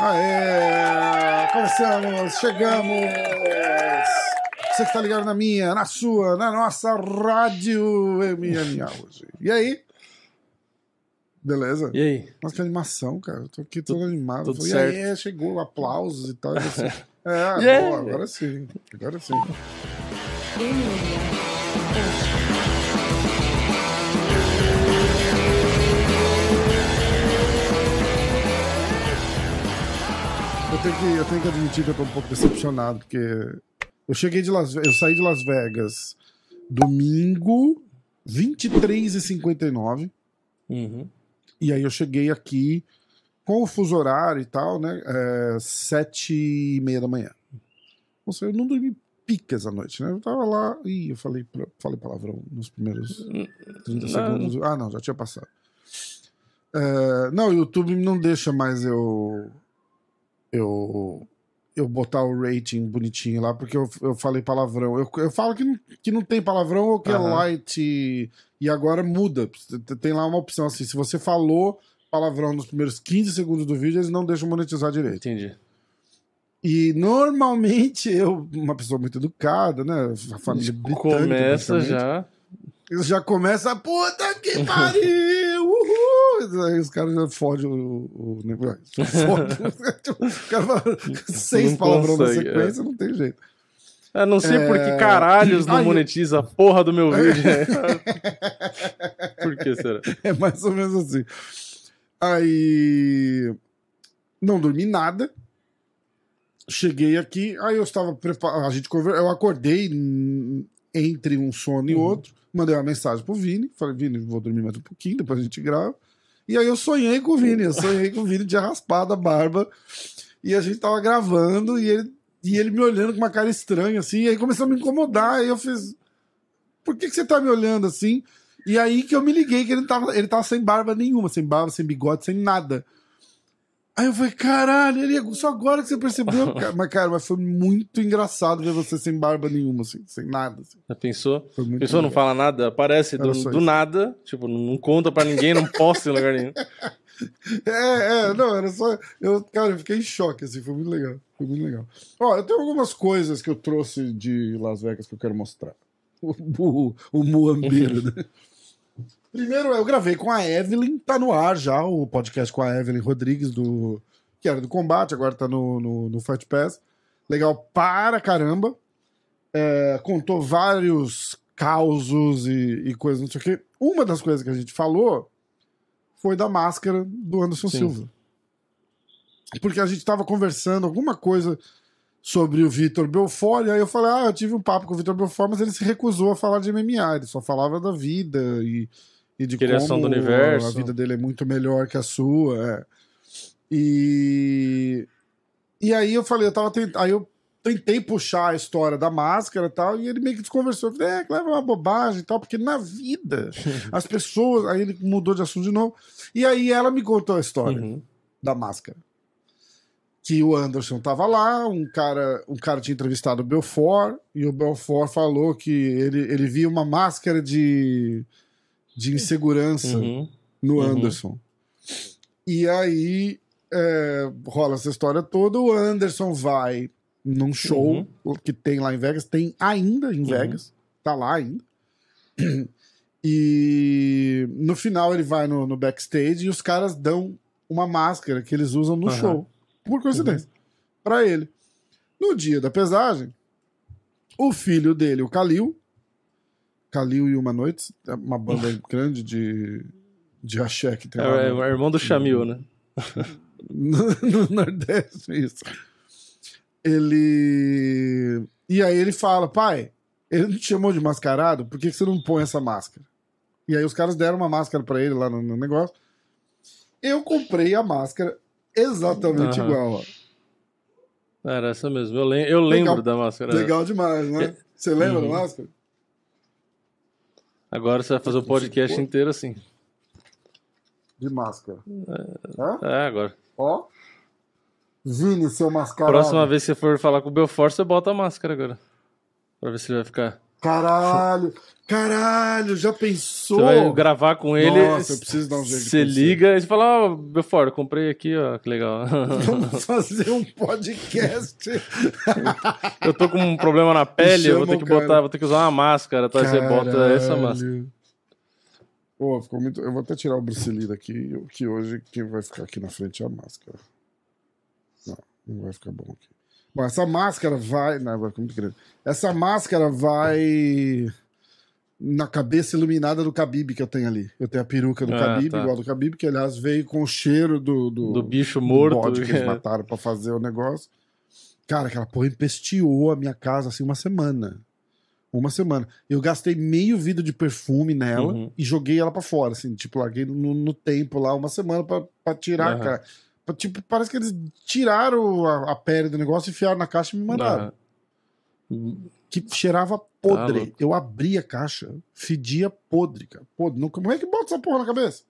Aê! Começamos, chegamos! Você que tá ligado na minha, na sua, na nossa rádio MMA hoje. E aí? Beleza? E aí? Nossa, que animação, cara. Eu tô aqui todo animado. tudo e certo. aí, chegou aplausos e tal. e você- É, Yeah. boa, agora sim. Agora sim. Eu tenho, que, eu tenho que admitir que eu tô um pouco decepcionado, porque eu cheguei de Las Vegas, eu saí de Las Vegas domingo, 23h59. Uhum. E aí eu cheguei aqui com o fuso horário e tal, né? É, sete e meia da manhã. Ou seja, eu não dormi picas à noite, né? Eu tava lá. Ih, eu falei, falei palavrão nos primeiros 30 Não. segundos. Ah, não, já tinha passado. É, não, o YouTube não deixa mais eu. Eu. Eu botar o rating bonitinho lá, porque eu, eu falei palavrão. Eu, eu falo que não, que não tem palavrão ou que é Aham. light. E, e agora muda. Tem lá uma opção assim: se você falou palavrão nos primeiros 15 segundos do vídeo, eles não deixam monetizar direito. Entendi. E normalmente eu, uma pessoa muito educada, né? A família britânica. Começa já. Já começa, puta que pariu! Uhul! Aí os caras já fodem o, o negócio. O cara fala seis palavrões na consegue, sequência, não tem jeito. Eu não sei por É. que caralhos não Ai, monetiza a porra do meu vídeo. por que será? É mais ou menos assim. Aí. Não dormi nada. Cheguei aqui, aí eu estava preparado. A gente conver... Eu acordei entre um sono e Uhum. outro. Mandei uma mensagem pro Vini. Falei, Vini, vou dormir mais um pouquinho, depois a gente grava. E aí eu sonhei com o Vini. Eu sonhei com o Vini de raspado a barba. E a gente tava gravando e ele, e ele me olhando com uma cara estranha, assim. E aí começou a me incomodar. Aí eu fiz. Por que, que você tá me olhando assim? E aí que eu me liguei que ele tava, ele tava sem barba nenhuma, sem barba, sem bigode, sem nada. Aí eu falei, caralho, ele, só agora que você percebeu. cara. Mas, cara, mas foi muito engraçado ver você sem barba nenhuma, assim, sem nada. assim. Já pensou? Foi muito Pensou, não fala nada, aparece do, do nada, tipo, não conta pra ninguém, não posta em lugar nenhum. É, é, não, era só. Eu, cara, eu fiquei em choque, assim, foi muito legal. Foi muito legal. Ó, eu tenho algumas coisas que eu trouxe de Las Vegas que eu quero mostrar. O, o, o muambeiro, né? Primeiro, eu gravei com a Evelyn, tá no ar já, o podcast com a Evelyn Rodrigues, do, que era do combate, agora tá no, no, no Fight Pass. Legal para caramba. É, contou vários causos e, e coisas, não sei o quê. Uma das coisas que a gente falou foi da máscara do Anderson Sim. Silva. Porque a gente tava conversando alguma coisa sobre o Vitor Belfort, e aí eu falei, ah, eu tive um papo com o Vitor Belfort, mas ele se recusou a falar de MMA, ele só falava da vida e, e de Criação como do universo. a vida dele é muito melhor que a sua. é. E, e aí eu falei, eu tava tent... aí eu tentei puxar a história da máscara e tal, e ele meio que desconversou. Eu falei, é, leva uma bobagem e tal, porque na vida as pessoas. Aí ele mudou de assunto de novo. E aí ela me contou a história Uhum. da máscara. Que o Anderson tava lá, um cara, um cara tinha entrevistado o Belfort, e o Belfort falou que ele, ele via uma máscara de, de insegurança Uhum. no Uhum. Anderson. E aí é, rola essa história toda. O Anderson vai num show que tem lá em Vegas, tem ainda em Uhum. Vegas, tá lá ainda. E no final ele vai no, no backstage e os caras dão uma máscara que eles usam no show, por coincidência, pra ele. No dia da pesagem, o filho dele, o Kalil, Kalil e Uma Noite, é uma banda grande de, de axé que tem É, lá é no- o irmão do Chamil, né? no, no Nordeste, isso. Ele. E aí ele fala, pai, ele não te chamou de mascarado, por que, que você não põe essa máscara? E aí os caras deram uma máscara pra ele lá no, no negócio. Eu comprei a máscara exatamente igual, ó. Era essa mesmo. Eu, lem- eu lembro Legal. da máscara. Legal demais, né? Você lembra Uhum. da máscara? Agora você vai fazer o podcast inteiro assim. De máscara. Hã? É, agora. Ó. Vini, seu mascarado. Próxima vez que você for falar com o Belfort, você bota a máscara agora. Pra ver se ele vai ficar. Caralho! Caralho, já pensou? Você vai gravar com ele. Nossa, eu preciso dar um jeito Você liga e você fala, ó, Belfort, comprei aqui, ó, que legal. Vamos fazer um podcast. eu tô com um problema na pele, eu vou ter que cara. botar, vou ter que usar uma máscara, tá? Você bota essa máscara. Pô, ficou muito. Eu vou até tirar o Bruce Lee daqui, que hoje quem vai ficar aqui na frente é a máscara. Não, não vai ficar bom aqui. Bom, essa máscara vai. Não, vai muito grande. Essa máscara vai na cabeça iluminada do Khabib que eu tenho ali. Eu tenho a peruca do Ah, Khabib, tá. igual do Khabib, que aliás veio com o cheiro do, do, Do bicho do morto. bode que eles mataram pra fazer o negócio. Cara, aquela porra empesteou a minha casa assim uma semana. Uma semana. Eu gastei meio vidro de perfume nela Uhum. e joguei ela pra fora, assim, tipo, larguei no, no tempo lá uma semana pra, pra tirar, Aham. cara. Tipo, parece que eles tiraram a, a pele do negócio, enfiaram na caixa e me mandaram. Ah. Que cheirava podre. louco. eu abri a caixa, fedia podre, cara. Podre. Não, como é que bota essa porra na cabeça?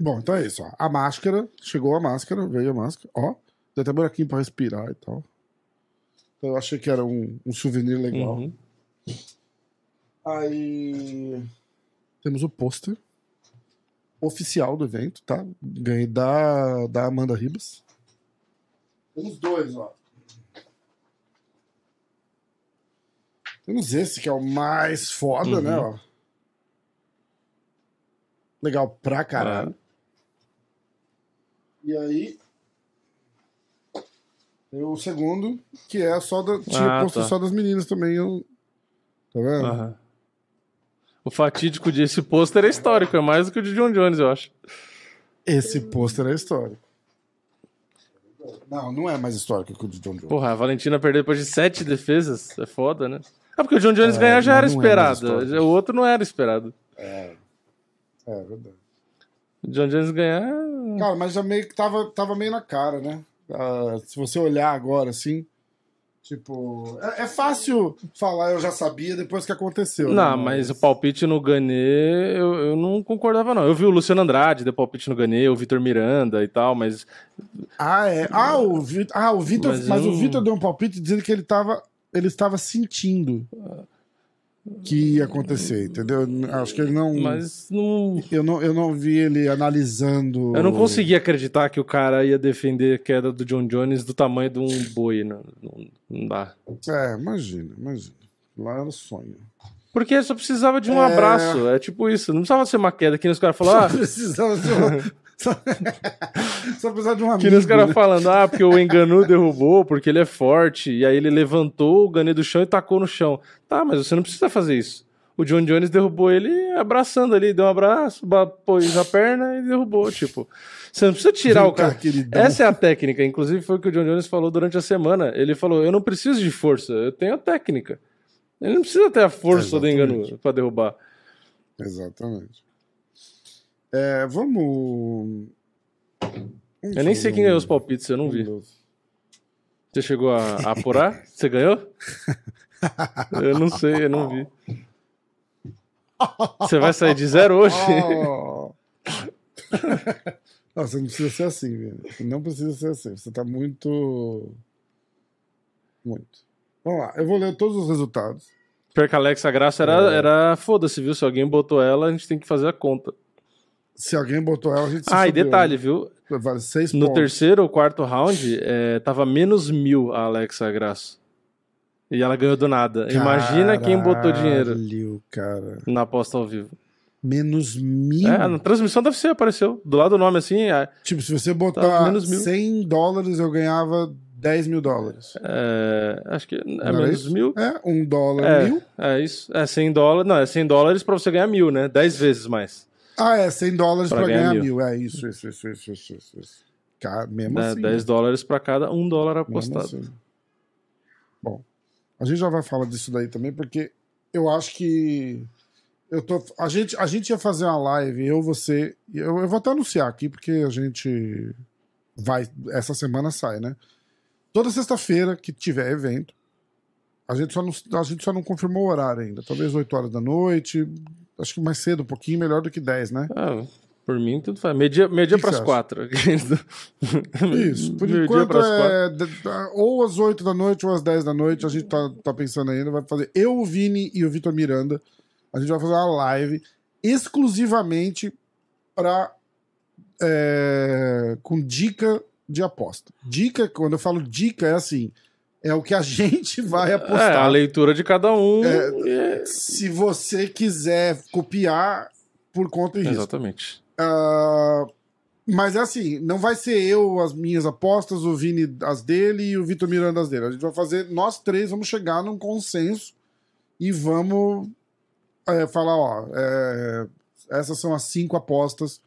Bom, então é isso, ó. A máscara, chegou a máscara, veio a máscara, ó. Tem até buraquinho pra respirar e tal. Então eu achei que era um, um souvenir legal. Uhum. Aí temos o pôster oficial do evento, tá? Ganhei da, da Amanda Ribas. Temos dois, ó. Temos esse que é o mais foda, Uhum. né? Ó. Legal pra caralho. E aí. Tem o segundo, que é só da. Tinha Ah, pôster tá. só das meninas também. Eu... Tá vendo? Aham. O fatídico desse pôster é histórico, é mais do que o de John Jones, eu acho. Esse pôster é histórico. Não, não é mais histórico que o de John Jones. Porra, a Valentina perder depois de sete defesas é foda, né? Ah, porque o John Jones É, ganhar já era é esperado. o outro não era esperado. É, é verdade. O John Jones ganhar. Cara, mas já meio que tava, tava meio na cara, né? Ah, se você olhar agora, assim, tipo... É, é fácil falar eu já sabia depois que aconteceu. Não, né? mas o palpite no Ganê eu, eu não concordava, não. Eu vi o Luciano Andrade deu palpite no Ganê, o Vitor Miranda e tal, mas. Ah, é. Ah, o Vitor... Ah, o Vitor... Mas Mas, eu o Vitor deu um palpite dizendo que ele tava... Ele estava sentindo que ia acontecer, entendeu? Acho que ele não... Mas não. Eu não, eu não vi ele analisando... Eu não consegui acreditar que o cara ia defender a queda do John Jones do tamanho de um boi. Não, não, não dá. É, imagina, imagina. Lá era sonho. Porque só precisava de um É. abraço. É tipo isso. Não precisava ser uma queda. Que os caras falam, ah, precisava de uma... Só, só precisava de um amigo. Que nem os caras né? falando, ah, porque o Enganu derrubou, porque ele é forte, e aí ele levantou o Ganê do chão e tacou no chão. Tá, mas você não precisa fazer isso. O John Jones derrubou ele abraçando ali, deu um abraço, pôs a perna e derrubou, tipo. Você não precisa tirar Vem o cara. cá. Essa é a técnica, inclusive foi o que o John Jones falou durante a semana. Ele falou: Eu não preciso de força, eu tenho a técnica. Ele não precisa ter a força do. Enganu pra derrubar. Exatamente. É, vamos... Eu nem sei quem ganhou os palpites, eu não vi. Você chegou a, a apurar? Você ganhou? Eu não sei, eu não vi. Você vai sair de zero hoje? Não, você não precisa ser assim, velho. Não precisa ser assim. Você tá muito. Muito. Vamos lá, eu vou ler todos os resultados. Pior que a Alexa Graça era, É. era foda-se, viu? Se alguém botou ela, a gente tem que fazer a conta. Se alguém botou ela, a gente se Ah, e fudeu, detalhe, viu? né? Vale seis No pontos. terceiro ou quarto round, é, tava menos mil a Alexa Graça. E ela ganhou do nada. Imagina quem botou dinheiro Caralho, cara. na aposta ao vivo. Menos mil. É, na transmissão deve ser, apareceu. Do lado do nome assim, é, Tipo, se você Tá, botar menos mil. 100 dólares, eu ganhava 10 mil dólares. é, acho que é Não era menos isso? mil. É, um dólar É, mil. é isso. É 100 dólares. Não, é 100 dólares pra você ganhar mil, né? 10 vezes mais. Ah, é, 100 dólares Pra pra, ganhar ganhar mil. mil. É isso, isso, isso, isso, isso, isso. isso. Cara, mesmo Né? assim. 10 dólares pra cada um dólar mesmo apostado. assim. Bom, a gente já vai falar disso daí também, porque eu acho que eu tô, a, gente, a gente ia fazer uma live, eu, você. Eu, eu vou até anunciar aqui, porque a gente vai. Essa semana sai, né? Toda sexta-feira que tiver evento, a gente, só não, a gente só não confirmou o horário ainda. Talvez 8 horas da noite. Acho que mais cedo, um pouquinho melhor do que 10, né? Ah, Por mim, tudo faz. Que que pras você quatro. Isso, por Media enquanto é ou às 8 da noite ou às 10 da noite, a gente tá, tá pensando ainda, vai fazer eu, o Vini e o Vitor Miranda, a gente vai fazer uma live exclusivamente pra, é, com dica de aposta. Dica, quando eu falo dica, é assim, é o que a gente vai É, apostar. a leitura de cada um. É, e- Se você quiser copiar por conta e risco. Exatamente. Ah, mas é assim, não vai ser eu as minhas apostas, o Vini as dele e o Vitor Miranda as dele. A gente vai fazer, nós três vamos chegar num consenso e vamos é, falar, ó, é, essas são as cinco apostas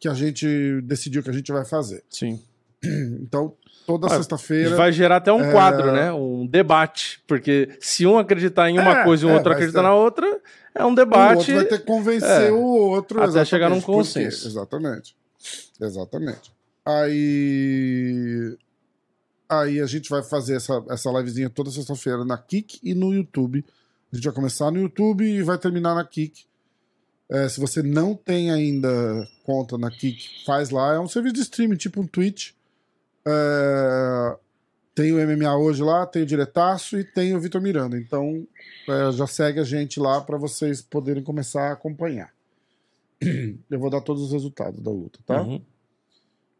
que a gente decidiu que a gente vai fazer. Sim. Então, toda Ah, sexta-feira. Vai gerar até um É. quadro, né? Um debate. Porque se um acreditar em uma É, coisa e o é, outro vai acredita ser- na outra, é um O debate. outro vai ter que convencer É. o outro. Até chegar num consenso. Exatamente. Exatamente. Aí. Aí a gente vai fazer essa, essa livezinha toda sexta-feira na Kik e no YouTube. A gente vai começar no YouTube e vai terminar na Kik. É, se você não tem ainda conta na Kik, faz lá. É um serviço de streaming, tipo um Twitch. É, tem o MMA hoje lá, tem o Diretaço e tem o Vitor Miranda. Então é, já segue a gente lá para vocês poderem começar a acompanhar. Eu vou dar todos os resultados da luta, tá? Uhum.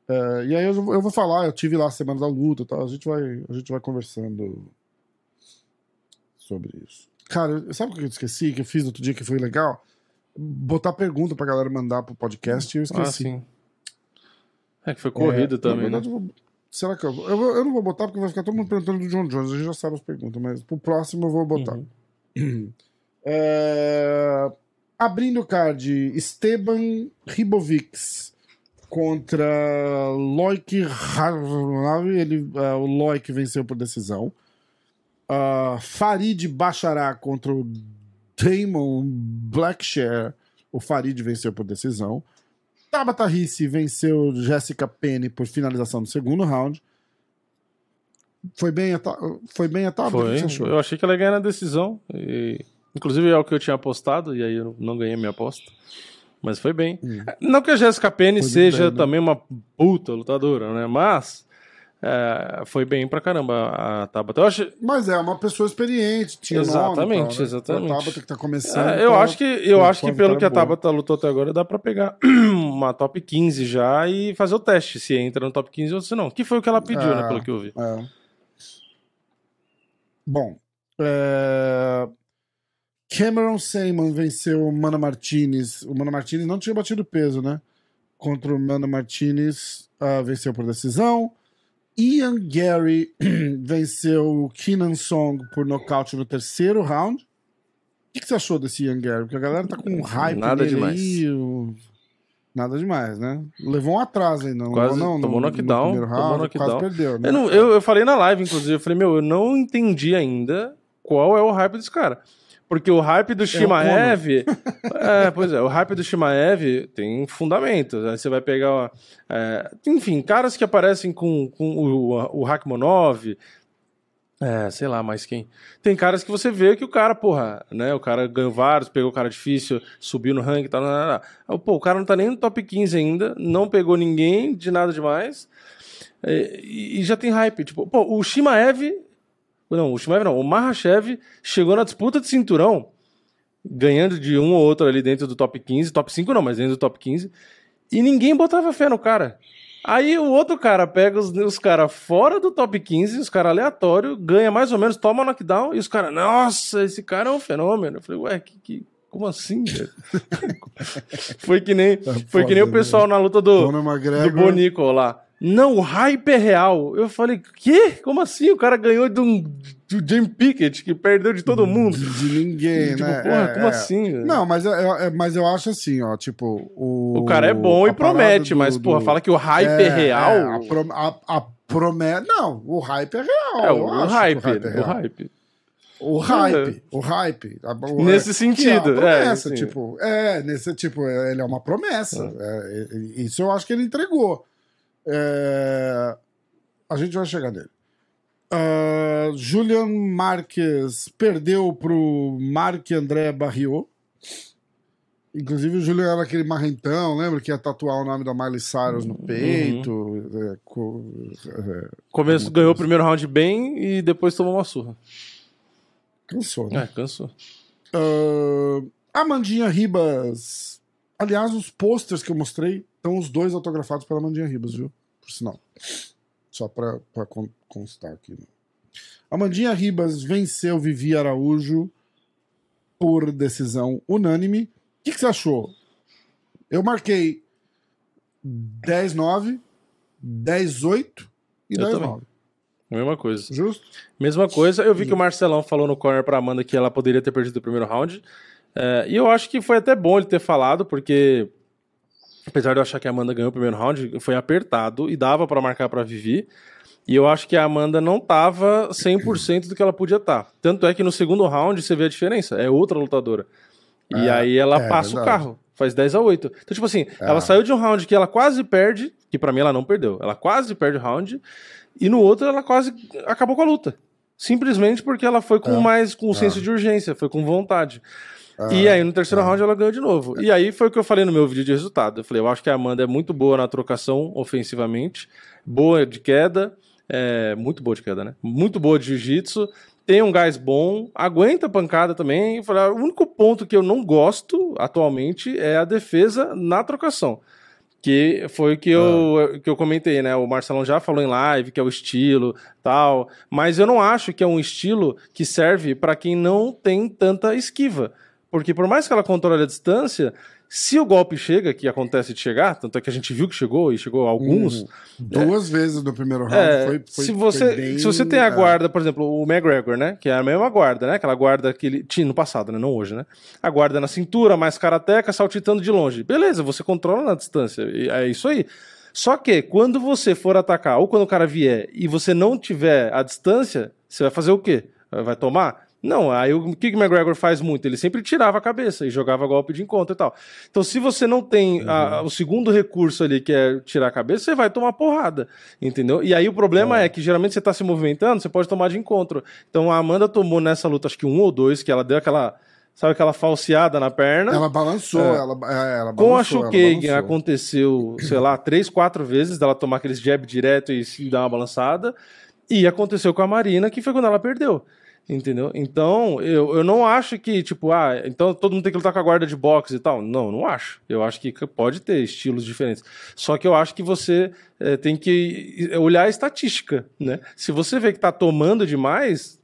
É, e aí eu, eu vou falar, eu tive lá a semana da luta, tá? A gente vai, a gente vai conversando sobre isso. Cara, sabe o que eu esqueci que eu fiz outro dia que foi legal? Botar pergunta pra galera mandar pro podcast e eu Ah, esqueci. sim. É que foi corrido É, também, na né? Será que eu, vou- eu, vou- eu não vou botar porque vai ficar todo mundo perguntando do John Jones, a gente já sabe as perguntas, mas pro próximo eu vou botar. Uhum. É, Abrindo o card, Esteban Ribovics contra Loic Harnav. Ele, é, o Loic venceu por decisão. Ah, Farid Bachará contra o Damon Blackshare. O Farid venceu por decisão. Tabata Ricci venceu Jessica Penny por finalização no segundo round. Foi bem a, foi bem a Tabata? Foi. Eu achei que ela ia ganhar na decisão. E... Inclusive é o que eu tinha apostado, e aí eu não ganhei a minha aposta. Mas foi bem. Hum. Não que a Jessica Penny seja bem, né? também uma puta lutadora, né? Mas é, foi bem pra caramba a Tabata. Eu acho, Mas é uma pessoa experiente, tinha Exatamente, nome, tal, né? exatamente. A Tabata que tá começando. É, eu tá- acho que, eu acho que pelo que a. Tabata lutou até agora, dá pra pegar uma top 15 já e fazer o teste se entra no top 15 ou se não. Que foi o que ela pediu, É. né? Pelo que eu vi. É. Bom, é, Cameron Simon venceu o Mana Martinez. O Mana Martinez não tinha batido peso, né? Contra o Mana Martinez, ah, venceu por decisão. Ian Gary venceu o Keenan Song por nocaute no terceiro round. O que, você achou desse Ian Gary? Porque a galera tá com um hype Nada demais. aí, o- Nada demais, né? Levou um atraso ainda. não Quase não, tomou no, knockdown, No primeiro tomou round, knockdown. Quase perdeu, né? Eu, não- eu, eu falei na live, inclusive, eu falei, meu, eu não entendi ainda qual é o hype desse cara. Porque o hype do Shimaev. é, pois é, o hype do Shimaev tem fundamentos. Aí você vai pegar. é, enfim, caras que aparecem com, com o, o Hakmonov. É, sei lá mais quem. Tem caras que você vê que o cara, porra, né? O cara ganhou vários, pegou o cara difícil, subiu no ranking e tal. Não, não, não. Aí, Pô, o cara não tá nem no top 15 ainda, não pegou ninguém de nada demais. É, e, e já tem hype. Tipo, pô, o Shimaev. Não, o Shimaev não. O Mahashev chegou na disputa de cinturão, ganhando de um ou outro ali dentro do top 15. Top 5 não, mas dentro do top 15. E ninguém botava fé no cara. Aí o outro cara pega os, os caras fora do top 15, os caras aleatórios, ganha mais ou menos, toma knockdown, e os caras, nossa, esse cara é um fenômeno. Eu falei, ué, que, que, como assim, velho? foi que nem, foi que nem o foda, pessoal na luta do, do. Bonico lá. Não, o hype é real. Eu falei, quê? Como assim? O cara ganhou de um do Jamie Pickett, que perdeu de todo mundo. De ninguém, tipo, né? porra, É, como é. assim? velho? Não, mas, é- é- mas eu acho assim, ó, tipo, o... o cara é bom e promete, parada mas, do- porra, do- fala que o hype é, real. a, pro, a, a promessa... Não, o hype é real. É, eu o, que hype, o hype é o hype. O hype, o hype. a- o- Nesse é- sentido, é é, promessa, assim. tipo, é, nesse tipo, é, ele é uma promessa. É, é, isso eu acho que ele entregou. É, a gente vai chegar nele. Ah, Julian Marques perdeu pro Marc André Barriot. Inclusive o Júlio era aquele marrentão, lembra? Que ia tatuar o nome da Miley Cyrus no peito. é, co- é, Começo, ganhou o primeiro round bem e depois tomou uma surra. cansou, né? É, cansou. Ah, Amandinha Ribas. Aliás, os posters que eu mostrei estão os dois autografados pela Amandinha Ribas, viu? Por sinal. Só con- constar aqui. né? Amandinha Ribas venceu Vivi Araújo por decisão unânime. O que, que você achou? Eu marquei 10-9, 10-8 e Eu 10-9. Mesma coisa. Justo? Mesma coisa. Eu vi que o Marcelão falou no corner pra Amanda que ela poderia ter perdido o primeiro round. É, e eu acho que foi até bom ele ter falado, porque apesar de eu achar que a Amanda ganhou o primeiro round, foi apertado e dava pra marcar pra Vivi. E eu acho que a Amanda não tava 100% do que ela podia estar. Tanto é que no segundo round você vê a diferença, é outra lutadora. E É, aí ela é passa o verdade. carro, faz 10 a 8. Então, tipo assim, É. ela saiu de um round que ela quase perde, que pra mim ela não perdeu. Ela quase perde o round, e no outro ela quase acabou com a luta. Simplesmente porque ela foi com É. mais com É. senso de urgência, foi com vontade. É, E aí no terceiro é. round ela ganhou de novo. E aí foi o que eu falei no meu vídeo de resultado. Eu falei, eu acho que a Amanda é muito boa na trocação ofensivamente, boa de queda, é, muito boa de queda, né? Muito boa de jiu-jitsu, tem um gás bom, aguenta pancada também. Eu falei, ah, o único ponto que eu não gosto atualmente é a defesa na trocação. Que foi o que eu, que eu comentei, né? O Marcelão já falou em live que é o estilo tal, mas eu não acho que é um estilo que serve para quem não tem tanta esquiva. Porque por mais que ela controle a distância, se o golpe chega, que acontece de chegar, tanto é que a gente viu que chegou e chegou alguns, Uhum. Duas vezes no primeiro round. é, foi, foi, se, você, foi bem- se você tem a é. guarda, por exemplo, o McGregor, né? Que é a mesma guarda, né? Aquela guarda que ele tinha no passado, né? Não hoje, né? A guarda na cintura, mais karateca, saltitando de longe. Beleza, você controla na distância. e É isso aí. Só que quando você for atacar, ou quando o cara vier e você não tiver a distância, você vai fazer o quê? Vai tomar? Não, aí o que que o McGregor faz muito? Ele sempre tirava a cabeça e jogava golpe de encontro e tal. Então, se você não tem a- Uhum. o segundo recurso ali, que é tirar a cabeça, você vai tomar porrada, entendeu? E aí o problema é, que geralmente você tá se movimentando, você pode tomar de encontro. Então, a Amanda tomou nessa luta, acho que um ou dois, que ela deu aquela, sabe, aquela falseada na perna. Ela balançou, É. ela, é, ela Com a balançou, ela Shukagan balançou. aconteceu, sei lá, três, quatro vezes dela tomar aqueles jab direto e se dar uma balançada. E aconteceu com a Marina, que foi quando ela perdeu. Entendeu? Então, eu, eu não acho que, tipo, ah, então todo mundo tem que lutar com a guarda de boxe e tal. Não, não acho. Eu acho que pode ter estilos diferentes. Só que eu acho que você eh, tem que olhar a estatística, né? Se você vê que tá tomando demais,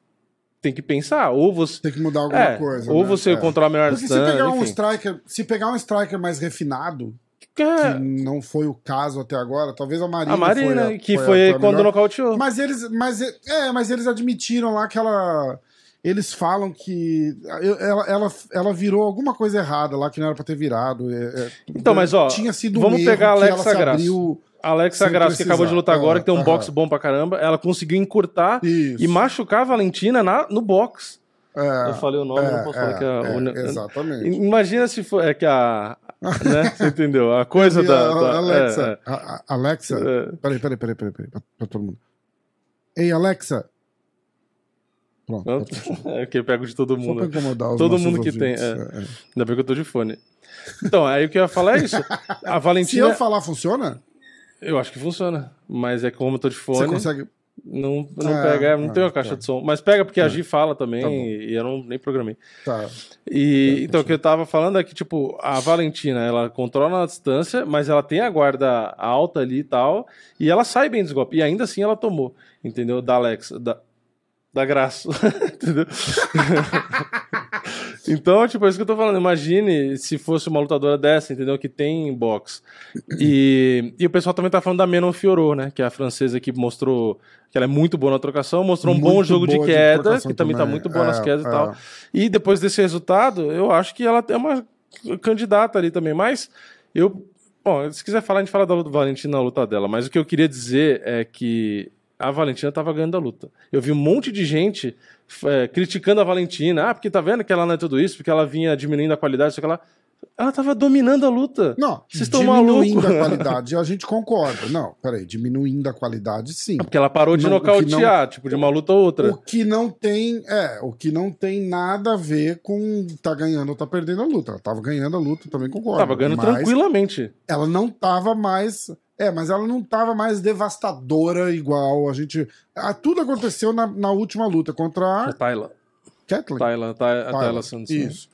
tem que pensar. Ou você. Tem que mudar alguma É, coisa. ou né? você É. controla a melhor Porque se distância. pegar um enfim. striker, se pegar um striker mais refinado, É, que não foi o caso até agora, talvez a Marina. a Marina, foi a- que foi a- foi, a quando melhor. nocauteou. Mas eles, mas, é, mas eles admitiram lá que ela. Eles falam que ela, ela, ela virou alguma coisa errada lá que não era pra ter virado. é, é, Então, mas, ó, tinha sido vamos um pegar a Alexa Grasso. abriu- Alexa Sem Grasso, que acabou de lutar agora, É, que tem um aham. boxe bom pra caramba, ela conseguiu encurtar Isso. e machucar a Valentina na, no boxe. É, Eu falei o nome, é, não posso falar é, que a. é, o- Exatamente. Imagina se for. É que a. né? Você entendeu? A coisa da. a- da- Alexa, é, a- a- Alexa, é. peraí, peraí, peraí, peraí, peraí, pra, pra todo mundo. Ei, Alexa. Pronto. Continuar. É que eu pego de todo mundo. Todo mundo que tem, ouvintes, é. é, é. Ainda bem que eu tô de fone. Então, aí o que eu ia falar é isso. A Se Valentina. eu falar, funciona? Eu acho que funciona. Mas é como eu tô de fone. Você consegue. Não, não Ah, pega, não ah, tem uma caixa tá. de som. Mas pega porque a Gi fala também Tá e eu não, nem programei. Tá. E então o que eu tava falando é que, tipo, a Valentina, ela controla a distância, mas ela tem a guarda alta ali e tal, e ela sai bem dos golpes. E ainda assim ela tomou, entendeu? Da Alexa, da, da Graça, entendeu? então, tipo, é isso que eu tô falando. Imagine se fosse uma lutadora dessa, entendeu? Que tem box. E, e o pessoal também tá falando da Menon Fiorot, né? Que é a francesa que mostrou que ela é muito boa na trocação, mostrou um bom Muito jogo de de queda, trocação que também, tá também. muito boa nas É, quedas e é. tal. E depois desse resultado, eu acho que ela é uma candidata ali também. Mas eu. Bom, se quiser falar, a gente fala da luta Valentina na luta dela. Mas o que eu queria dizer é que a Valentina tava ganhando a luta. Eu vi um monte de gente é, criticando a Valentina. Ah, porque tá vendo que ela não é tudo isso, porque ela vinha diminuindo a qualidade, sei lá. Ela tava dominando a luta. Não, Vocês estão diminuindo malucos? a qualidade, a gente concorda. Não, peraí, diminuindo a qualidade, sim. Porque ela parou de Não, que nocautear, tipo, de uma luta a outra. O que não tem, é, o que não tem nada a ver com tá ganhando ou tá perdendo a luta. Ela tava ganhando a luta, também concordo. Tava ganhando tranquilamente. Ela não tava mais, é, mas ela não tava mais devastadora igual a gente. Ah, tudo aconteceu na, na última luta contra A a Tyla. Kathleen. Tyla, Ty- a. Tyla Santos. né? Isso.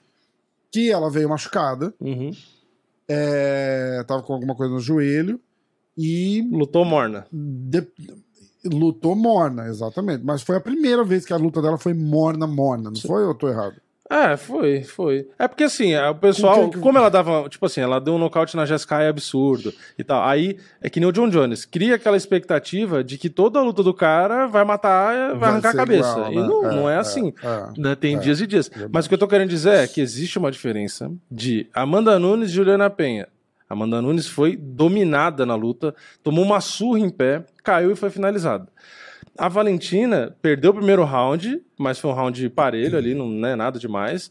Que ela veio machucada, Uhum. é, tava com alguma coisa no joelho e Lutou morna. de- lutou morna, exatamente. Mas foi a primeira vez que a luta dela foi morna, morna, não foi ou eu tô errado? É, foi, foi. É porque assim, é, o pessoal, como ela dava, tipo assim, ela deu um nocaute na Jessica é absurdo e tal. Aí é que nem o John Jones, cria aquela expectativa de que toda a luta do cara vai matar, vai, arrancar a cabeça. igual, e né? não, não é assim. é. né? Tem é, dias e dias. verdade. Mas o que eu tô querendo dizer é que existe uma diferença de Amanda Nunes e Juliana Penha. Amanda Nunes foi dominada na luta, tomou uma surra em pé, caiu e foi finalizada. A Valentina perdeu o primeiro round, mas foi um round parelho ali, não é nada demais.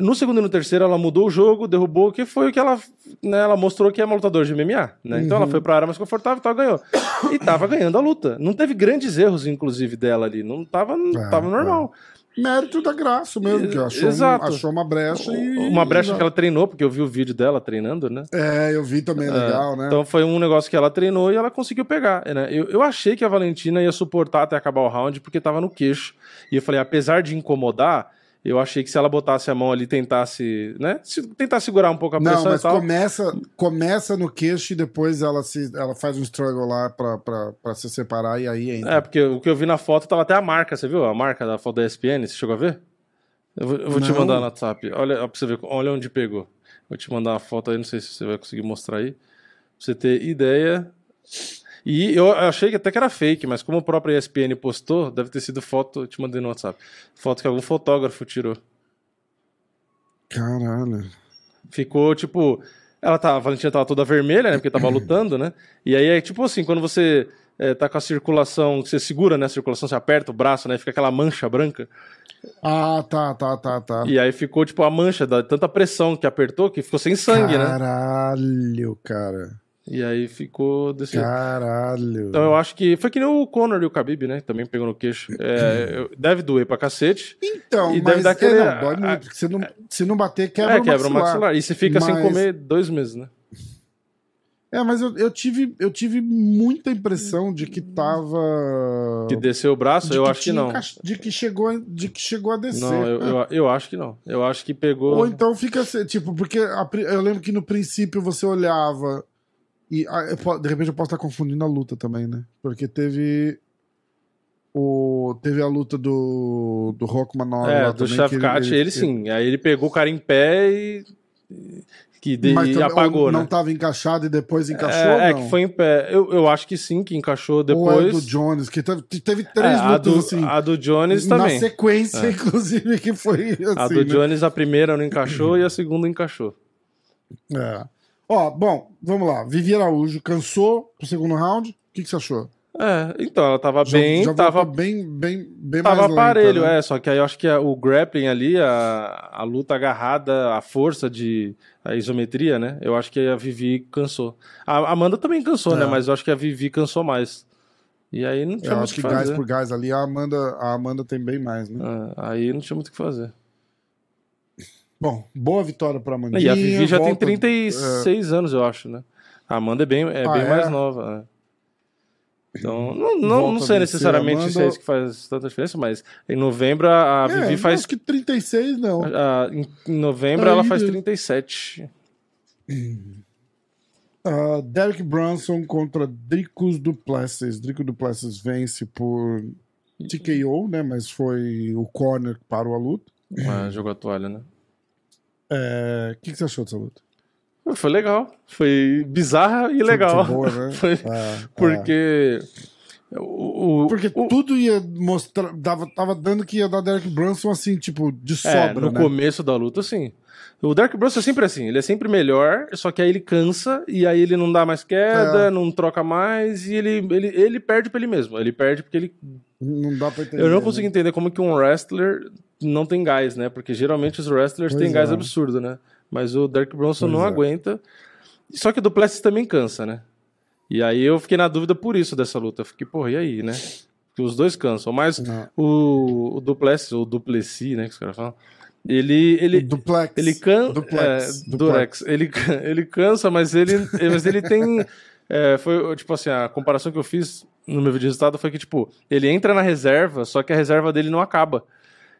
No segundo e no terceiro, ela mudou o jogo, derrubou, que foi o que ela, né, ela mostrou que é uma lutadora de MMA, né? Então ela Uhum. foi pra área mais confortável e tal, ganhou. E tava ganhando a luta. Não teve grandes erros, inclusive, dela ali. Não tava, É, tava normal. Mérito da graça mesmo, que achou, um- Exato. achou uma brecha e. Uma brecha que ela treinou, porque eu vi o vídeo dela treinando, né? É, eu vi também, legal, né? Então foi um negócio que ela treinou e ela conseguiu pegar. Né? Eu, eu achei que a Valentina ia suportar até acabar o round, porque tava no queixo. E eu falei, apesar de incomodar, eu achei que se ela botasse a mão ali e tentasse, né? Se, tentar segurar um pouco a Não, pressão mas e tal. começa, começa no queixo e depois ela, se, ela faz um struggle lá pra, pra, pra se separar e aí entra. É, porque o que eu vi na foto tava até a marca, você viu? A marca da foto da ESPN, você chegou a ver? Eu vou, eu vou te Não. mandar no WhatsApp. Olha pra você ver, olha onde pegou. Vou te mandar uma foto aí, não sei se você vai conseguir mostrar aí. Pra você ter ideia. E eu achei que até que era fake, mas como o próprio ESPN postou, deve ter sido foto, eu te mandei no WhatsApp. Foto que algum fotógrafo tirou. Caralho. Ficou tipo. Ela tá, a Valentina tava toda vermelha, né? Porque tava lutando, né? E aí é tipo assim, quando você é, tá com a circulação, você segura, né? A circulação, você aperta o braço, né? Fica aquela mancha branca. Ah, tá, tá, tá, tá. E aí ficou tipo a mancha da tanta pressão que apertou que ficou sem sangue, né? Caralho, cara. E aí ficou desse. Caralho. Então eu acho que foi que nem o Conor e o Khabib, né? Também pegou no queixo. É, deve doer pra cacete. Então, E mas deve dar é, aquele- não, dói muito. porque Se não, se não bater, quebra, é, o quebra o maxilar. E você fica sem Mas- comer dois meses, né? É, mas eu, eu, tive, eu tive muita impressão de que tava. Que desceu o braço, de eu acho que não. De que, chegou, de que chegou a descer. Não, eu, É. eu, eu acho que não. Eu acho que pegou. Ou então fica assim, tipo, porque a eu lembro que no princípio você olhava e ah, de repente eu posso estar confundindo a luta também, né? Porque teve o teve a luta do do Rockmanov É, lá do também, que Shavkat, ele, sim. Aí ele pegou o cara em pé e. Que de, Mas e apagou, ou não né? estava encaixado e depois encaixou, é, é que foi em pé. Eu, eu acho que sim, que encaixou Ou depois. é do Jones, que teve, teve É, três a, lutas do, assim. a do Jones na também. sequência, É. inclusive, que foi assim. A do né? Jones, a primeira não encaixou e a segunda encaixou. É. Ó, bom, vamos lá. Vivi Araújo cansou pro segundo round. O que, que você achou? É, então, ela tava Já- bem, já tava, bem, bem, bem tava mais lenta, aparelho, né? é, só que aí eu acho que o grappling ali, a, a luta agarrada, a força de a isometria, né? Eu acho que a Vivi cansou. A Amanda também cansou, É. né? Mas eu acho que a Vivi cansou mais. E aí não tinha Eu muito acho o que que gás fazer. por gás ali, a Amanda, a Amanda tem bem mais, né? É, aí não tinha muito o que fazer. Bom, boa vitória pra Amandinha. E a Vivi já tem volta- 36 anos, eu acho, né? A Amanda é bem, é Ah, bem é? mais nova. é. Então, não, não, não a sei necessariamente a se é Amanda. isso que faz tanta diferença, mas em novembro a É, Vivi faz. Acho que 36 não. a- em, em novembro ela Aí, faz né? 37. Ah, Derek Brunson contra Dricos Duplessis. Drico Duplessis vence por TKO, né? Mas foi o corner que parou a luta. Ah, jogou a toalha, né? É, O que, que você achou dessa luta? Foi legal. Foi bizarra e legal. Foi boa, né? Foi- É, é. Porque. O, o- Porque o- tudo ia mostrar. Dava, tava dando que ia dar Derek Brunson assim, tipo, de É, sobra, no né? começo da luta, sim. O Dark Bronson é sempre assim, ele é sempre melhor, só que aí ele cansa e aí ele não dá mais queda, É. não troca mais e ele, ele, ele perde pra ele mesmo. Ele perde porque ele. Não dá pra entender. Eu não né? consigo entender como que um wrestler não tem gás, né? Porque geralmente os wrestlers Pois têm gás é. absurdo, né? Mas o Derek Bronson Pois não é. aguenta. Só que o Duplessis também cansa, né? E aí eu fiquei na dúvida por isso dessa luta. Eu fiquei, porra, e aí, né? Porque os dois cansam. Mas Não. o, o Duplessis, ou Duplessis, né, que os caras falam, ele, ele, Duplex. ele cansa. Duplex. É, Durex. Ele, ele cansa, mas ele, mas ele tem. é, foi tipo assim, a comparação que eu fiz no meu vídeo de resultado foi que, tipo, ele entra na reserva, só que a reserva dele não acaba.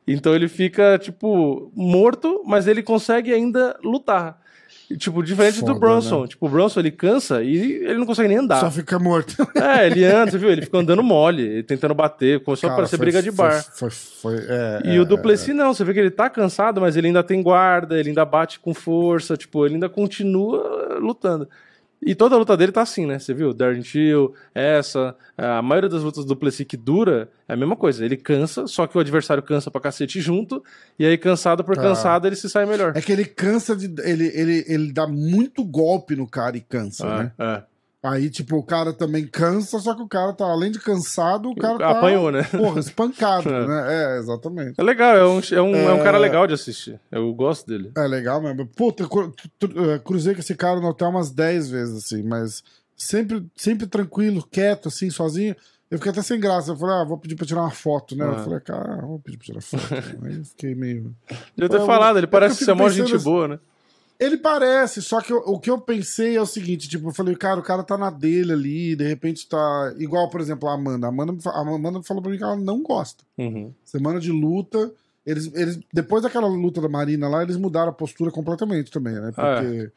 Então ele fica, tipo, morto, mas ele consegue ainda lutar. Tipo, diferente Foda, do Bronson. né? Tipo, o Bronson ele cansa e ele não consegue nem andar. Só fica morto. É, ele anda, você viu? Ele fica andando mole, tentando bater, começou a Cara, parecer foi- briga de bar. Foi, foi, é, E é, o Duplessis não, você vê que ele tá cansado, mas ele ainda tem guarda, ele ainda bate com força, tipo, ele ainda continua lutando. E toda a luta dele tá assim, né? Você viu? Darren Till, essa, a maioria das lutas do Duplessis que dura é a mesma coisa. Ele cansa, só que o adversário cansa pra cacete junto, e aí cansado por Tá. cansado ele se sai melhor. É que ele cansa de. Ele, ele, ele dá muito golpe no cara e cansa, né? É, é. Aí, tipo, o cara também cansa, só que o cara tá, além de cansado, o cara tá. Apanhou, né? Porra, espancado, É. né? É, exatamente. É legal, é um, é, um, é um É. cara legal de assistir. Eu gosto dele. É legal mesmo. Puta, cru- eu cruzei com esse cara no hotel umas 10 vezes, assim, mas sempre, sempre tranquilo, quieto, assim, sozinho. Eu fiquei até sem graça. Eu falei, ah, vou pedir pra tirar uma foto, né? Ah. Eu falei, cara, vou pedir pra tirar foto. Aí eu fiquei meio. Devia ter falado, ele é parece ser mó pensando gente assim- boa, né? Ele parece, só que eu- o que eu pensei é o seguinte, tipo, eu falei, cara, o cara tá na dele ali, de repente tá. Igual, por exemplo, a Amanda. A Amanda, a Amanda falou pra mim que ela não gosta. Uhum. Semana de luta. Eles, eles, depois daquela luta da Marina lá, eles mudaram a postura completamente também, né? Ah, Porque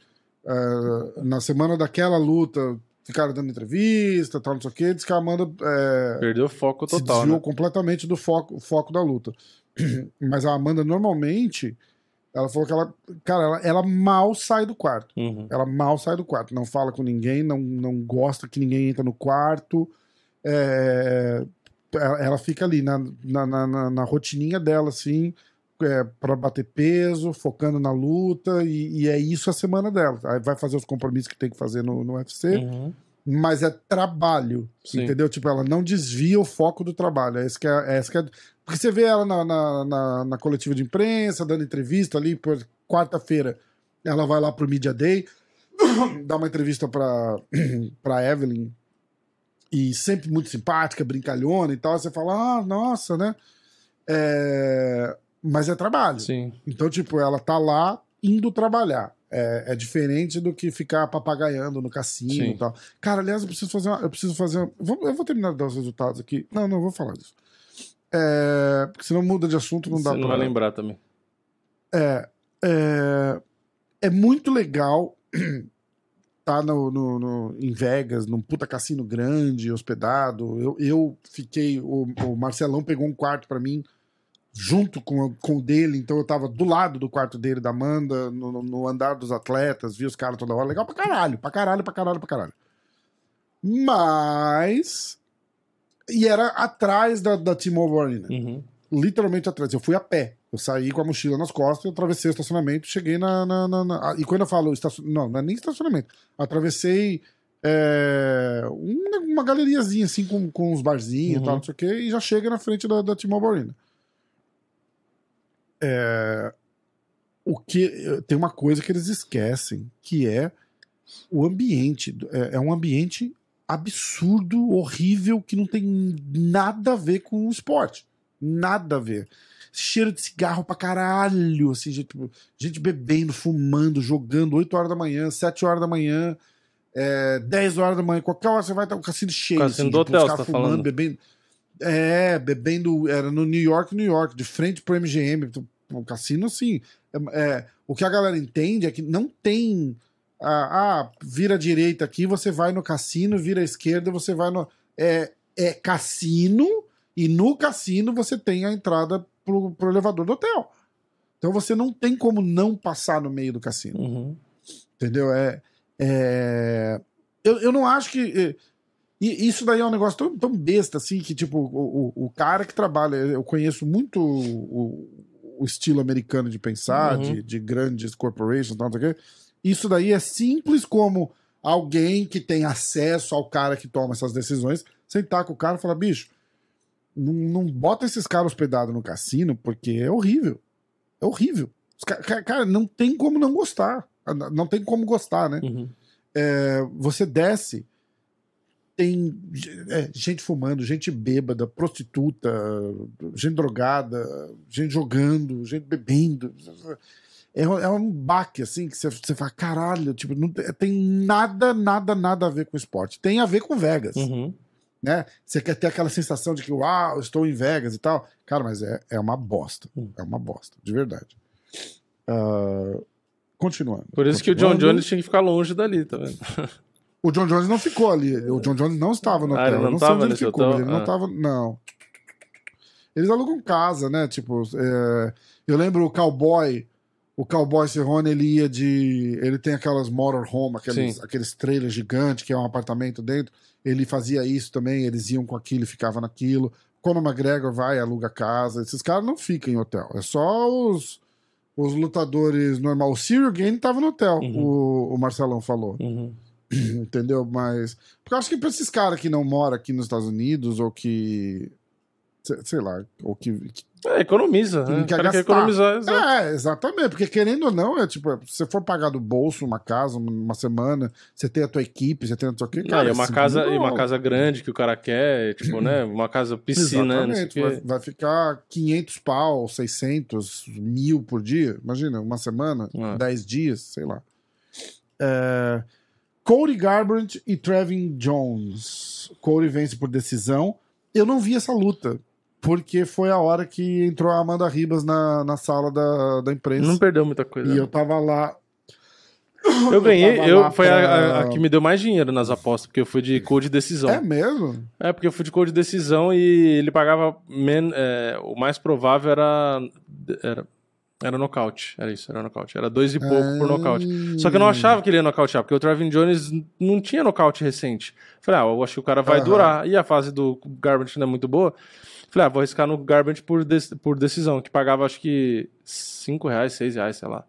eh, na semana daquela luta, ficaram dando entrevista, tal, não sei o quê, diz que a Amanda eh, Perdeu o foco se total, desviou né? completamente do foco, foco da luta. Mas a Amanda, normalmente, ela falou que ela, cara, ela, ela mal sai do quarto. Uhum. Ela mal sai do quarto, não fala com ninguém, não, não gosta que ninguém entra no quarto. É, ela, fica ali na, na, na, na- rotininha dela, assim, é, para bater peso, focando na luta, e, e é isso a semana dela. Aí vai fazer os compromissos que tem que fazer no, no UFC, Uhum. mas é trabalho, Sim. entendeu? Tipo, ela não desvia o foco do trabalho. É isso que é, é isso que é- Porque você vê ela na, na, na- na coletiva de imprensa, dando entrevista ali, por quarta-feira, ela vai lá pro Media Day, dá uma entrevista pra, pra Evelyn, e sempre muito simpática, brincalhona e tal. Você fala, ah, nossa, né? É, Mas é trabalho. Sim. Então, tipo, ela tá lá indo trabalhar. É, é diferente do que ficar papagaiando no cassino Sim. e tal. Cara, aliás, eu preciso fazer uma, Eu preciso fazer. uma- vou- eu vou terminar de dar os resultados aqui. Não, não, eu vou falar disso. É, porque senão muda de assunto, não Você dá não pra. lembrar também. É, é, é muito legal tá no, no- no- em Vegas, num puta cassino grande, hospedado. Eu, eu fiquei. O, o Marcelão pegou um quarto pra mim junto com, o- com o dele, então eu tava do lado do quarto dele, da Amanda, no, no- no andar dos atletas, vi os caras toda hora. Legal pra caralho, pra caralho, pra caralho, pra caralho. Mas. E era atrás da, da T-Mobile Arena Uhum. literalmente atrás. Eu fui a pé. Eu saí com a mochila nas costas, eu atravessei o estacionamento, cheguei na. na- na- na- E quando eu falo estacion... não, não é nem estacionamento. Atravessei é, uma, uma galeriazinha assim com, com uns barzinhos e Uhum. tal, não sei o quê, e já chega na frente da, da T-Mobile Arena. É, o que tem uma coisa que eles esquecem, que é o ambiente. É, é um ambiente absurdo, horrível, que não tem nada a ver com o esporte. Nada a ver. Cheiro de cigarro pra caralho, assim, gente, gente bebendo, fumando, jogando, 8 horas da manhã, 7 horas da manhã, é, 10 horas da manhã, qualquer hora você vai estar o cassino cheio. Cassino assim, do tipo, hotel, você tá falando? bebendo. É, bebendo, era no New York, New York, de frente pro MGM, o cassino, assim, é, é, o que a galera entende é que não tem, ah, ah, vira à direita aqui, você vai no cassino, vira à esquerda, você vai no, é, é cassino, e no cassino você tem a entrada pro, pro elevador do hotel. Então você não tem como não passar no meio do cassino. Uhum. Entendeu? É, é... Eu, eu não acho que. é, E isso daí é um negócio tão, tão besta, assim, que, tipo, o, o, o cara que trabalha. Eu conheço muito o, o estilo americano de pensar, Uhum. de, de grandes corporations, tal, não sei o quê. Isso daí é simples como alguém que tem acesso ao cara que toma essas decisões, sentar com o cara e falar, bicho, não, não bota esses caras hospedados no cassino, porque é horrível. É horrível. Os ca- ca- Cara, não tem como não gostar. Não tem como gostar, né? Uhum. É, você desce, tem é, gente fumando, gente bêbada, prostituta, gente drogada, gente jogando, gente bebendo. É, é um baque, assim, que você, você fala, caralho, tipo, não tem, tem nada, nada, nada a ver com esporte. Tem a ver com Vegas, Uhum. né? Você quer ter aquela sensação de que, uau, estou em Vegas e tal. Cara, mas é, é uma bosta. Hum. É uma bosta, de verdade. Ah, continuando. Por isso que o John Continuando. Jones tinha que ficar longe dali, tá vendo? O John Jones não ficou ali. O John Jones não estava no Ah, hotel. ele não Eu não sei onde ele ficou, hotel? ele não Ah. tava. Não. Eles alugam casa, né? Tipo, é, eu lembro o cowboy. O cowboy Serrone, ele ia de. Ele tem aquelas motorhome, aqueles, Sim. aqueles trailers gigantes, que é um apartamento dentro. Ele fazia isso também, eles iam com aquilo e ficavam naquilo. O McGregor vai, aluga casa. Esses caras não ficam em hotel. É só os, os lutadores normal. O Cyril Gain tava no hotel, Uhum. o, o Marcelão falou Uhum. entendeu? Mas. Porque eu acho que pra esses caras que não moram aqui nos Estados Unidos, ou que. Sei, lá, ou que. que- É, economiza, Que né? quer cara quer economizar, exato. É, exatamente, porque querendo ou não, é tipo, se você for pagar do bolso uma casa, uma semana, você tem a tua equipe, você tem a tua equipe. Ah, e uma casa, e uma casa grande que o cara quer, tipo, né? Uma casa piscina, Exatamente, vai, vai ficar 500 pau, 600, mil por dia. Imagina, uma semana, É. 10 dias, sei lá. É, Cody Garbrandt e Trevin Jones. Cody vence por decisão. Eu não vi essa luta, porque foi a hora que entrou a Amanda Ribas na, na sala da, da imprensa. Não perdeu muita coisa. e eu tava lá. Eu ganhei, eu, lá foi a, pra- a- a que me deu mais dinheiro nas apostas, porque eu fui de code decisão. É mesmo? É, porque eu fui de cor de decisão e ele pagava. men- é, o mais provável era. Era, era nocaute. Era isso, era nocaute. Era dois e pouco por nocaute. Só que eu não achava que ele ia nocautear, porque o Trevin Jones não tinha nocaute recente. Falei, ah, eu acho que o cara vai Aham. durar. E a fase do Garbrandt não é muito boa. Falei, ah, vou arriscar no Garbrandt por, dec- por decisão, que pagava acho que 5 reais, 6 reais, sei lá.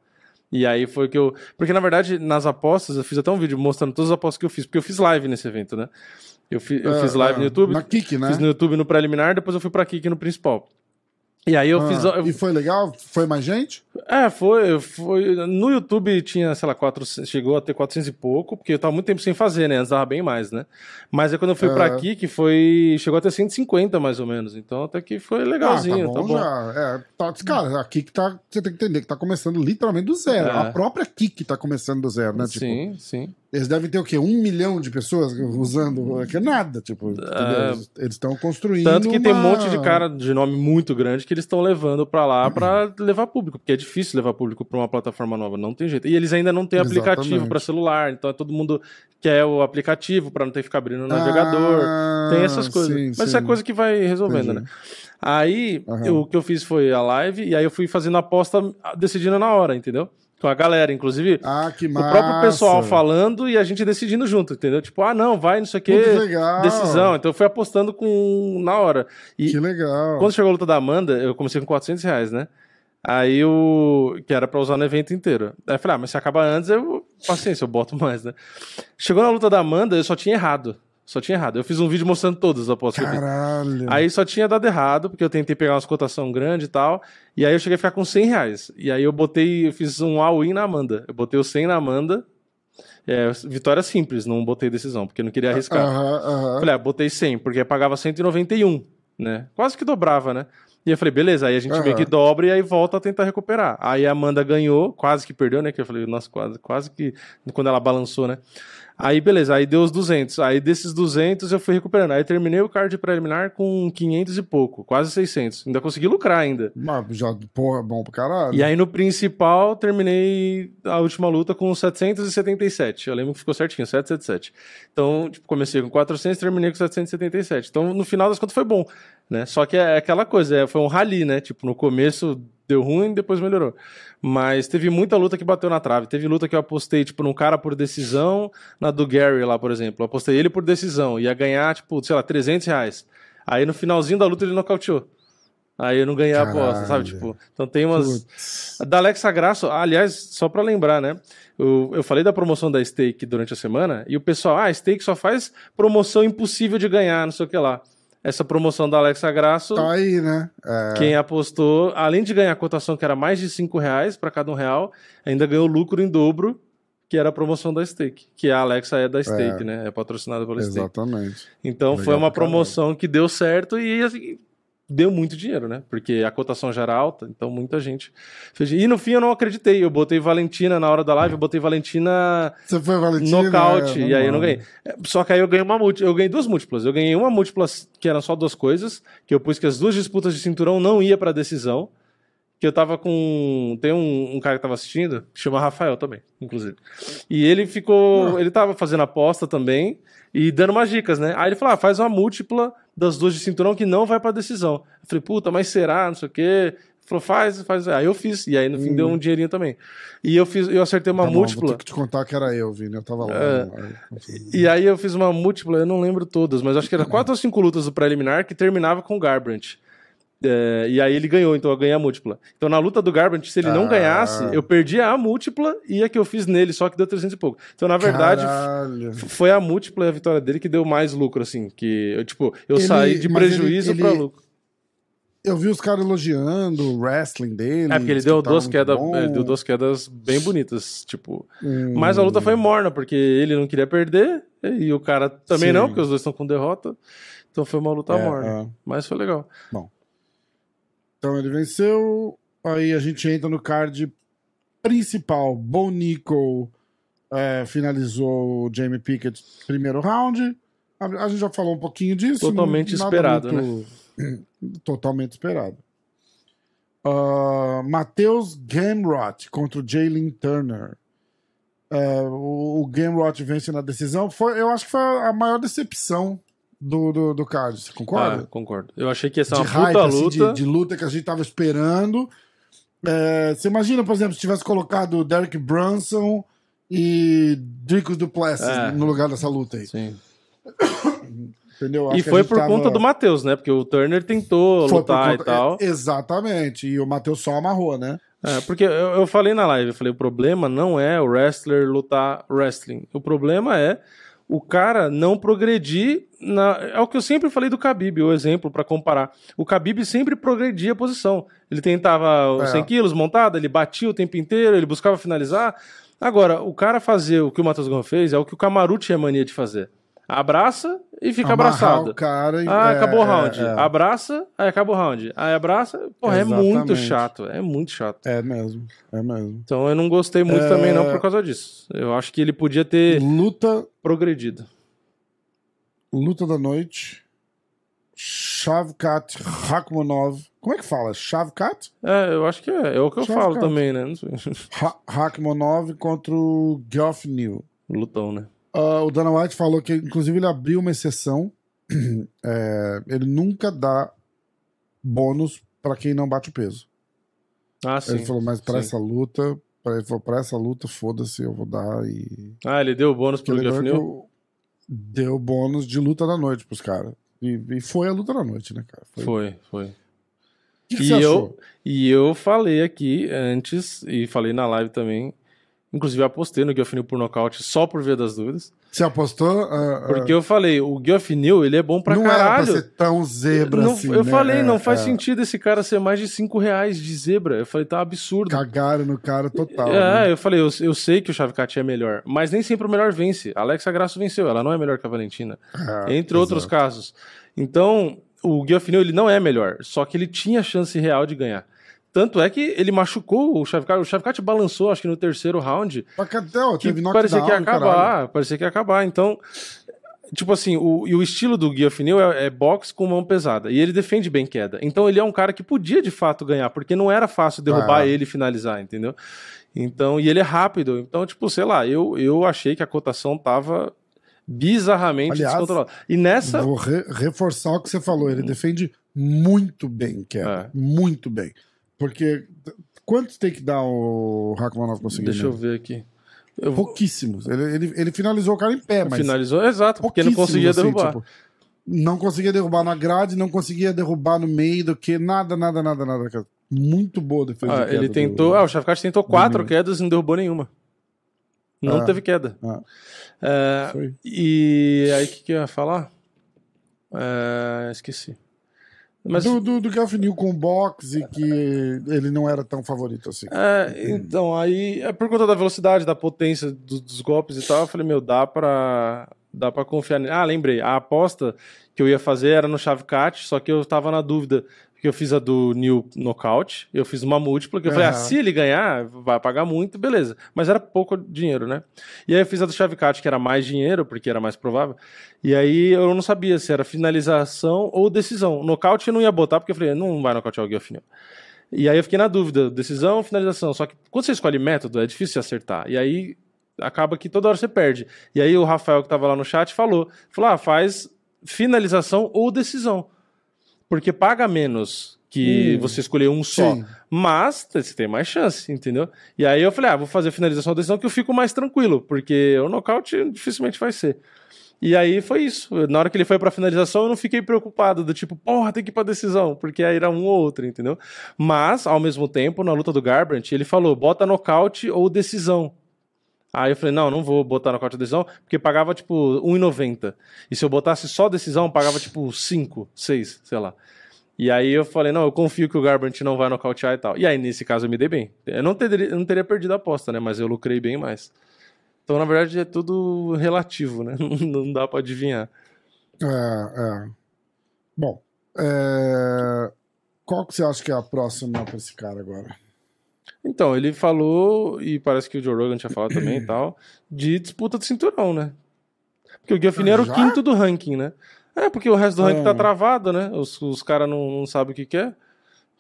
E aí foi que eu. Porque na verdade, nas apostas, eu fiz até um vídeo mostrando todas as apostas que eu fiz, porque eu fiz live nesse evento, né? Eu, fi- eu Ah, fiz live ah, no YouTube, Na Kik, né? fiz no YouTube no preliminar, depois eu fui pra Kik no principal. E aí eu Ah, fiz. eu- E foi legal? Foi mais gente? é, foi, foi. No YouTube tinha, sei lá, 400, chegou a ter 400 e pouco, porque eu tava muito tempo sem fazer, né? Antes dava bem mais, né? Mas aí quando eu fui pra Aham. aqui, que foi. Chegou a ter 150 mais ou menos. Então até que foi legalzinho, ah, tá bom. já. É, tá, cara, a Kik tá. Você tem que entender que tá começando literalmente do zero. É. A própria Kik tá começando do zero, né? Tipo, sim, sim. eles devem ter o quê? Um milhão de pessoas usando. Que é nada, tipo. entendeu? Eles estão construindo. Tanto que tem um uma- monte de cara de nome muito grande que eles estão levando pra lá pra levar público, porque é difícil levar público pra uma plataforma nova, não tem jeito. E eles ainda não têm aplicativo Exatamente. pra celular, então é todo mundo quer o aplicativo pra não ter que ficar abrindo o navegador. Ah, Tem essas coisas. sim, Mas sim. isso é coisa que vai resolvendo, Entendi. né? Aí, Aham. eu- o que eu fiz foi a live, e aí eu fui fazendo a aposta decidindo na hora, entendeu? Com a galera, inclusive. Ah, que O massa. próprio pessoal falando e a gente decidindo junto, entendeu? Tipo, ah, não, vai, não sei o quê. legal. Decisão. Então eu fui apostando com na hora. E Que legal. quando chegou a luta da Amanda, eu comecei com 400 reais, né? Aí eu. Que era pra usar no evento inteiro. Aí eu falei, ah, mas se acabar antes, eu. Paciência, eu boto mais, né? Chegou na luta da Amanda, eu só tinha errado. Só tinha errado. Eu fiz um vídeo mostrando todas as apostas. Caralho. Aí só tinha dado errado, porque eu tentei pegar umas cotação grande e tal. E aí eu cheguei a ficar com 100 reais. E aí eu botei, eu fiz um all-in na Amanda. Eu botei o 100 na Amanda. É, vitória simples, não botei decisão, porque eu não queria arriscar. Aham, aham. Falei, ah, botei 100, porque pagava 191, né? Quase que dobrava, né? E eu falei, beleza, aí a gente meio Aham. que dobra e aí volta a tentar recuperar. Aí a Amanda ganhou, quase que perdeu, né? Que eu falei, nossa, quase, quase que. Quando ela balançou, né? Aí, beleza, aí deu os 200. Aí desses 200 eu fui recuperando. Aí terminei o card preliminar com 500 e pouco, quase 600. Ainda consegui lucrar ainda. Mas já, porra, bom pra caralho. E aí no principal terminei a última luta com 777. Eu lembro que ficou certinho, 777. Então, tipo, comecei com 400 terminei com 777. Então, no final das contas foi bom, né? Só que é aquela coisa, é, foi um rally, né? Tipo, no começo deu ruim, depois melhorou. Mas teve muita luta que bateu na trave. Teve luta que eu apostei, tipo, num cara por decisão, na do Gary lá, por exemplo. Eu apostei ele por decisão, ia ganhar, tipo, sei lá, 300 reais. Aí no finalzinho da luta ele nocauteou. Aí eu não ganhei a aposta, sabe? Tipo, então tem umas. Putz. Da Alexa Grasso, aliás, só pra lembrar, né? Eu, eu falei da promoção da Stake durante a semana e o pessoal, ah, a Stake só faz promoção impossível de ganhar, não sei o que lá. Essa promoção da Alexa Grasso, Tá aí, né? É, quem apostou, além de ganhar a cotação que era mais de 5 reais para cada um real, ainda ganhou lucro em dobro, que era a promoção da Stake. Que a Alexa é da Stake, né? É patrocinada pela Stake. Exatamente. Então Legal foi uma promoção que deu certo e assim, deu muito dinheiro, né? Porque a cotação já era alta, então muita gente fez. E no fim eu não acreditei. Eu botei Valentina na hora da live, eu botei Valentina Você foi Valentina? nocaute, é, e aí eu não ganhei. Só que aí eu ganhei uma múltipla, eu ganhei duas múltiplas. Eu ganhei uma múltipla que eram só duas coisas, que eu pus que as duas disputas de cinturão não ia pra decisão. Que eu tava com. Tem um, um cara que tava assistindo, que chama Rafael também, inclusive. E ele ficou. Ele tava fazendo aposta também e dando umas dicas, né? Aí ele falou: ah, faz uma múltipla das duas de cinturão que não vai pra decisão. Eu falei, puta, mas será? Não sei o quê. Falou, faz, faz. Aí eu fiz. E aí no fim deu um dinheirinho também. E eu fiz, eu acertei uma Tá bom, múltipla. Vou ter que te contar que era eu, Vini. Eu tava lá. É. né? E aí eu fiz uma múltipla, eu não lembro todas, mas acho que era quatro ou cinco lutas do preliminar que terminava com o Garbrandt. É, e aí ele ganhou, então eu ganhei a múltipla. Então na luta do Garbrandt, se ele não Ah. ganhasse, eu perdia a múltipla e a que eu fiz nele, só que deu 300 e pouco. Então na verdade, foi a múltipla e a vitória dele que deu mais lucro, assim. Que eu, tipo, eu Ele- saí de ele- prejuízo ele- pra lucro. Eu vi os caras elogiando o wrestling dele. É, porque ele deu duas bom. ele deu duas quedas bem bonitas, tipo. Hum. Mas a luta foi morna, porque ele não queria perder, e o cara também Sim. não, porque os dois estão com derrota. Então foi uma luta É, morna. é. Mas foi legal. Então ele venceu. Aí a gente entra no card principal. Bo Nico é, finalizou o Jamie Pickett primeiro round. A, a gente já falou um pouquinho disso. Totalmente esperado, muito- Totalmente esperado. Uh, Matheus Gamrot contra o Jalen Turner. É, o, o Gamrot vence na decisão. Foi, eu acho que foi a maior decepção do, do, do card. Você concorda? Ah, concordo. Eu achei que ia ser de uma hype, puta assim, luta. de, de luta que a gente tava esperando. É, você imagina, por exemplo, se tivesse colocado Derek Brunson e Dricos Duplessis É. no lugar dessa luta aí. Sim. Entendeu? Acho E foi por tava- conta do Matheus, né? Porque o Turner tentou foi lutar conta- e tal. é, exatamente. E o Matheus só amarrou, né? É, porque eu, eu falei na live, eu falei, o problema não é o wrestler lutar wrestling. O problema é o cara não progredir na... É o que eu sempre falei do Khabib, o exemplo pra comparar. O Khabib sempre progredia a posição. Ele tentava os É. 100 quilos montada, ele batia o tempo inteiro, ele buscava finalizar. Agora, o cara fazer o que o Matheus Gama fez é o que o Camaru tinha mania de fazer. Abraça e fica Amarrar abraçado. o cara e- Ah, é, acabou o é, round. É, Abraça, aí acaba o round. Aí abraça. Porra, é muito Exatamente. chato. É muito chato. é mesmo. É mesmo. Então eu não gostei muito É. também, não, por causa disso. Eu acho que ele podia ter Luta, progredido. luta da noite. Shavkat Rakhmonov. Como é que fala? Shavkat? É, eu acho que é. É o que eu Só falo também, né? Rakhmonov contra o Geoff New. Lutão, né? Ah, o Dana White falou que, inclusive, ele abriu uma exceção. É, ele nunca dá bônus pra quem não bate o peso. Ah, sim. ele falou, mas pra sim. essa luta, pra, ele falou, pra essa luta, foda-se, eu vou dar e. Ah, ele deu bônus pro Neal? eu- deu bônus de luta da noite pros caras. E, e foi a luta da noite, né, cara? Foi. Foi, foi. Que, que E eu, achou? e eu falei aqui antes, e falei na live também. Inclusive, eu apostei no Neal por nocaute só por via das dúvidas. Você apostou? Ah, ah, Porque eu falei, o Neal, ele é bom pra não caralho. era pra ser tão zebra Não- assim, eu né? falei, É, não faz é. sentido esse cara ser mais de 5 reais de zebra. Eu falei, tá absurdo. Cagaram no cara total. É, né? eu falei, eu, eu sei que o Chavcati é melhor, mas nem sempre o melhor vence. A Alexa Grasso venceu, ela não é melhor que a Valentina. É, entre outros exato. casos. Então, o Guilherme ele não é melhor, só que ele tinha chance real de ganhar. Tanto é que ele machucou o Chavcati, o Chavcati balançou, acho que no terceiro round, ó, que teve parecia que ia knockdown, caralho. acabar, parecia que ia acabar. Então, tipo assim, o, e o estilo do Guilherme é, é boxe com mão pesada, e ele defende bem queda. Então, ele é um cara que podia de fato ganhar, porque não era fácil derrubar Ah. ele e finalizar, entendeu? Então, e ele é rápido. Então, tipo, sei lá, eu, eu achei que a cotação tava bizarramente Aliás, descontrolada. E nessa, Vou re- reforçar o que você falou. Ele defende muito bem, queda. É. Muito bem. Porque quantos tem que dar o Rakhmonov conseguir? Deixa eu ver aqui. Eu. Pouquíssimos. Ele, ele, ele finalizou o cara em pé, mas. Finalizou, exato, porque não conseguia assim, derrubar. tipo, não conseguia derrubar na grade, não conseguia derrubar no meio do que. Nada, nada, nada, nada. Muito boa a defesa. Ah, de ele do- tentou. Ah, o Chavcati tentou quatro quedas e não derrubou nenhuma. Não Ah. teve queda. Ah. É, e aí, o que, que eu ia falar? É, esqueci. Mas, Do, do, do Gaffney com box e que ele não era tão favorito assim. é, então, aí, é por conta da velocidade, da potência do- dos golpes e tal, eu falei, meu, dá pra, dá pra confiar nele. Ah, lembrei, a aposta que eu ia fazer era no chave cat, só que eu tava na dúvida, porque eu fiz a do New Knockout, eu fiz uma múltipla, que eu falei, ah, se ele ganhar, vai pagar muito, beleza. Mas era pouco dinheiro, né? E aí eu fiz a do chave cat, que era mais dinheiro, porque era mais provável. E aí eu não sabia se era finalização ou decisão. Nocaute eu não ia botar, porque eu falei, não vai nocautear o Guilherme. E aí eu fiquei na dúvida, decisão ou finalização. Só que quando você escolhe método, é difícil de acertar. E aí acaba que toda hora você perde. E aí o Rafael, que tava lá no chat, falou: falou, ah, faz finalização ou decisão. Porque paga menos que Hum, você escolher um só. sim. Mas você tem mais chance, entendeu? E aí eu falei, ah, vou fazer finalização ou decisão que eu fico mais tranquilo, porque o nocaute dificilmente vai ser. E aí foi isso. Na hora que ele foi pra finalização, eu não fiquei preocupado, do tipo, porra, tem que ir pra decisão, porque aí era um ou outro, entendeu? Mas, ao mesmo tempo, na luta do Garbrandt, ele falou, bota nocaute ou decisão. Aí eu falei, não, não vou botar nocaute ou decisão, porque pagava, tipo, 1,90. E se eu botasse só decisão, pagava, tipo, 5, 6, sei lá. E aí eu falei, não, eu confio que o Garbrandt não vai nocautear e tal. E aí, nesse caso, eu me dei bem. Eu não teria, eu não teria perdido a aposta, né? Mas eu lucrei bem mais. Então, na verdade, é tudo relativo, né? Não dá pra adivinhar. É, é. Bom, é, qual que você acha que é a próxima pra esse cara agora? Então, ele falou, e parece que o Joe Rogan tinha falado também e tal, de disputa de cinturão, né? Porque o Guilherme era o quinto do ranking, né? É, porque o resto do ranking Ah. tá travado, né? Os, os caras não, não sabem o que quer.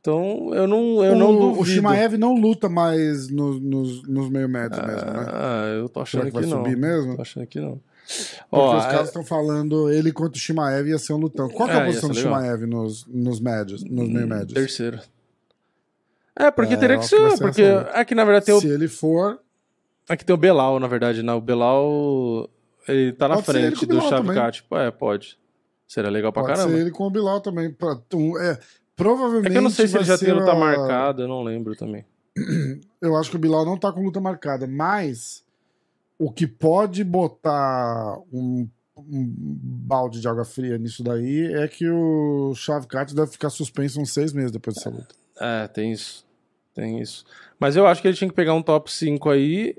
Então, eu não, eu não o, duvido. o Shimaev não luta mais no- nos, nos meio médios mesmo, né? Ah, eu tô achando Será que vai que não. subir mesmo? Tô achando que não. Porque Ó, os é- caras estão falando ele contra o Shimaev ia ser um lutão. Qual que é É, a ia posição do legal. Shimaev nos, nos médios, nos meio médios? Terceiro. É, porque É, teria eu que que ser, ser porque luta. aqui na verdade tem o, Se ele for, aqui tem o Belal, na verdade, né? O Belal, ele tá na Pode frente do Belal. Tipo, é, pode. Seria legal pra pode caramba. ser ele com o Bilal também. Pra, é, provavelmente É que eu não sei se ele já tem luta a- marcada, eu não lembro também. Eu acho que o Bilal não tá com luta marcada, mas o que pode botar um, um balde de água fria nisso daí é que o Shavkat deve ficar suspenso uns seis meses depois dessa luta. É, tem isso. Tem isso. Mas eu acho que ele tinha que pegar um top 5 aí.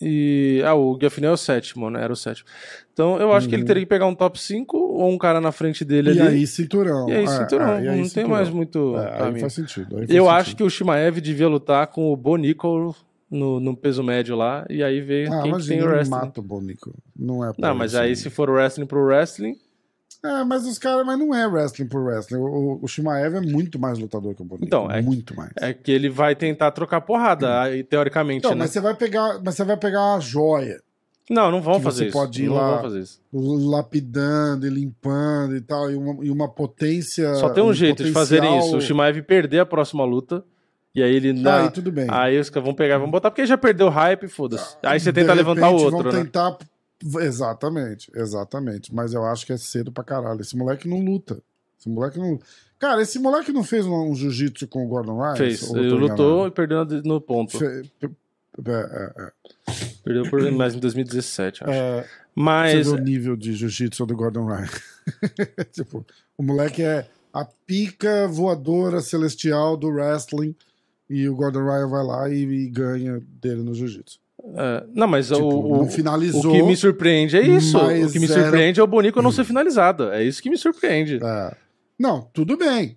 E. Ah, o Gaffney é o sétimo, né? Era o sétimo. Então eu acho que ele Uhum. teria que pegar um top 5 ou um cara na frente dele E ali. aí, cinturão. e aí, É, cinturão. é, e aí, não tem cinturão. mais muito. É, aí faz sentido. aí faz Eu sentido. acho que o Shimaev devia lutar com o Bonico no, no peso médio lá, e aí ver Ah, quem que tem o ele wrestling. mata o Bonico. Não é pra Não, mas aí se for wrestling pro wrestling, É, mas os caras, mas não é wrestling por wrestling. O, o Shimaev é muito mais lutador que o Bonico. Então, é- muito mais. é que ele vai tentar trocar porrada, aí, teoricamente, Então, né? mas você vai pegar, mas você vai pegar a joia, Não, não vão que fazer você isso. pode ir não lá- vão fazer isso. lapidando e limpando e tal, e uma, e uma potência. Só tem um, jeito de fazer potencial- isso. O Shimaev perder a próxima luta, e aí ele... Na... aí tudo bem. Aí os caras vão pegar vão botar, porque ele já perdeu o hype, foda-se. Aí você tenta De levantar o outro, vão né? tentar... Exatamente, exatamente. Mas eu acho que é cedo pra caralho. Esse moleque não luta. Esse moleque não. Cara, esse moleque não fez um, um jiu-jitsu com o Gordon Ryan? Fez. Ele lutou e perdeu no- ponto. Fe- É, é, é. Perdeu por mais em 2017, acho. É, Você Mas... vê o nível de jiu-jitsu do Gordon Ryan. tipo, o moleque é a pica voadora celestial do wrestling e o Gordon Ryan vai lá e, e ganha dele no jiu-jitsu. É, não, mas Tipo, o, não finalizou. o que me surpreende é isso. O que me era- surpreende é o Bonico não ser finalizado. É isso que me surpreende. É. Não, tudo bem.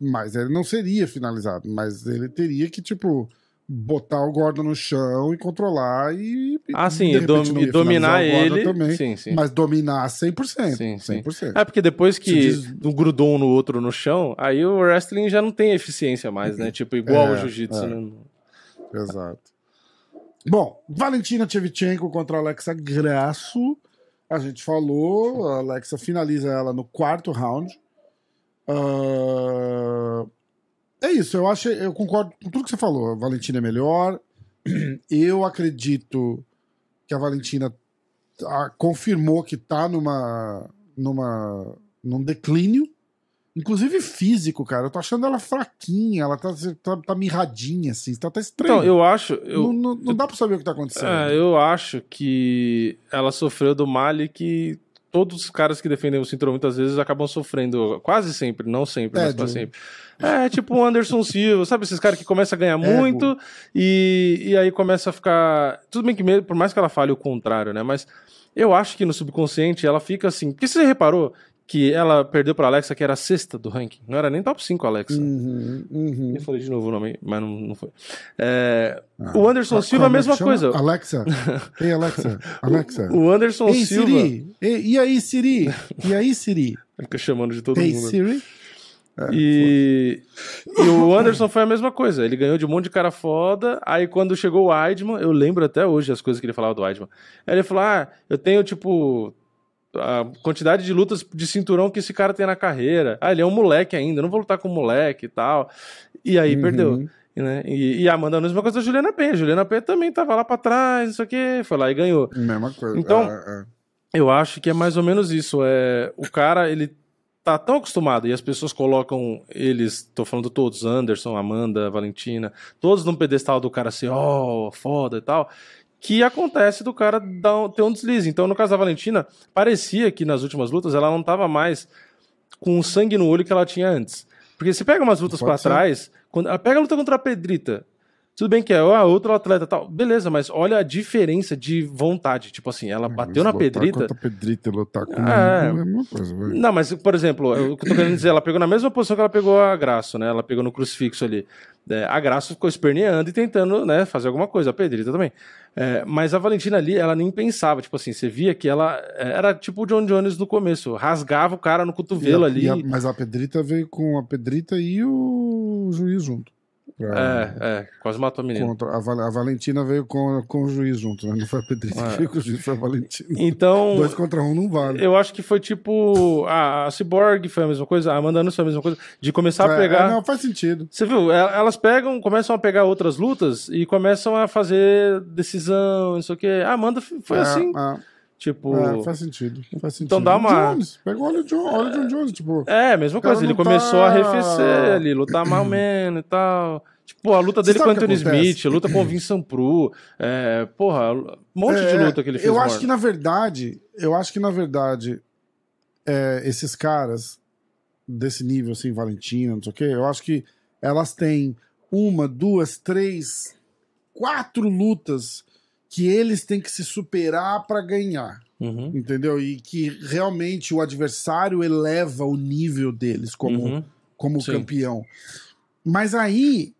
Mas ele não seria finalizado. Mas ele teria que, tipo, botar o Gordon no chão e controlar e. Ah, sim, e, dom- e dominar ele. Também, Sim, sim. Mas dominar 100%. Sim, sim. 100%. É porque depois que diz- um grudou um no outro no chão, aí o wrestling já não tem eficiência mais, né? Tipo, igual É, o jiu-jitsu. é. né? Exato. Bom, Valentina Shevchenko contra Alexa Grasso. A gente falou, a Alexa finaliza ela no quarto round. Ah, é isso, eu acho, eu concordo com tudo que você falou. A Valentina é melhor. Eu acredito que a Valentina ah, confirmou que tá numa, numa, num declínio. Inclusive físico, cara. Eu tô achando ela fraquinha, ela tá, tá, tá mirradinha, assim. Tá, tá estranho. Então, eu acho. Eu, não, não, não dá pra saber o que tá acontecendo. é, eu acho que ela sofreu do Malik todos os caras que defendem o cinturão muitas vezes acabam sofrendo, quase sempre, não sempre, mas quase sempre. É, tipo o Anderson Silva, sabe esses caras que começam a ganhar muito e, e aí começa a ficar. Tudo bem que, mesmo, por mais que ela fale o contrário, né? Mas eu acho que no subconsciente ela fica assim. Porque você reparou que ela perdeu pra Alexa, que era a sexta do ranking. Não era nem top 5 Alexa. Uhum, uhum. Eu falei de novo o nome, mas não, não foi. É, Ah. o Anderson Qual- Silva, a é mesma coisa. Alexa. Ei, Alexa. Alexa. O Anderson Ei, Silva. Siri. Ei, e aí, Siri? E aí, Siri? Fica chamando de todo Ei, mundo. Siri? E, e o Anderson foi a mesma coisa. Ele ganhou de um monte de cara foda. Aí quando chegou o Weidman, eu lembro até hoje as coisas que ele falava do Weidman. Aí ele falou: Ah, eu tenho tipo. A quantidade de lutas de cinturão que esse cara tem na carreira. Ah, ele é um moleque ainda, não vou lutar com um moleque e tal. E aí Uhum. perdeu. Né? E, e a Amanda Nunes, mesma coisa da Juliana Penha. A Juliana Penha também tava lá pra trás, isso aqui, foi lá e ganhou. Mesma coisa. Então- Ah, ah. Eu acho que é mais ou menos isso. É, o cara, ele tá tão acostumado e as pessoas colocam eles, tô falando todos, Anderson, Amanda, Valentina, todos num pedestal do cara ser, ó, foda e tal, que acontece do cara um- ter um deslize. Então, no caso da Valentina, parecia que nas últimas lutas ela não tava mais com o sangue no olho que ela tinha antes. Porque você pega umas lutas ser. trás, quando, ah, pega a luta contra a Pedrita. Tudo bem que é ah, outro atleta tal. Beleza, mas olha a diferença de vontade. Tipo assim, ela bateu na Pedrita. Contra a Pedrita e lutar com É. é coisa. Não, mas, por exemplo, o que eu tô querendo dizer, ela pegou na mesma posição que ela pegou a Graço, né? Ela pegou no crucifixo ali. É, a Graço ficou esperneando e tentando, né, fazer alguma coisa, a Pedrita também. É, mas a Valentina ali, ela nem pensava, tipo assim, você via que ela é, era tipo o John Jones no começo, rasgava o cara no cotovelo a- ali. a- mas a Pedrita veio com a Pedrita e o juiz junto. Pra- É, é, quase matou a menina. contra- a, Val- a Valentina veio com, com o juiz junto, né? Não foi a Pedrita É. que veio com o juiz, foi a Valentina. Então, Dois contra um não vale. eu acho que foi tipo. A, a Cyborg foi a mesma coisa, a Amanda Nunes foi a mesma coisa, de começar a É, pegar. é, não, faz sentido. Você viu? El- Elas pegam, começam a pegar outras lutas e começam a fazer decisão, não sei o quê. A Amanda foi É, assim. é, Tipo. é, faz sentido. Faz sentido. Então dá uma- Jones, pega o Olho John, olha o John Jones, tipo. É, mesma coisa. Ele começou tá- a arrefecer ali, lutar mal menos e tal. Tipo, a luta dele com o Anthony? Smith, a luta com o Vincent Pru. É, porra, um monte de É, luta que ele fez. Eu morto. acho que na verdade, eu acho que na verdade, é, esses caras desse nível, assim, Valentina, não sei o quê, eu acho que elas têm uma, duas, três, quatro lutas que eles têm que se superar pra ganhar, Uhum, entendeu? E que realmente o adversário eleva o nível deles como, uhum. como Sim. campeão. Mas aí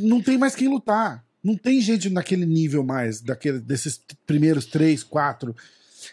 não tem mais quem lutar. Não tem gente naquele nível mais, daquele, desses primeiros três, quatro.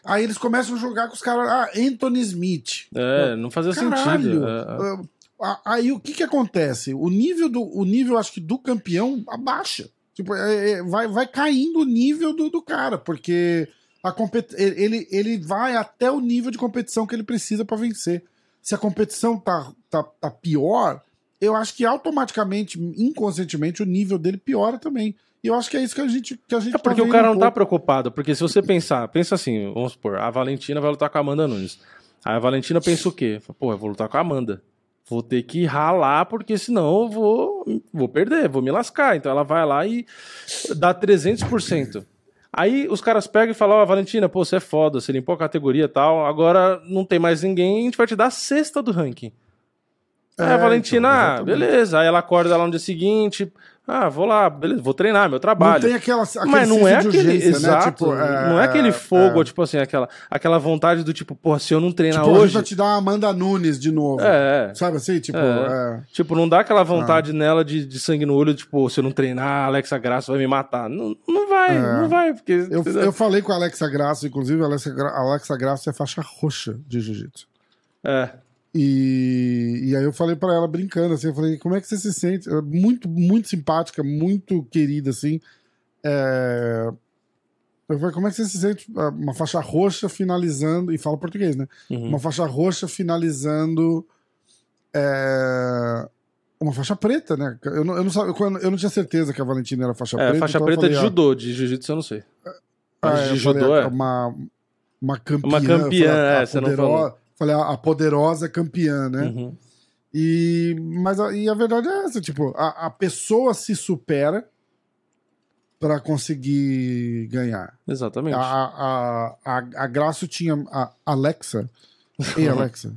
Aí eles começam a jogar com os caras. Ah, Anthony Smith. É, não fazia Caralho. sentido. É, é. Ah, Aí o que que acontece? O nível do, o nível, acho que do campeão abaixa. Tipo, é- é- vai, vai caindo o nível do, do cara, porque a compet... ele, ele vai até o nível de competição que ele precisa pra vencer. Se a competição tá, tá, tá pior, eu acho que automaticamente, inconscientemente, o nível dele piora também. E eu acho que é isso que a gente que a gente É porque tá o cara um não tá pouco. preocupado. Porque se você pensar, pensa assim, vamos supor, a Valentina vai lutar com a Amanda Nunes. Aí a Valentina pensa o quê? Pô, eu vou lutar com a Amanda. Vou ter que ralar, porque senão eu vou, vou perder, vou me lascar. Então ela vai lá e dá 300%. Aí os caras pegam e falam, ó, Valentina, pô, você é foda, você limpou a categoria e tal, agora não tem mais ninguém, a gente vai te dar a sexta do ranking. Aí a É, Valentina, então, ah, beleza. Aí ela acorda lá no dia seguinte, ah, vou lá, beleza, vou treinar, meu Não trabalho. tem aquela, aquele Mas não senso é de aquele. urgência, né? Exato. Tipo, não é aquele fogo, tipo assim, aquela, aquela vontade do tipo, porra, se eu não treinar Tipo, hoje. vai te dar uma Amanda Nunes de novo. É, é. Sabe assim? Tipo, É. é. Tipo, não dá aquela vontade nela de, de sangue no olho, tipo, se eu não treinar, a Alexa Graça vai me matar. Não, não vai, É. não vai, porque. Eu, eu falei com a Alexa Graça, inclusive, a Alexa, Gra- Alexa Graça é faixa roxa de jiu-jitsu. É. E, e aí eu falei pra ela brincando, assim, eu falei, como é que você se sente? É Muito, muito simpática, muito querida, assim. É, Eu falei, como é que você se sente? Ah, Uma faixa roxa finalizando, e fala português, né? Uhum. Uma faixa roxa finalizando é, uma faixa preta, né? Eu não, eu, não sabe- eu não- tinha certeza que a Valentina era faixa É, preta. faixa então preta falei, de ah, judô, de jiu-jitsu eu não sei. Ah, Mas é, de judô falei, é. Uma, uma campeã. Uma campeã, falei, é, você não falou. Falei, a, a poderosa campeã, né? Uhum. E, mas a, e a verdade é essa, tipo, a, a pessoa se supera pra conseguir ganhar. Exatamente. A, a, a, a Graço tinha. A Alexa. Ei, Alexa.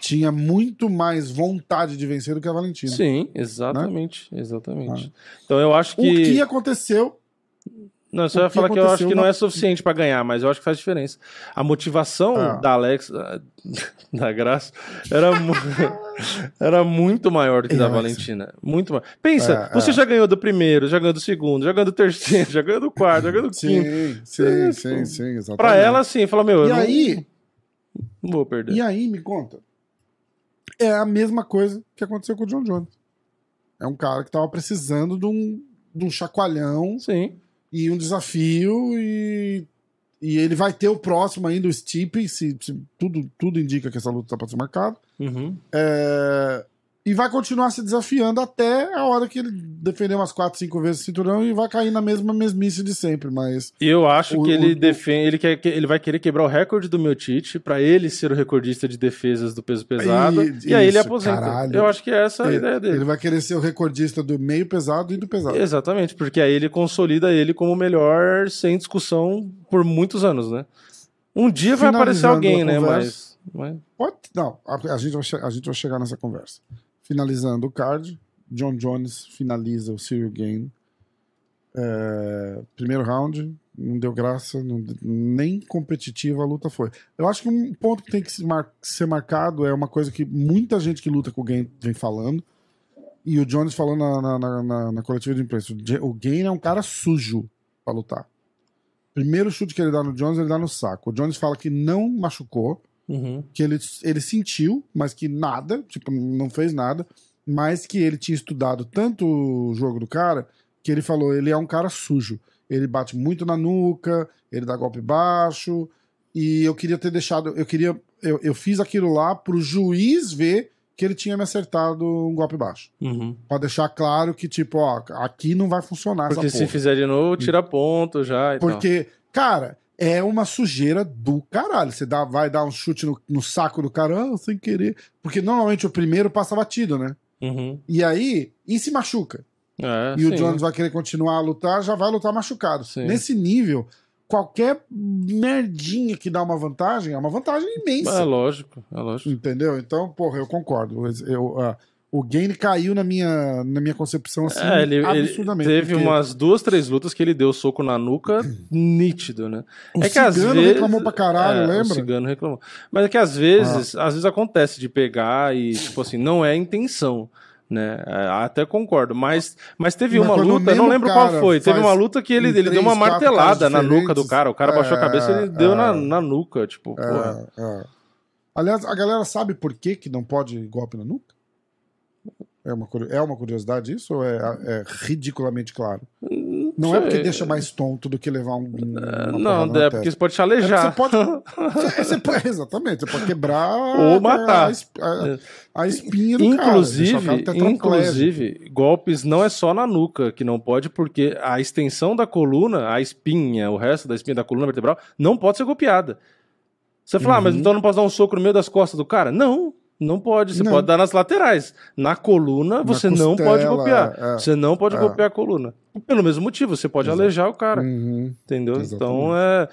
tinha muito mais vontade de vencer do que a Valentina. Sim, exatamente. Exatamente. Então eu acho O que. que aconteceu? Não, você vai que falar que eu acho que não é suficiente pra ganhar, mas eu acho que faz diferença. A motivação Ah. da Alexa, da Graça, era, mu- era muito maior do que Ei, da. Valentina. Muito maior. Pensa, É, você é. já ganhou do primeiro, já ganhou do segundo, já ganhou do terceiro, já ganhou do quarto, já ganhou do quinto. Sim, sim, sim, sim, exatamente. Pra ela, assim, fala, meu, eu E não, aí, não vou perder. e aí, me conta. É a mesma coisa que aconteceu com o John Jones. É um cara que tava precisando de um, de um chacoalhão Sim. E um desafio e, e ele vai ter o próximo ainda, o Stipe, se, se tudo, tudo indica que essa luta tá pra ser marcada. Uhum. É, e vai continuar se desafiando até a hora que ele defender umas 4, 5 vezes o cinturão e vai cair na mesma mesmice de sempre, mas... Eu acho O- que ele o- defende, ele, quer, que- ele vai querer quebrar o recorde do meu Tite pra ele ser o recordista de defesas do peso pesado. E- E, aí ele isso, aposenta. caralho. Eu acho que essa é a ele, ideia dele. ele vai querer ser o recordista do meio pesado e do pesado. Exatamente, porque aí ele consolida ele como o melhor sem discussão por muitos anos, né? Um dia vai aparecer alguém, né? conversa. Mas, mas- Pode, não, a, a gente vai a gente vai chegar nessa conversa. Finalizando o card, John Jones finaliza o Cyril Game. É, primeiro round, não deu graça, não- nem competitiva a luta foi. Eu acho que um ponto que tem que ser marcado é uma coisa que muita gente que luta com o Game vem falando. E o Jones falou na, na, na- na- coletiva de imprensa. o Game é um cara sujo pra lutar. Primeiro chute que ele dá no Jones, ele dá no saco. O Jones fala que não machucou Uhum. que ele, ele sentiu, mas que nada, tipo, não fez nada, mas que ele tinha estudado tanto o jogo do cara que ele falou, ele é um cara sujo. Ele bate muito na nuca, ele dá golpe baixo, e eu queria ter deixado, eu queria, eu, eu fiz aquilo lá pro juiz ver que ele tinha me acertado um golpe baixo. Uhum. Pra deixar claro que, tipo, ó, aqui não vai funcionar Porque essa se porra. fizer de novo, tira ponto já. E tal. Porque, cara, é uma sujeira do caralho. Você dá, vai dar um chute no, no saco do cara, ah, sem querer. Porque normalmente o primeiro passa batido, né? Uhum. E aí, e se machuca? É, e o sim. Jones vai querer continuar a lutar, já vai lutar machucado. Sim. Nesse nível, qualquer merdinha que dá uma vantagem é uma vantagem imensa. É lógico, é lógico. Entendeu? Então, porra, eu concordo. Eu, ah, o Gain caiu na minha, na minha concepção assim, É, ele, ele absurdamente. teve porque umas duas, três lutas que ele deu soco na nuca nítido, né? O é que às Cigano vezes reclamou pra caralho, é, lembra? O cigano reclamou. Mas é que às vezes, às vezes acontece de pegar e tipo assim, não é intenção. Né? É, até concordo, mas, mas teve Mas uma luta, não lembro qual foi. Teve uma luta que ele, ele deu uma martelada na nuca do cara. O cara baixou a cabeça e ele é, deu na, é. na nuca. Tipo, porra. É, é. Aliás, a galera sabe por que, que não pode golpe na nuca? É uma, é uma curiosidade isso ou é, é ridiculamente claro? Não é porque deixa mais tonto do que levar um. porrada Não, na é porque testa. isso pode te É. Você pode, É, você pode- Exatamente, você pode quebrar Ou matar. a, a- a espinha do cara. Inclusive, cara tetraplégico. inclusive, golpes não é só na nuca que não pode, porque a extensão da coluna, a espinha, o resto da espinha da coluna vertebral, não pode ser golpeada. Você fala, ah, mas Uhum. então não posso dar um soco no meio das costas do cara? Não, não pode. Você Não. pode dar nas laterais. Na coluna, você não pode costela, golpear. é. Você não pode É. golpear a coluna. Pelo mesmo motivo, você pode Exato. alejar o cara. Uhum. Entendeu? Exatamente. Então, é,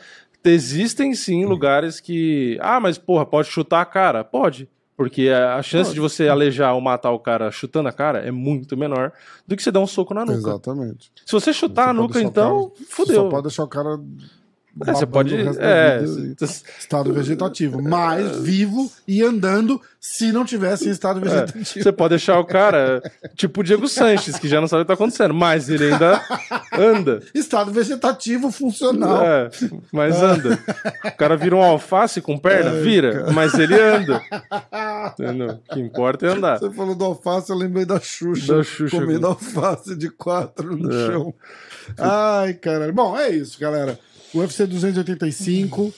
existem sim lugares que. Ah, mas porra, pode chutar a cara? Pode. Porque a chance Pode. de você alejar ou matar o cara chutando a cara é muito menor do que você dar um soco na nuca. Exatamente. Se você chutar Você a nuca, então, cara- fudeu. Só pode deixar o cara. É, você pode. É, vida Estado vegetativo. Mas vivo e andando se não tivesse em estado vegetativo. você pode deixar o cara tipo o Diego Sanches, que já não sabe o que tá acontecendo, mas ele ainda anda. Estado vegetativo funcional. É, mas anda. O cara vira um alface com perna? Vira, mas ele anda. Entendeu? O que importa é andar. Você falou do alface, eu lembrei da Xuxa. Da Xuxa. Comendo alface de quatro no É. chão. Ai, caralho. Bom, é isso, galera. UFC 285.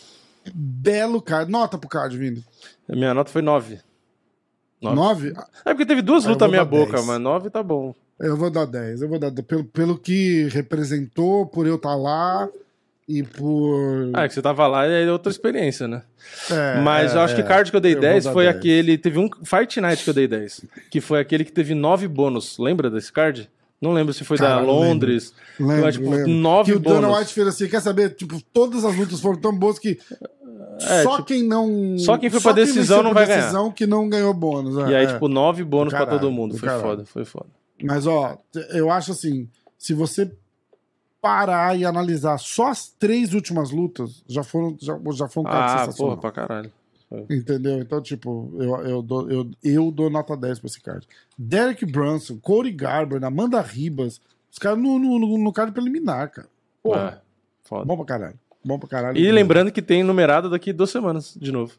Belo card. Nota pro card vindo. A minha nota foi 9. Nove. Nove? É porque teve duas Ah, lutas meia dar boca, 10. mas 9 tá bom. Eu vou dar 10. Eu vou dar 10. Pelo, pelo que representou, por eu estar lá e por. Ah, é que você tava lá e é outra experiência, né? É, mas é, eu acho que é. card que eu dei Eu vou 10 dar foi 10. aquele. Teve um Fight Night que eu dei 10. Que foi aquele que teve 9 bônus. Lembra desse card? Não lembro se foi da Caralho, Londres. Lembro, Mas, tipo, lembro. nove que o Dana bônus. White fez assim, quer saber? Tipo, todas as lutas foram tão boas que É, só tipo, quem não... só quem foi pra decisão não vai ganhar. decisão que não ganhou bônus. é, E aí, é. tipo, nove bônus caralho, todo mundo. do Foi caralho. foda, foi foda. Mas, ó, eu acho assim, se você parar e analisar só as três últimas lutas, já foram, já, já foi um cara Ah, porra, pra caralho. Entendeu? Então, tipo, eu, eu, dou, eu, eu dou nota 10 pra esse card. Derek Brunson, Cody Garber, Amanda Ribas, os caras no, no, no, no card preliminar, cara. Porra, É, foda. bom pra caralho. Bom pra caralho. E lembrando que tem numerado daqui duas semanas, de novo.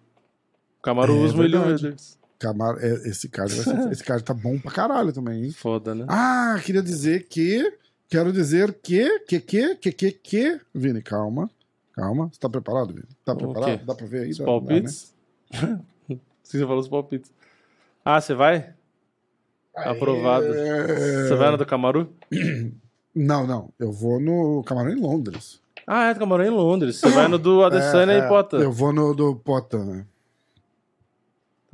Camaro É Usman e. Edwards. Camaro, é, esse card vai ser, esse card tá bom pra caralho também, hein? Foda, né? Ah, queria dizer que. Quero dizer que. Que, que, que, que, que. Vini, calma. Calma. Você tá preparado, Vini? Tá preparado? Dá pra ver aí? Os Dá- palpites? Você falou os palpites. Ah, você vai? né? Aprovado. É... Você vai na do Camaru? Não, não. Eu vou no Camarão em Londres. Ah, é do Camaru em Londres. Você vai no do Adesanya É, e é, Pota. Eu vou no do Potan, né?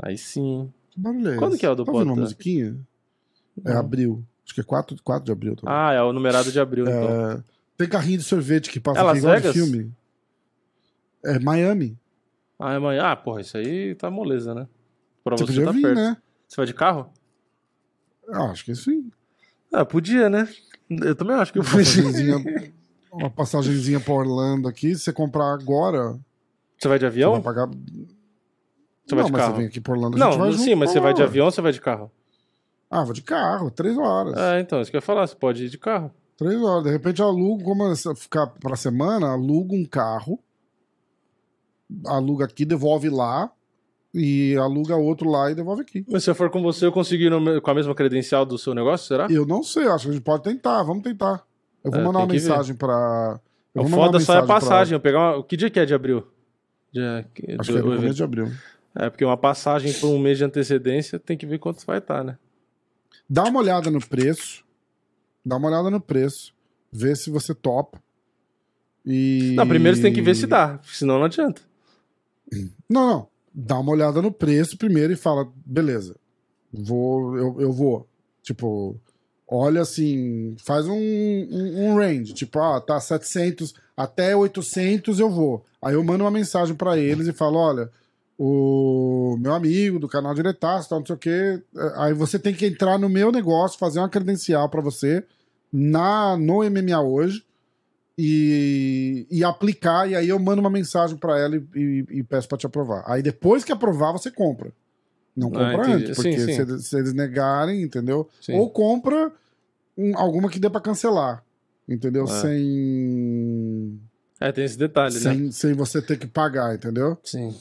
Aí sim. Que barulho é Quando esse? que é o do tá ouvindo uma musiquinha? É Não. abril. Acho que é 4, 4 de abril. Tá? Ah, é o numerado de abril, então. É, tem carrinho de sorvete que passa É aqui igual filme. É Miami. Ah, é amanhã. Ah, porra, isso aí tá moleza, né? Pra Você você, podia tá vir, perto. né? Você vai de carro? Ah, acho que sim. Ah, podia, né? Eu também acho que eu podia. passagenzinha, uma passagenzinha pra Orlando aqui. Se você comprar agora, Você vai de você avião? vai pagar. Você não, vai de mas carro? você vem aqui por Orlando, vai Não, junto sim, mas pra você vai de lá. avião ou você vai de carro? Ah, vou de carro, três horas. É, então, isso que eu ia falar, você pode ir de carro. Três horas. De repente eu alugo, como eu ficar pra semana, alugo um carro, aluga aqui, devolve lá, e aluga outro lá e devolve aqui. Mas se eu for com você, eu me- com a mesma credencial do seu negócio, será? Eu não sei, acho que a gente pode tentar, vamos tentar. Eu vou É, mandar uma mensagem pra. Eu O foda só é a mensagem pra- passagem. Eu pegar uma... Que dia que é de abril? Dia... Acho do- que é no começo de abril. É, porque uma passagem por um mês de antecedência tem que ver quanto vai estar, né? Dá uma olhada no preço. Dá uma olhada no preço. Vê se você topa. E... Não, primeiro você tem que ver se dá, senão não adianta. Não, não. Dá uma olhada no preço primeiro e fala, beleza. Vou, eu, eu vou. Tipo, olha assim, faz um, um, um range. Tipo, ah, tá 700 até 800 eu vou. Aí eu mando uma mensagem pra eles e falo, olha, o meu amigo do canal Diretaço, tal, não sei o quê. eh, Aí você tem que entrar no meu negócio, fazer uma credencial pra você na no MMA hoje e, e aplicar, e aí eu mando uma mensagem pra ela e, e- e peço pra te aprovar. Aí depois que aprovar, você compra. Não Ah, compra entendi. antes, Sim, porque sim. Se, eles- se eles negarem, entendeu? Sim. Ou compra um- alguma que dê pra cancelar, entendeu? É. Sem, É, tem esse detalhe, né? sem, sem você ter que pagar, entendeu? Sim.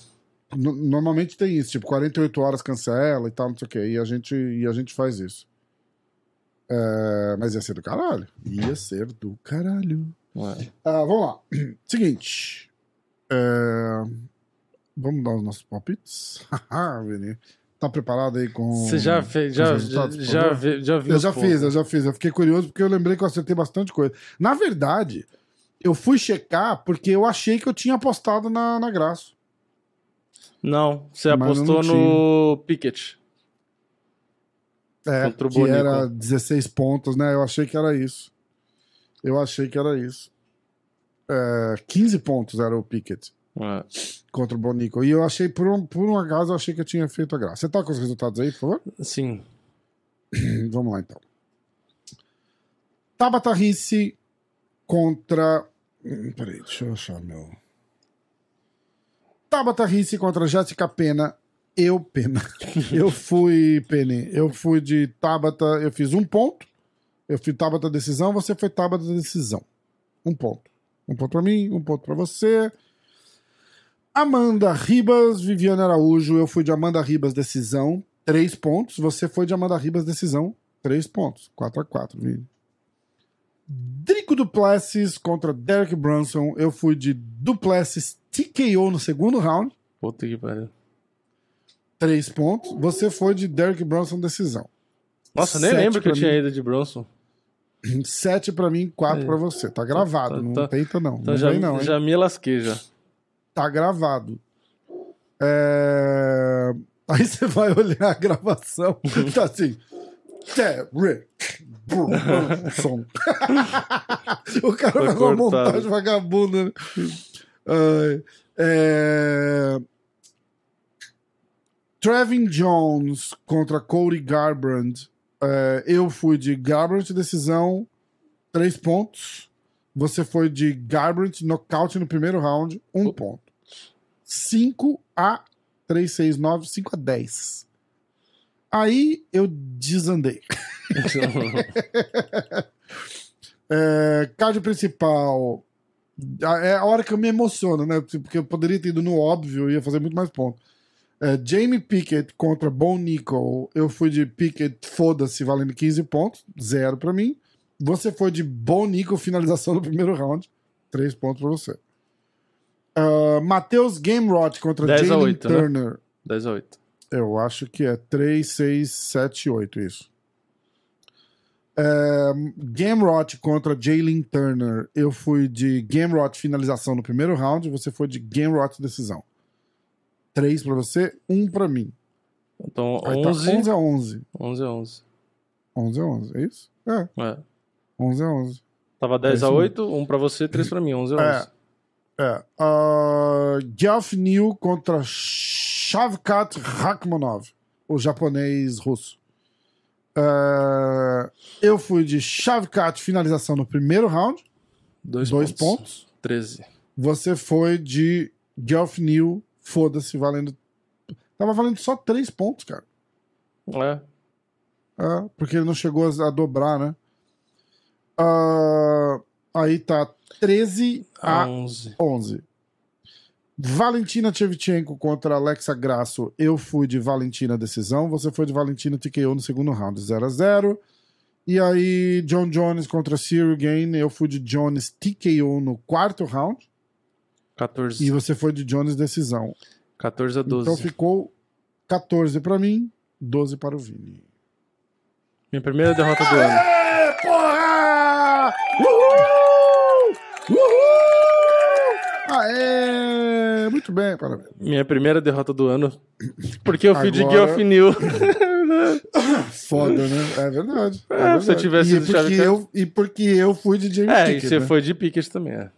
No- Normalmente tem isso, tipo, 48 horas cancela e tal, não sei o quê. E a gente, e a gente faz isso. É, mas ia ser do caralho. Ia ser do caralho. É. Ah, vamos lá. Seguinte. É, Vamos dar os nossos palpites? Haha, Vini. Tá preparado aí com. Você já fez, já, já, já, vi- já viu Eu já pontos. fiz, eu já fiz. Eu fiquei curioso porque eu lembrei que eu acertei bastante coisa. Na verdade, eu fui checar porque eu achei que eu tinha apostado na, na Graça. Não, você Mas apostou não no Pickett. É, que Bonico. era 16 pontos, né? Eu achei que era isso. Eu achei que era isso. É, 15 pontos era o Pickett É. contra o Bonico. E eu achei, por um, por um acaso, eu achei que eu tinha feito a graça. Você tá com os resultados aí, por favor? Sim. Vamos lá, então. Tabata Ricci contra... Hum, Peraí, deixa eu achar meu... Tabata Ricci contra Jéssica Pena. Eu, Pena. Eu fui, Penny. Eu fui de Tabata. Eu fiz um ponto. Eu fui Tabata decisão. Você foi Tabata decisão. Um ponto. Um ponto pra mim, um ponto pra você. Amanda Ribas, Viviane Araújo. Eu fui de Amanda Ribas decisão. Três pontos. Você foi de Amanda Ribas decisão. Três pontos. 4 a 4 Vini. Drico Duplessis contra Derek Brunson. Eu fui de Duplessis TKO no segundo round. Puta que pariu. Três pontos. Você foi de Derek Brunson decisão. Nossa, nem Sete lembro que eu tinha ido de Bronson. Sete pra mim, quatro É. pra você. Tá gravado. Tá- não tá- tenta, não. Então não já, vem, não, hein? já me lasquei já. Tá gravado. É... Aí você vai olhar a gravação. Tá assim. Derek som. o cara Foi faz uma cortado. montagem vagabunda. né? Ai, é... Trevin Jones contra Cody Garbrandt. É, eu fui de Garbrandt decisão, três pontos. Você foi de Garbrandt nocaute no primeiro round, um ponto. 5 a 3, 6, 9, 5 a 10. Aí eu desandei. É, card principal. É a hora que eu me emociono, né? Porque eu poderia ter ido no óbvio e ia fazer muito mais pontos. É, Jamie Pickett contra Bon Nickel. Eu fui de Pickett, foda-se, valendo 15 pontos. Zero pra mim. Você foi de Bon Nickel, finalização no primeiro round. Três pontos pra você. Uh, Matheus Gamerot contra 10 a Jalen 8, né? Turner. 10 a 8. Eu acho que é 3, 6, 7, 8, isso. É, Gamrot contra Jalen Turner. Eu fui de Gamrot finalização no primeiro round, você foi de Gamrot decisão. 3 pra você, 1 pra mim. Então, Aí tá 11, 11 a 11. 11 a 11. 11 a 11, é isso? É, É. 11 a 11. Tava 10 É a isso 8, um pra você, 3 pra mim, 11 a 11. É. Uh, Geoff New contra Shavkat Rakhmonov, o japonês russo. É, eu fui de Shavkat finalização no primeiro round, Dois, dois pontos. pontos. 13. Você foi de Geoff New, foda-se, valendo. Tava valendo só três pontos, cara. É. É, porque ele não chegou a, a dobrar, né? Ah, aí tá 13 A a 11. 11. Valentina Shevchenko contra Alexa Grasso. Eu fui de Valentina decisão. Você foi de Valentina TKO no segundo round, 0 a 0 E aí, John Jones contra Cyril Gain. Eu fui de Jones TKO no quarto round. 14. E você foi de Jones decisão. 14 a 12. Então ficou 14 pra mim, 12 para o Vini. Minha primeira derrota do ano. Aê, porra! Uhul! Uhul! Aê! Muito bem, parabéns. Minha primeira derrota do ano. Porque eu fui de Agora- Geoff New. Foda, né? É verdade. É É, verdade. se eu tivesse e porque, eu, e porque eu fui de James é, e Pickett, você né? foi de Pickett também, é.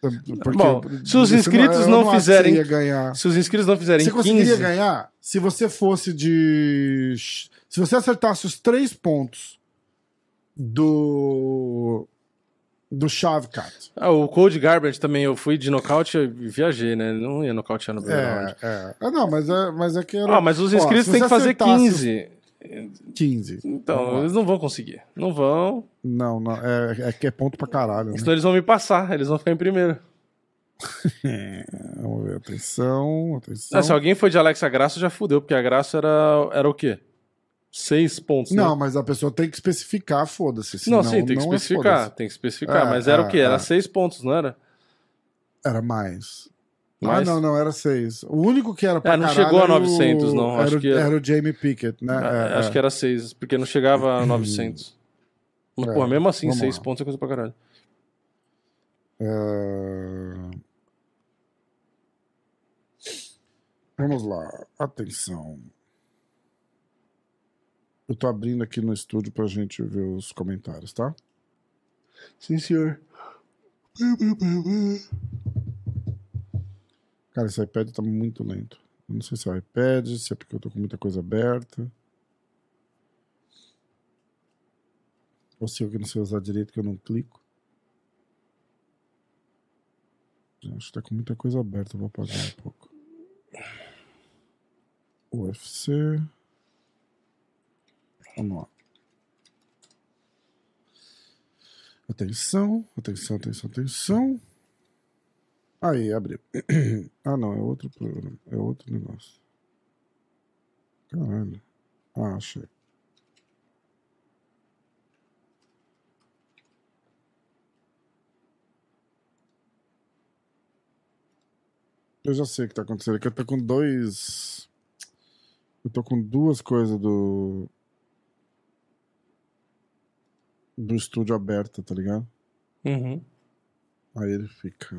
Porque Bom, se os inscritos não acho que fizerem- ganhar. Se os inscritos não fizerem Você 15... conseguiria ganhar se você fosse de. Se você acertasse os três pontos do. Do Shavkat. Ah, o Cold Garbage também, eu fui de nocaute e viajei, né? Não ia nocautear no round. É, é. Ah, não, mas é, mas é que era. Ah, mas os inscritos têm que fazer acertasse os 15. 15. Então, eles não vão conseguir. Não vão. Não, não. É, é que é ponto pra caralho. Né? Senão eles vão me passar, eles vão ficar em primeiro. É, vamos ver. Atenção, atenção. Ah, se alguém foi de Alexa Graça, já fudeu, porque a Graça era, era o quê? Seis pontos, né? Não, mas a pessoa tem que especificar, foda-se. Não, sim, tem que é especificar. foda-se. tem que especificar. É, mas era é, o quê? Era é. seis pontos, não era? Era mais. Mais? Ah, não, não, era seis. O único que era pra É, não chegou a era o- 900, não, Era, acho o- que era- era o Jamie Pickett, né? É, É, acho é. que era seis, porque não chegava a 900. Mas, É, porra, mesmo assim, vamos seis lá. pontos é coisa pra caralho. É, Vamos lá, atenção. Eu tô abrindo aqui no estúdio pra gente ver os comentários, tá? Sim, senhor. Cara, esse iPad tá muito lento. Eu não sei se é o iPad, se é porque eu tô com muita coisa aberta. Ou se eu que não sei usar direito que eu não clico. Acho que tá com muita coisa aberta, vou apagar um pouco. UFC. Vamos lá. Atenção, atenção, atenção, atenção. Aí, abriu. ah, não, é outro programa. É outro negócio. Caralho. Ah, achei. Eu já sei o que tá acontecendo. É que eu tô com dois. Eu tô com duas coisas do. Do estúdio aberta, tá ligado? Uhum. Aí ele fica.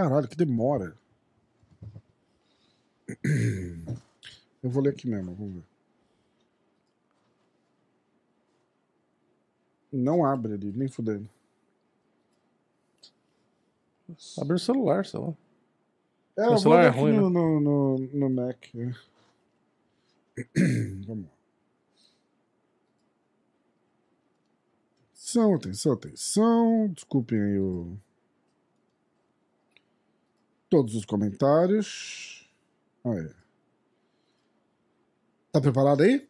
Caralho, que demora. Eu vou ler aqui mesmo, vamos ver. Não abre ali, nem fudendo. Abre o celular, sei lá. É, O eu celular é ruim, no, no, no, no Mac. é. Vamos lá. Atenção, atenção, atenção. Desculpem aí o... todos os comentários. Aí. Tá preparado aí?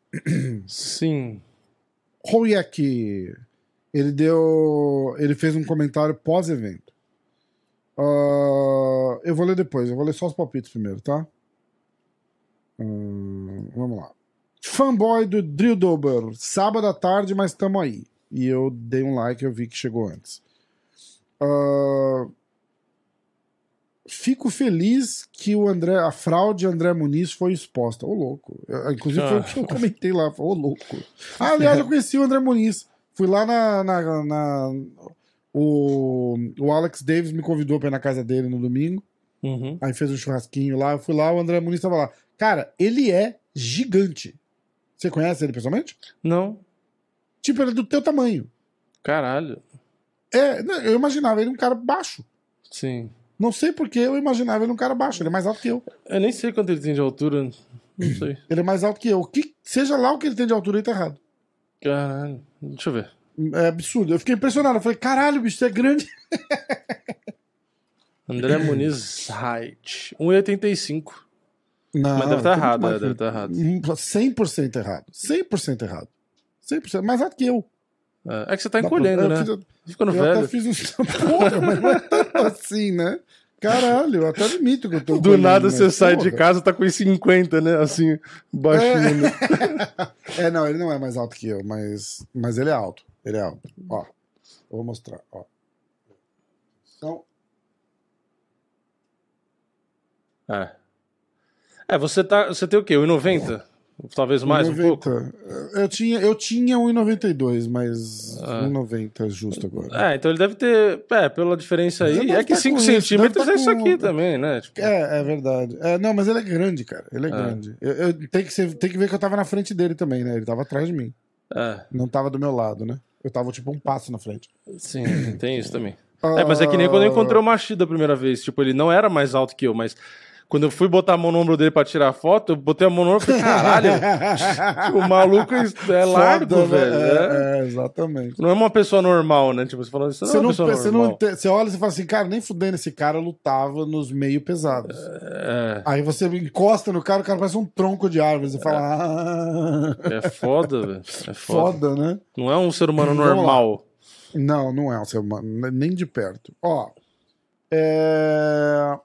Sim. Hoyek, ele deu, ele fez um comentário pós-evento. Ah, eu vou ler depois, eu vou ler só os palpites primeiro, tá? Hum, vamos lá. Fanboy do Drill Dober, sábado à tarde, mas tamo aí. E eu dei um like, eu vi que chegou antes. Ah, fico feliz que o André, a fraude André Muniz foi exposta. Ô, louco. Eu- inclusive foi o que eu comentei lá. Ô, louco. Ah, aliás, eu conheci o André Muniz. Fui lá na. na- na- o, o Alex Davis me convidou pra ir na casa dele no domingo. Uhum. Aí fez um churrasquinho lá. Eu fui lá, o André Muniz tava lá. Cara, ele é gigante. Você conhece ele pessoalmente? Não. Tipo, ele é do teu tamanho. Caralho. É, eu imaginava ele um cara baixo. Sim. Não sei porque eu imaginava ele um cara baixo. Ele é mais alto que eu. Eu nem sei quanto ele tem de altura. Não sei. Ele é mais alto que eu. Que, seja lá o que ele tem de altura, ele tá errado. Caralho. Deixa eu ver. É absurdo. Eu fiquei impressionado. Eu falei, caralho, bicho, você é grande. André Muniz Height. 1,85. Não, Mas deve estar errado, muito é, mais deve estar errado. Hum, 100% errado. 100% errado. 100%. Mais alto que eu. É é que você tá Dá pra- encolhendo, eu né? fiz- Ficando eu velho. até fiz um. Porra, mas não é tanto assim, né? Caralho, eu até admito que eu tô. Do encolhendo, nada você sai de porra. casa, tá com os 50, né? Assim, baixinho. né? É, não, ele não é mais alto que eu, mas, mas ele é alto. Ele é alto. Ó, eu vou mostrar. Ó. Então, É. É, você, tá, você tem o quê? 1,90? Talvez mais um 90. pouco? Eu tinha, eu tinha 1,92, mas Ah. 1,90 é justo agora. É, então ele deve ter. É, pela diferença aí. É que tá 5 com isso, centímetros deve é tá isso com- aqui também, né? Tipo, É, é verdade. É, não, mas ele é grande, cara. Ele é Ah. grande. Eu, eu- tem, que ser, tem que ver que eu tava na frente dele também, né? Ele tava atrás de mim. é, Não tava do meu lado, né? Eu tava tipo um passo na frente. sim, tem isso também. É, mas é que nem quando eu encontrei o Machida a primeira vez. Tipo, ele não era mais alto que eu, mas quando eu fui botar a mão no ombro dele pra tirar a foto, eu botei a mão no ombro e falei, caralho, o maluco é largo, Foda, velho. né? é. É, é, exatamente. Não é uma pessoa normal, né? Tipo, você falando isso, não Você, é uma não, pessoa você, normal. não você olha e fala assim, cara, nem fudendo, esse cara lutava nos meio pesados. É, Aí você encosta no cara, o cara parece um tronco de árvore. Você fala, ah, é foda, velho. É foda. foda, né? Não é um ser humano Vamos lá. normal. Não, não é um ser humano, nem de perto. Ó, é...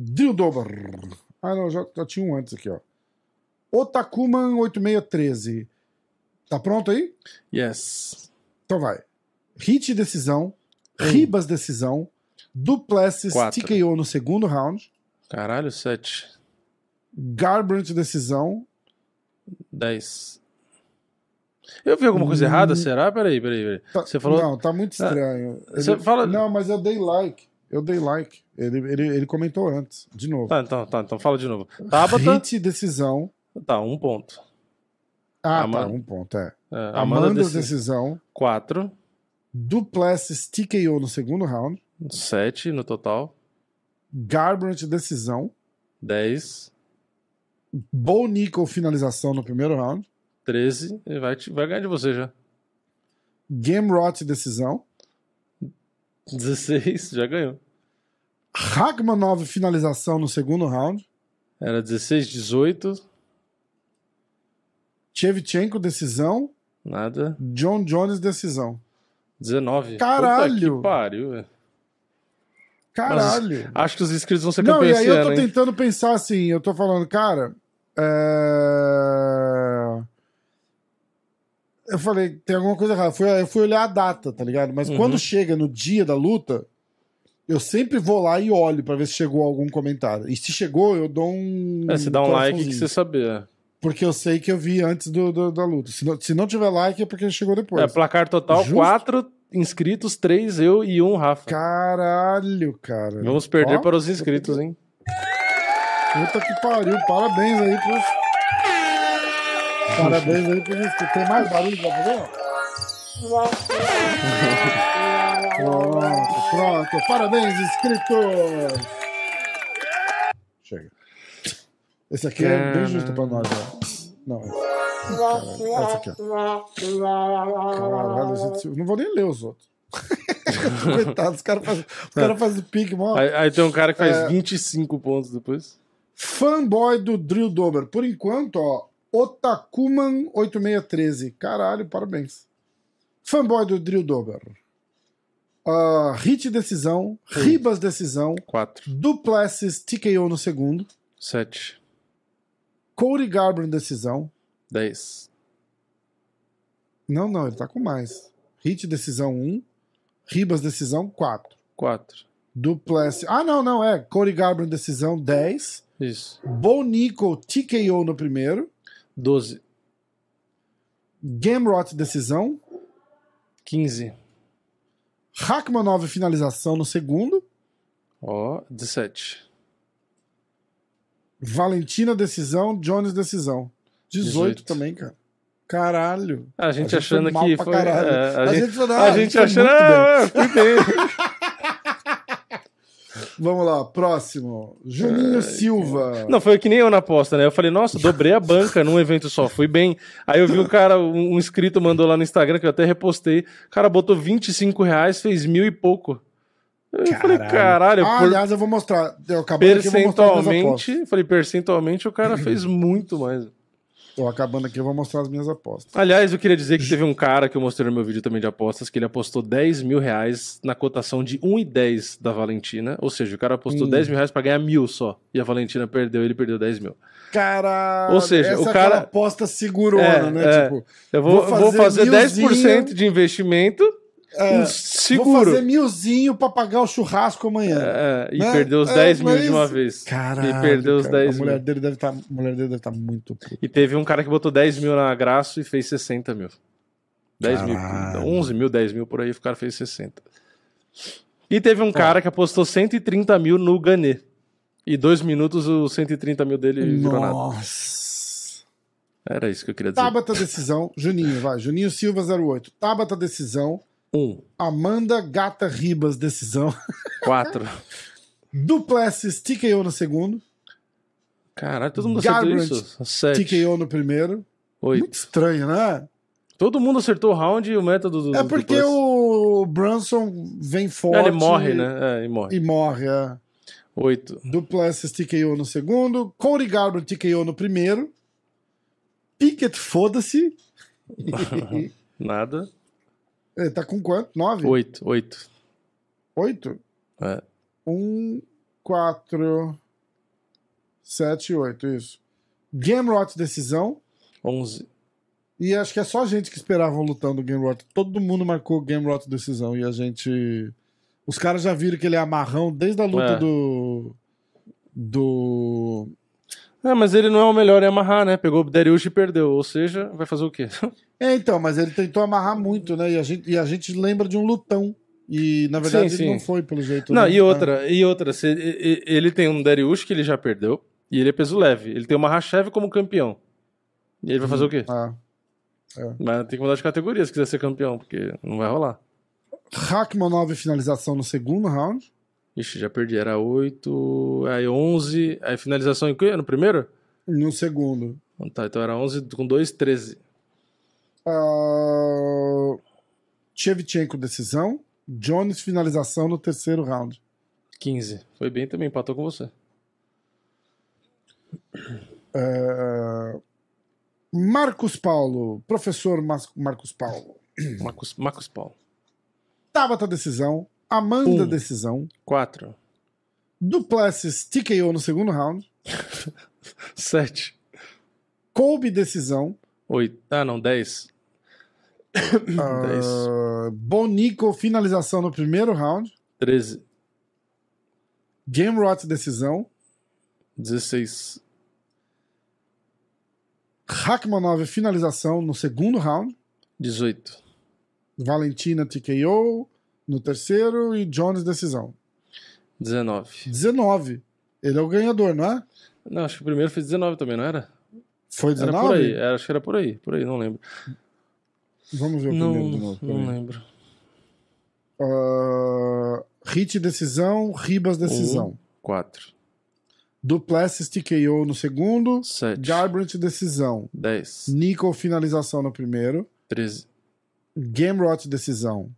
Dildober. Ah, não, já, já tinha um antes aqui, ó. Otakuman 8613. Tá pronto aí? Yes. Então vai. Hit decisão, Ribas decisão, Duplessis Quatro. TKO no segundo round, Caralho, 7. Garbrandt decisão, 10. Eu vi alguma coisa errada, será? Peraí, peraí, peraí. Tá- Você falou. Não, tá muito estranho. Você Ele- fala- Não, mas eu dei like. Eu dei like. Ele, ele, ele comentou antes, de novo. Tá, então, tá, então fala de novo. Tabata. Hit decisão. Tá, um ponto. Ah, Amanda. tá, um ponto, é. É, Amanda, Amanda decisão. 4. Duplessis TKO no segundo round. 7 no total. Garbrandt decisão. 10. Bo Nickel finalização no primeiro round. 13. Ele vai, te- vai ganhar de você já. Gamrot decisão. 16, já ganhou. Ragmanov finalização no segundo round. Era 16, 18. Chevchenko decisão. Nada. John Jones decisão. 19. Caralho! Puta que pariu, velho. Caralho. Acho que os inscritos vão ser Não, e campeões aí eu tô ano, hein? tentando pensar assim, eu tô falando, cara. é, Eu falei, tem alguma coisa errada. Fui, eu fui olhar a data, tá ligado? Mas Uhum. quando chega no dia da luta, eu sempre vou lá e olho pra ver se chegou algum comentário. E se chegou, eu dou um. É, você dá um like que você saber. Porque eu sei que eu vi antes do, do- da luta. Se não, se não tiver like, é porque chegou depois. É, placar total Justo. 4, inscritos, três eu e um Rafa. Caralho, cara. Vamos perder Ó, para os inscritos, hein? Puta que pariu. Parabéns aí pros. Parabéns aí pros inscritos. Tem mais barulho pra fazer? Pronto, pronto. Parabéns, inscritos. Chega. Esse aqui é bem justo pra nós, ó. Não, esse. Caralho, esse aqui, ó. Caralho, gente, não vou nem ler os outros. Coitado, os caras fazem cara faz o pique, mó. Aí, aí tem um cara que faz É. 25 pontos depois. Fanboy do Drill Dober. Por enquanto, ó. Otakuman8613. Caralho, parabéns. Fanboy do Drill Dober. Ah, hit decisão. Ribas decisão. 4, Duplessis TKO no segundo. 7, Cody Garbrandt decisão. 10. Não, não, ele tá com mais. Hit decisão 1. Ribas decisão 4. 4. Duplessis. Ah, não, não, é. Cody Garbrandt decisão 10. Isso. Bonico TKO no primeiro. 12. Gamrot decisão. 15. Hackmanov finalização no segundo. Ó, 17. Valentina decisão. Jones decisão. 18, 18. também, cara. Caralho. A gente, foi achando mal que foi. caralho. é, a, A gente, gente a ah, gente foi achando. Ah, fui bem. Vamos lá, próximo. Juninho Silva. Não, foi que nem eu na aposta, né? Eu falei, nossa, dobrei a banca num evento só, fui bem. Aí eu vi um cara, um, um inscrito mandou lá no Instagram, que eu até repostei. O cara botou 25 reais, fez mil e pouco. Eu falei, caralho, Ah, por- aliás, eu vou mostrar. Eu acabando aqui, eu vou mostrar percentualmente, falei, percentualmente o cara fez muito mais. Tô acabando aqui, eu vou mostrar as minhas apostas. Aliás, eu queria dizer que teve um cara que eu mostrei no meu vídeo também de apostas, que ele apostou 10 mil reais na cotação de 1,10 da Valentina. Ou seja, o cara apostou Hum. 10 mil reais pra ganhar mil só. E a Valentina perdeu, ele perdeu 10 mil. Caralho. Ou seja, essa o é cara- aquela aposta segurona, É, né? é. Tipo, Eu vou, Vou vou fazer, fazer 10% milzinho. de investimento é, um vou seguro. fazer milzinho pra pagar o churrasco amanhã. É, e Né? perdeu os É, 10 mil de uma vez. Caralho. E perdeu os cara, 10 a mulher mil. dele deve estar, a mulher dele deve estar muito puta. E teve um cara que botou 10 mil na Graço e fez 60 mil. 10 mil. Caralho. 11 mil, 10 mil por aí, o cara fez 60. E teve um cara que apostou 130 mil no Ganê. E dois minutos os 130 mil dele virou nada. Nossa. Era isso que eu queria dizer. Tabata decisão. Juninho, vai. Juninho Silva 08. Tabata decisão. Um, Amanda Gata Ribas decisão. quatro. Duplessis TKO no segundo. Caralho, todo mundo acertou Garbrandt, isso. Sete, TKO no primeiro. oito. Muito estranho, né? Todo mundo acertou o round e o método do. É porque o Brunson vem forte. Ele morre, né? É, e morre. E morre, é. Oito. Duplessis TKO no segundo. Cody Garbrandt TKO no primeiro. Pickett, foda-se. Nada. Ele tá com quanto? Nove? Oito. Oito. Oito? É. Um, quatro, sete, oito, isso. Gamrot decisão. Onze. E acho que é só a gente que esperava o lutão do Gamrot. Todo mundo marcou Gamrot decisão. E a gente. Os caras já viram que ele é amarrão desde a luta É. do. Do. É, mas ele não é o melhor em amarrar, né? Pegou o Dariush e perdeu. Ou seja, vai fazer o quê? É, então, mas ele tentou amarrar muito, né? E a gente, e a gente lembra de um lutão. E na verdade Sim, ele sim. não foi, pelo jeito. não, né? e outra, e outra. se- e- e- ele tem um Dariush que ele já perdeu. E ele é peso leve. Ele tem uma Rachev como campeão. E ele vai fazer o quê? Ah. Mas tem que mudar de categoria se quiser ser campeão, porque não vai rolar. Hackmanov finalização no segundo round. Ixi, já perdi. Era 8, aí 11. Aí finalização em quê? No primeiro? No segundo. Tá, então era 11 com 2, 13. Uh... Shevchenko decisão. Jones finalização no terceiro round. 15. Foi bem também, empatou com você. Uh... Marcos Paulo, professor Mas- Marcos Paulo. Marcos, Marcos Paulo. Tabata decisão. Amanda Um. decisão. 4. Duplessis TKO no segundo round. 7. Colby decisão. 8. Ah, não, 10. 10. Uh... Bonico finalização no primeiro round. 13. Game Rot decisão. 16. Hackmanov finalização no segundo round. 18. Valentina TKO no terceiro e Jones decisão. 19. 19. Ele é o ganhador, não é? Não, acho que o primeiro foi 19 também, não era? Foi Era 19? por aí. Era, acho que era por aí. Por aí, não lembro. Vamos ver o Não, primeiro de novo. não lembro. Ah, Hit decisão, Ribas decisão. 4. Duplessis TKO no segundo, 7. Garbrandt decisão. 10. Nico finalização no primeiro, 13. Gamrot decisão.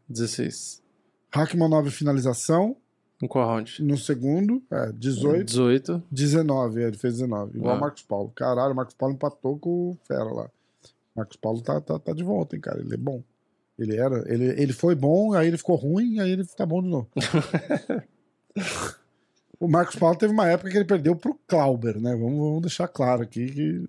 16. Hackmanov finalização Em qual round? no segundo, é, 18, 18. 19, é, ele fez 19, igual Ah. o Marcos Paulo. Caralho, o Marcos Paulo empatou com o Fera lá. Marcos Paulo tá, tá, tá de volta, hein, cara, ele é bom. Ele era, ele, ele foi bom, aí ele ficou ruim, aí ele tá bom de novo. o Marcos Paulo teve uma época que ele perdeu pro Clauber, né? Vamos, vamos deixar claro aqui que.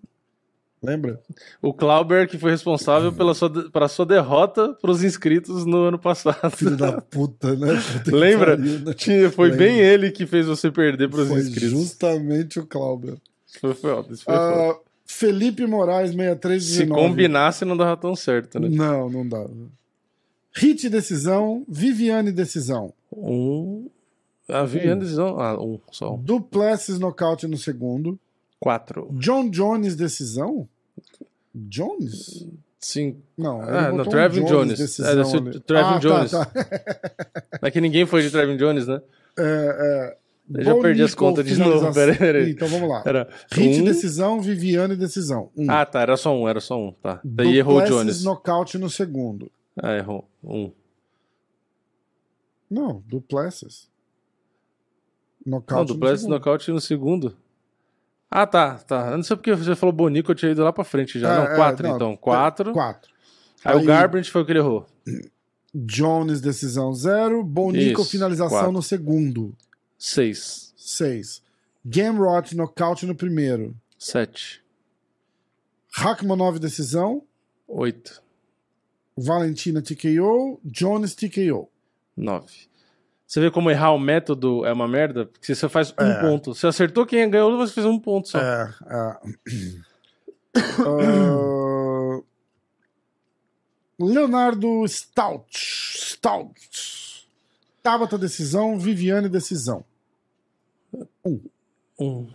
Lembra? O Clauber que foi responsável pela sua, pela sua derrota para os inscritos no ano passado. Filho da puta, né? Puta Lembra? pariu, né? Tinha- Foi Lembro. bem ele que fez você perder para os Foi inscritos. justamente o Clauber. Foi foda, isso foi. Ah, Felipe Moraes, Se 6319. combinasse, não dava tão certo, né? Não, não dá. Hit decisão, Viviane decisão. Um. A Viviane decisão. Ah, um só. um. Duplessis nocaute no segundo. Quatro. John Jones decisão? Jones? Sim. Não, Ah, não, um Trevin Jones. decisão É, deve. Trevin Ah, tá, Jones. tá. É que ninguém foi de Trevin Jones, né? É, é, Eu já Bo perdi as contas de novo, peraí, peraí. Então vamos lá. Era Hit um... decisão, Viviane decisão. Um. Ah, tá, era só um, era só um, tá. Daí errou o Jones. nocaute no segundo. Ah, errou. Um. Não, Duplessis. Não, Nocaute no Blast segundo. nocaute no segundo. Ah, tá, tá. Eu não sei porque você falou Bonico, eu tinha ido lá pra frente já. É, não, é, quatro não, então. Quatro. Quatro. Aí, o Aí- Garbrandt foi o que ele errou. Jones, decisão zero. Bonico, Isso, finalização quatro. no segundo. Seis. Seis. Gamrot, nocaute no primeiro. Sete. Hackmanov, decisão. Oito. Valentina, TKO. Jones, TKO. Nove. Você vê como errar o método é uma merda? Porque se você faz um É. ponto. Você acertou quem ganhou, você fez um ponto só. É, é. Ah, Leonardo Stout. Stout. Tabata, decisão. Viviane, decisão. Um.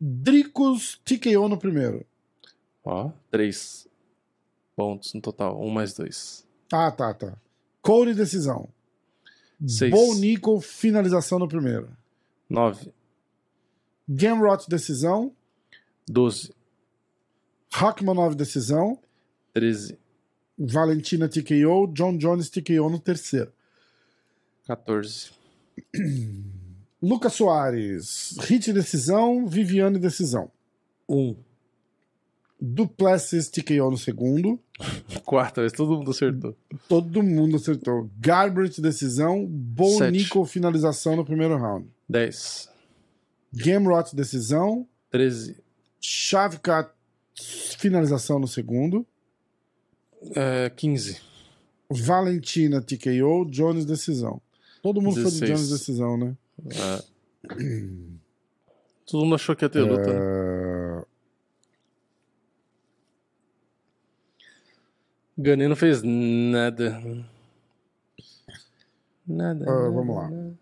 Dricos, TKO no primeiro. Ó, três pontos no total. Um mais dois. Ah, tá, tá. Cody, decisão. Seis. Bo Nico, finalização no primeiro. Nove. Gamrot, decisão. Doze. Hackmanov, decisão. Treze. Valentina, TKO. John Jones, TKO no terceiro. 14. Lucas Soares, hit decisão, Viviane decisão. 1. Duplessis TKO no segundo. Quarta vez, todo mundo acertou. Todo mundo acertou. Garbrandt decisão, Bo Sete. Nico finalização no primeiro round. 10. Gamrot decisão, 13. Shavkat finalização no segundo. É, 15. Valentina TKO, Jones decisão. Todo mundo foi de 16. Jones decisão, né? É. Todo mundo achou que ia ter luta, né? É, Gani não fez nada. Nada. Ah, nada, vamos lá. nada.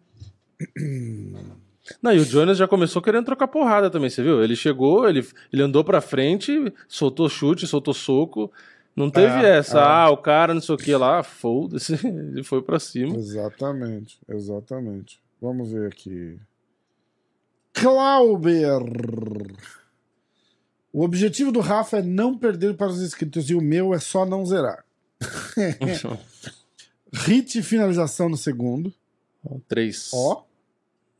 Não, e o Jonas já começou querendo trocar porrada também, você viu? Ele chegou, ele, ele andou pra frente, soltou chute, soltou soco. Não teve É, essa, é. ah, o cara não sei o que lá, foda-se. Ele foi pra cima. Exatamente, exatamente. Vamos ver aqui. Clauber. O objetivo do Rafa é não perder para os inscritos e o meu é só não zerar. Hit e finalização no segundo. Três. Ó.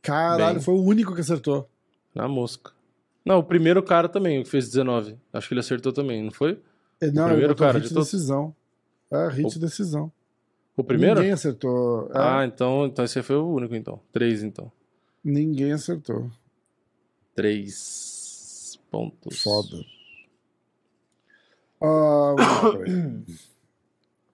Caralho, Bem. foi o único que acertou. Na mosca. Não, o primeiro cara também, o que fez 19. Acho que ele acertou também, não foi? Eh, Não, primeiro ele botou cara hit de decisão. É, hit decisão. O primeiro? Ninguém acertou. É, Ah, então, então esse foi o único, então. Três, então. Ninguém acertou. Três pontos. Foda. Ah.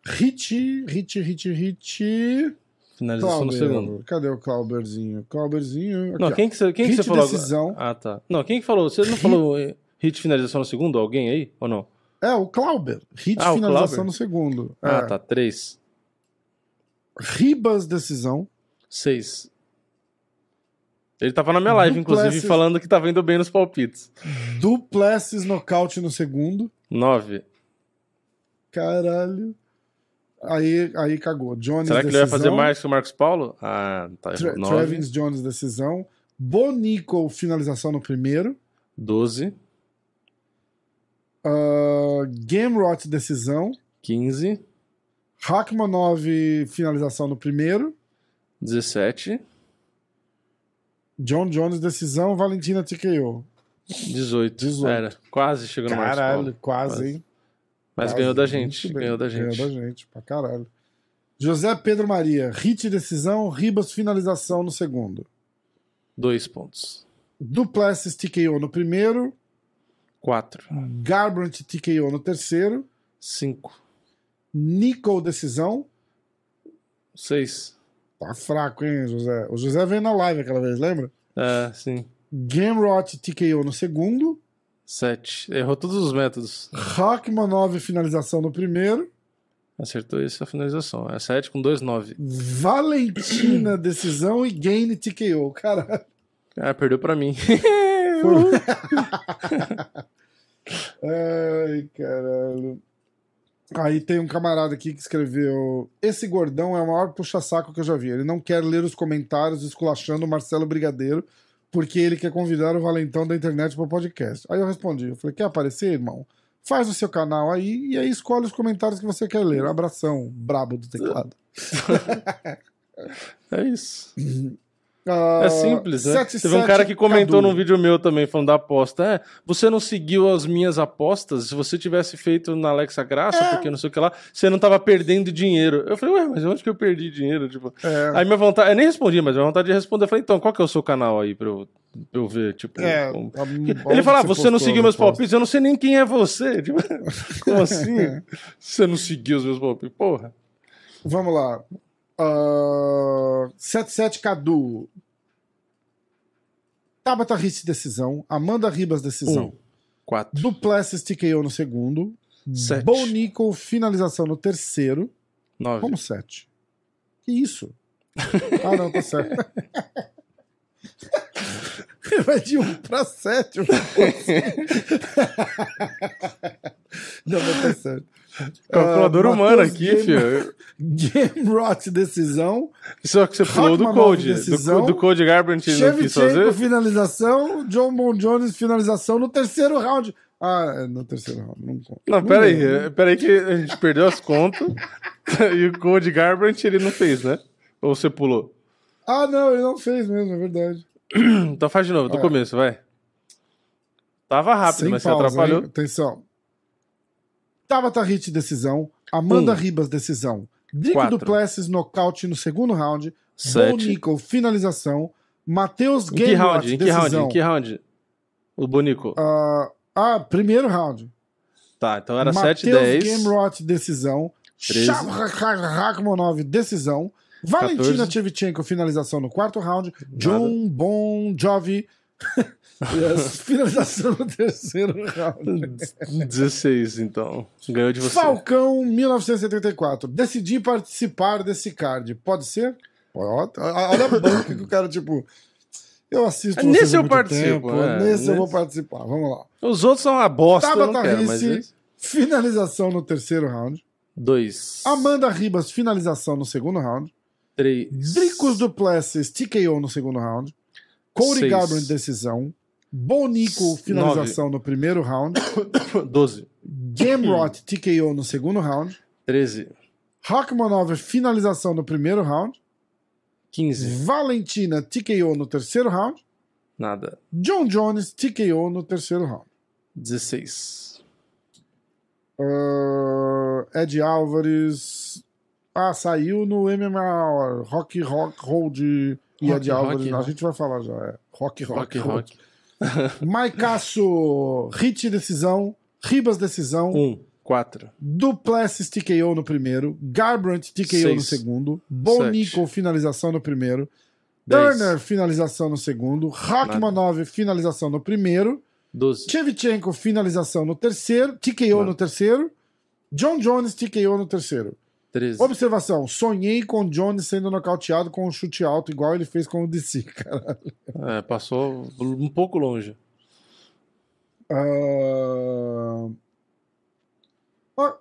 Hit, hit, hit, hit. Finalização no Clauber. segundo. Cadê o Clauberzinho? Clauberzinho. Aqui, Não, quem que você, quem que você falou decisão. Ah, tá. Não, quem que falou? Você não Hit- falou eh, hit finalização no segundo? Alguém aí? Ou não? É, o Clauber. Hit Ah, finalização Clauber? no segundo. Ah, É. tá. Três. Ribas, decisão. 6. Ele tava na minha live, inclusive, Duplessis. falando que tava indo bem nos palpites. Duplessis, nocaute no segundo. 9. Caralho. Aí, aí cagou. Jones, Será que ele vai decisão. fazer mais que o Marcos Paulo? Ah, tá. Tra 9. Travis Jones, decisão. Bonico, finalização no primeiro. 12. Uh, Gamrot, decisão. 15. Rachmanov, finalização no primeiro. 17. John Jones, decisão. Valentina TKO. 18. 18. Era. Quase chegou no Caralho, quase, Quase. hein? Mas Quase. ganhou da gente. Ganhou da gente. Ganhou da gente, pra caralho. José Pedro Maria, hit decisão, Ribas finalização no segundo. Dois pontos. Duplessis TKO no primeiro, 4. Garbrandt TKO no terceiro, 5. Nico decisão. 6. Tá fraco, hein, José? O José veio na live aquela vez, lembra? É, sim. Gamrot TKO no segundo, 7. Errou todos os métodos. Rachmanov finalização no primeiro, Acertou isso a finalização. É 7 com 2, 9. Valentina decisão e Gain TKO. Caralho. Ah, perdeu pra mim. Ai, caralho. Aí tem um camarada aqui que escreveu: Esse gordão é o maior puxa-saco que eu já vi. Ele não quer ler os comentários esculachando o Marcelo Brigadeiro porque ele quer convidar o valentão da internet para o podcast. Aí eu respondi: Eu falei, quer aparecer, irmão? Faz o seu canal aí e aí escolhe os comentários que você quer ler. Abração, brabo do teclado. É isso. Ah, É simples, né? 77 Teve um cara que comentou Cadu. num vídeo meu também, falando da aposta. É, você não seguiu as minhas apostas? Se você tivesse feito na Alexa Graça, É. porque não sei o que lá, você não tava perdendo dinheiro. Eu falei, ué, mas onde que eu perdi dinheiro? Tipo, É. Aí minha vontade, eu nem respondi, mas minha vontade de responder, eu falei, então, qual que é o seu canal aí pra eu, pra eu ver? Tipo, É, como- Ele fala, ah, você não postou seguiu meus palpites, eu não sei nem quem é você. Tipo, como assim? Você não seguiu os meus palpites? Porra. Vamos lá. Uh, 77 Cadu. Tabata Risse decisão. Amanda Ribas decisão. Um, quatro, Duplessis TKO no segundo. Sete. Bonico finalização no terceiro. nove. Como sete? Que isso? ah, não, tá certo. Vai de um pra sete. não, mas tá certo. Calculadora Ah, humana Matheus aqui, Game- filho. Game Rot decisão. Só que você pulou do Code. decisão. Do, do Code Garbrandt ele não quis fazer. finalização. John Bon Jones finalização no terceiro round. Ah, é no terceiro round. Não, conta. Não, peraí. é, Peraí que a gente perdeu as contas. e o Code Garbrandt ele não fez, né? Ou você pulou? Ah, não, ele não fez mesmo, é verdade. Então faz de novo, do É. começo, vai. Tava rápido, Sem mas você pausa, atrapalhou. hein? Atenção. Tabata Hit, decisão. Amanda Um. Ribas, decisão. Quatro. Duplessis, nocaute no segundo round. Sete. Bonico, finalização. Matheus Em que Game round? Em que round? decisão. Em que round? O Bonico. Ah, ah, primeiro round. Tá, então era Matheus 7, 10. Gamrot, decisão. 13. Rakhmonov, decisão. Valentina 14. Shevchenko, finalização no quarto round. John Bon Jovi, finalização no terceiro round. 16, então. Ganhou de você. Falcão, 1974. Decidi participar desse card. Pode ser? Pode. Olha a banca que o cara, tipo... Eu assisto Nesse eu participo, tempo, é, nesse, eu vou nesse- participar. Vamos lá. Os outros são uma bosta, Tabata. Risse, finalização no terceiro round. 2. Amanda Ribas, finalização no segundo round. 3. Dricos Duplessis, TKO no segundo round. Cody Seis. Garbrandt, decisão. Bonico, finalização no primeiro round. 12. Gamrot, TKO no segundo round. 13. Rachmanov, finalização no primeiro round. 15. Valentina, TKO no terceiro round. Nada. John Jones, TKO no terceiro round. 16. Uh, Ed Álvares. Ah, saiu no MMA Rock Rock Hold e Rock, Ed Rock, Álvares. a gente vai falar já. É. Rock Rock, Rock, rock. Maicaço, hit decisão. Ribas decisão. 1. 4. Duplessis TKO no primeiro. Garbrandt TKO no Seis. segundo. Bonico, finalização no primeiro. 10. Turner, finalização no segundo. Rachmanov, finalização no primeiro. 12. Shevchenko, finalização no terceiro. TKO Nada. no terceiro. John Jones, TKO no terceiro. 13. Observação: sonhei com o Jones sendo nocauteado com um chute alto, igual ele fez com o DC, cara. É, passou um pouco longe. Ah, ó,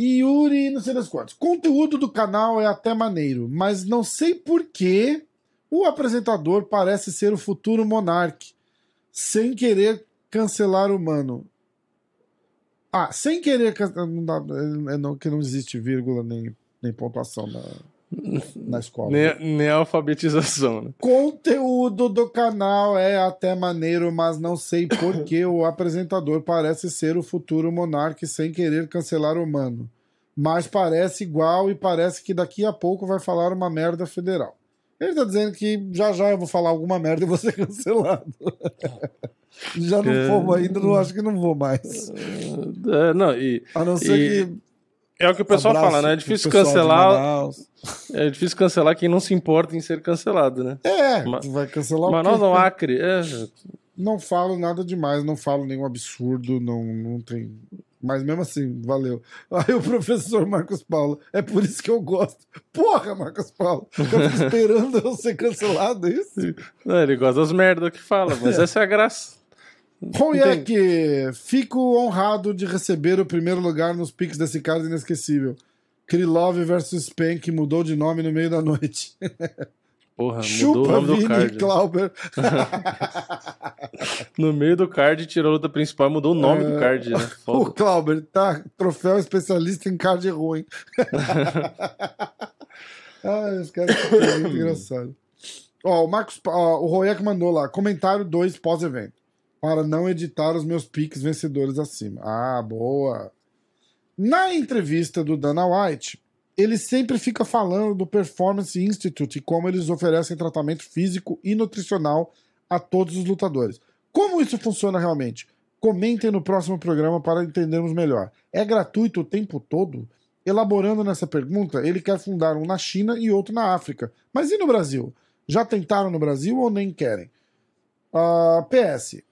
Yuri, não sei das quantas. Conteúdo do canal é até maneiro, mas não sei por que o apresentador parece ser o futuro Monark, sem querer cancelar o mano. Ah, sem querer. Não, dá- é não, que não existe vírgula nem, nem pontuação na, na escola. Nem, alfabetização, né? Conteúdo do canal é até maneiro, mas não sei por que o apresentador parece ser o futuro monarca sem querer cancelar o mano. Mas parece igual e parece que daqui a pouco vai falar uma merda federal. Ele tá dizendo que já já eu vou falar alguma merda e vou ser cancelado. já não É. fomos ainda, não acho que não vou mais. É, não, e A não ser E que. é o que o pessoal abraço fala, né? É difícil cancelar. É difícil cancelar quem não se importa em ser cancelado, né? É, Mas- vai cancelar o Mas nós não Acre, é, Não falo nada demais, não falo nenhum absurdo, não, não tem. Mas mesmo assim, valeu. Aí o professor Marcos Paulo, é por isso que eu gosto. Porra, Marcos Paulo, eu fico esperando eu ser cancelado, é isso? Não, ele gosta das merdas que fala, mas essa é a graça. Ronyak, fico honrado de receber o primeiro lugar nos piques desse cara inesquecível. Krylov versus Spank mudou de nome no meio da noite. Porra, mudou o Chupa nome do Vini card. né? Klauber. No meio do card, tirou a luta principal e mudou o nome do card, né? O Foda. Klauber, tá? Troféu especialista em card ruim. Ai, os caras são muito engraçados. Ó, o Marcos, ó, o Royak mandou lá, comentário 2 pós-evento. Para não editar os meus piques vencedores acima. Ah, boa. Na entrevista do Dana White, ele sempre fica falando do Performance Institute e como eles oferecem tratamento físico e nutricional a todos os lutadores. Como isso funciona realmente? Comentem no próximo programa para entendermos melhor. É gratuito o tempo todo? Elaborando nessa pergunta, ele quer fundar um na China e outro na África. Mas e no Brasil? Já tentaram no Brasil ou nem querem? Ah, PS.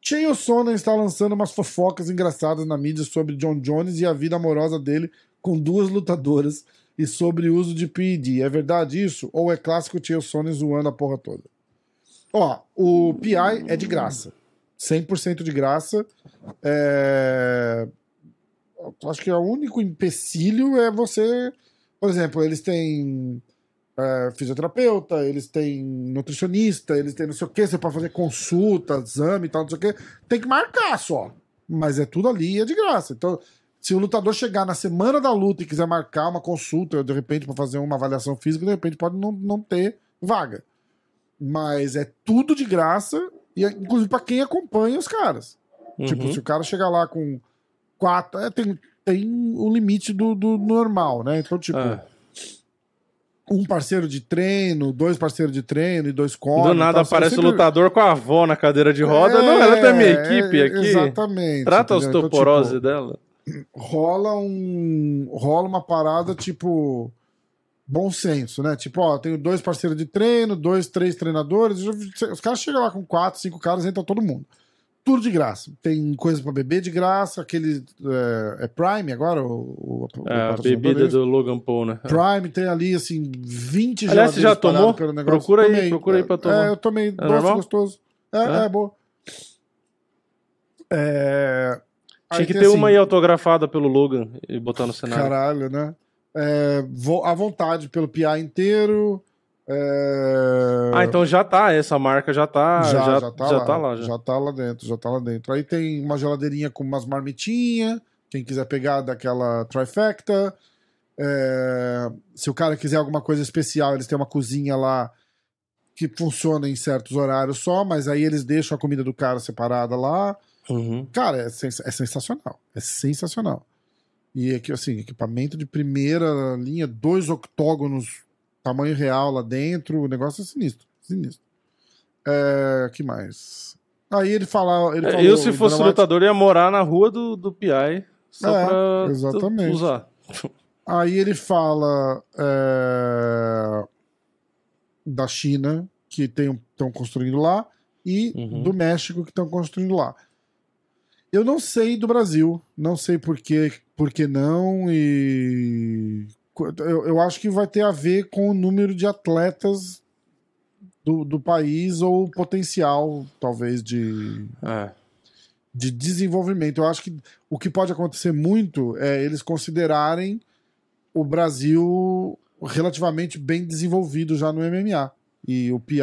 Chael Sonnen está lançando umas fofocas engraçadas na mídia sobre John Jones e a vida amorosa dele com duas lutadoras e sobre o uso de PED. É verdade isso? Ou é clássico Chael Sonnen zoando a porra toda? Ó, o PI é de graça. 100% de graça. É... Acho que o único empecilho é você. Por exemplo, eles têm é, fisioterapeuta, eles têm nutricionista, eles têm não sei o que, você pode fazer consulta, exame e tal, não sei o que. Tem que marcar só. Mas é tudo ali e é de graça. Então, se o lutador chegar na semana da luta e quiser marcar uma consulta, de repente, para fazer uma avaliação física, de repente pode não, não ter vaga. Mas é tudo de graça, e é, inclusive para quem acompanha os caras. Tipo, Uhum. se o cara chegar lá com quatro. é, tem, tem o limite do, do normal, né? Então, tipo, Ah, um parceiro de treino, dois parceiros de treino e dois corners. do nada aparece o sempre- lutador com a avó na cadeira de roda. É, não, ela é da minha equipe é, aqui. Exatamente. Trata a entendeu? Então, osteoporose tipo, dela. Rola um. Rola uma parada, tipo. Bom senso, né? Tipo, ó, tenho dois parceiros de treino, dois, três treinadores. Os caras chegam lá com quatro, cinco caras, entra todo mundo. Tudo de graça. Tem coisa pra beber de graça, aquele. É, é Prime agora? O, o, o É, a bebida deles? do Logan Paul, né? Prime tem ali, assim, 20 Aliás, você já tomou? Procura aí, Tomei. procura aí pra tomar. É, eu tomei. doce, normal? gostoso. É, É? é, boa. É... Tinha que ter assim, uma aí autografada pelo Logan e botar no cenário. Caralho, né? É, vo- à vontade pelo PA inteiro. é, Ah, então já tá, essa marca já tá. já, Já, já, tá, já lá, tá lá. Já. já tá lá dentro, já tá lá dentro. Aí tem uma geladeirinha com umas marmitinhas. Quem quiser pegar daquela trifecta. É, se o cara quiser alguma coisa especial, eles têm uma cozinha lá que funciona em certos horários só, mas aí eles deixam a comida do cara separada lá. Uhum. Cara, é, sens- é sensacional. É sensacional. E aqui, assim, equipamento de primeira linha, dois octógonos, tamanho real lá dentro. O negócio é sinistro. Sinistro. É, que mais? Aí ele fala. Ele É, falou, Eu, se fosse Dana White- lutador, ia morar na rua do, do PI. Só É, pra exatamente. usar. Aí ele fala é, da China, que estão construindo lá, e Uhum. do México, que estão construindo lá. Eu não sei do Brasil, não sei por que, por que não, e eu, eu acho que vai ter a ver com o número de atletas do, do país ou o potencial, talvez, de, É. de desenvolvimento. Eu acho que o que pode acontecer muito é eles considerarem o Brasil relativamente bem desenvolvido já no MMA. E o PI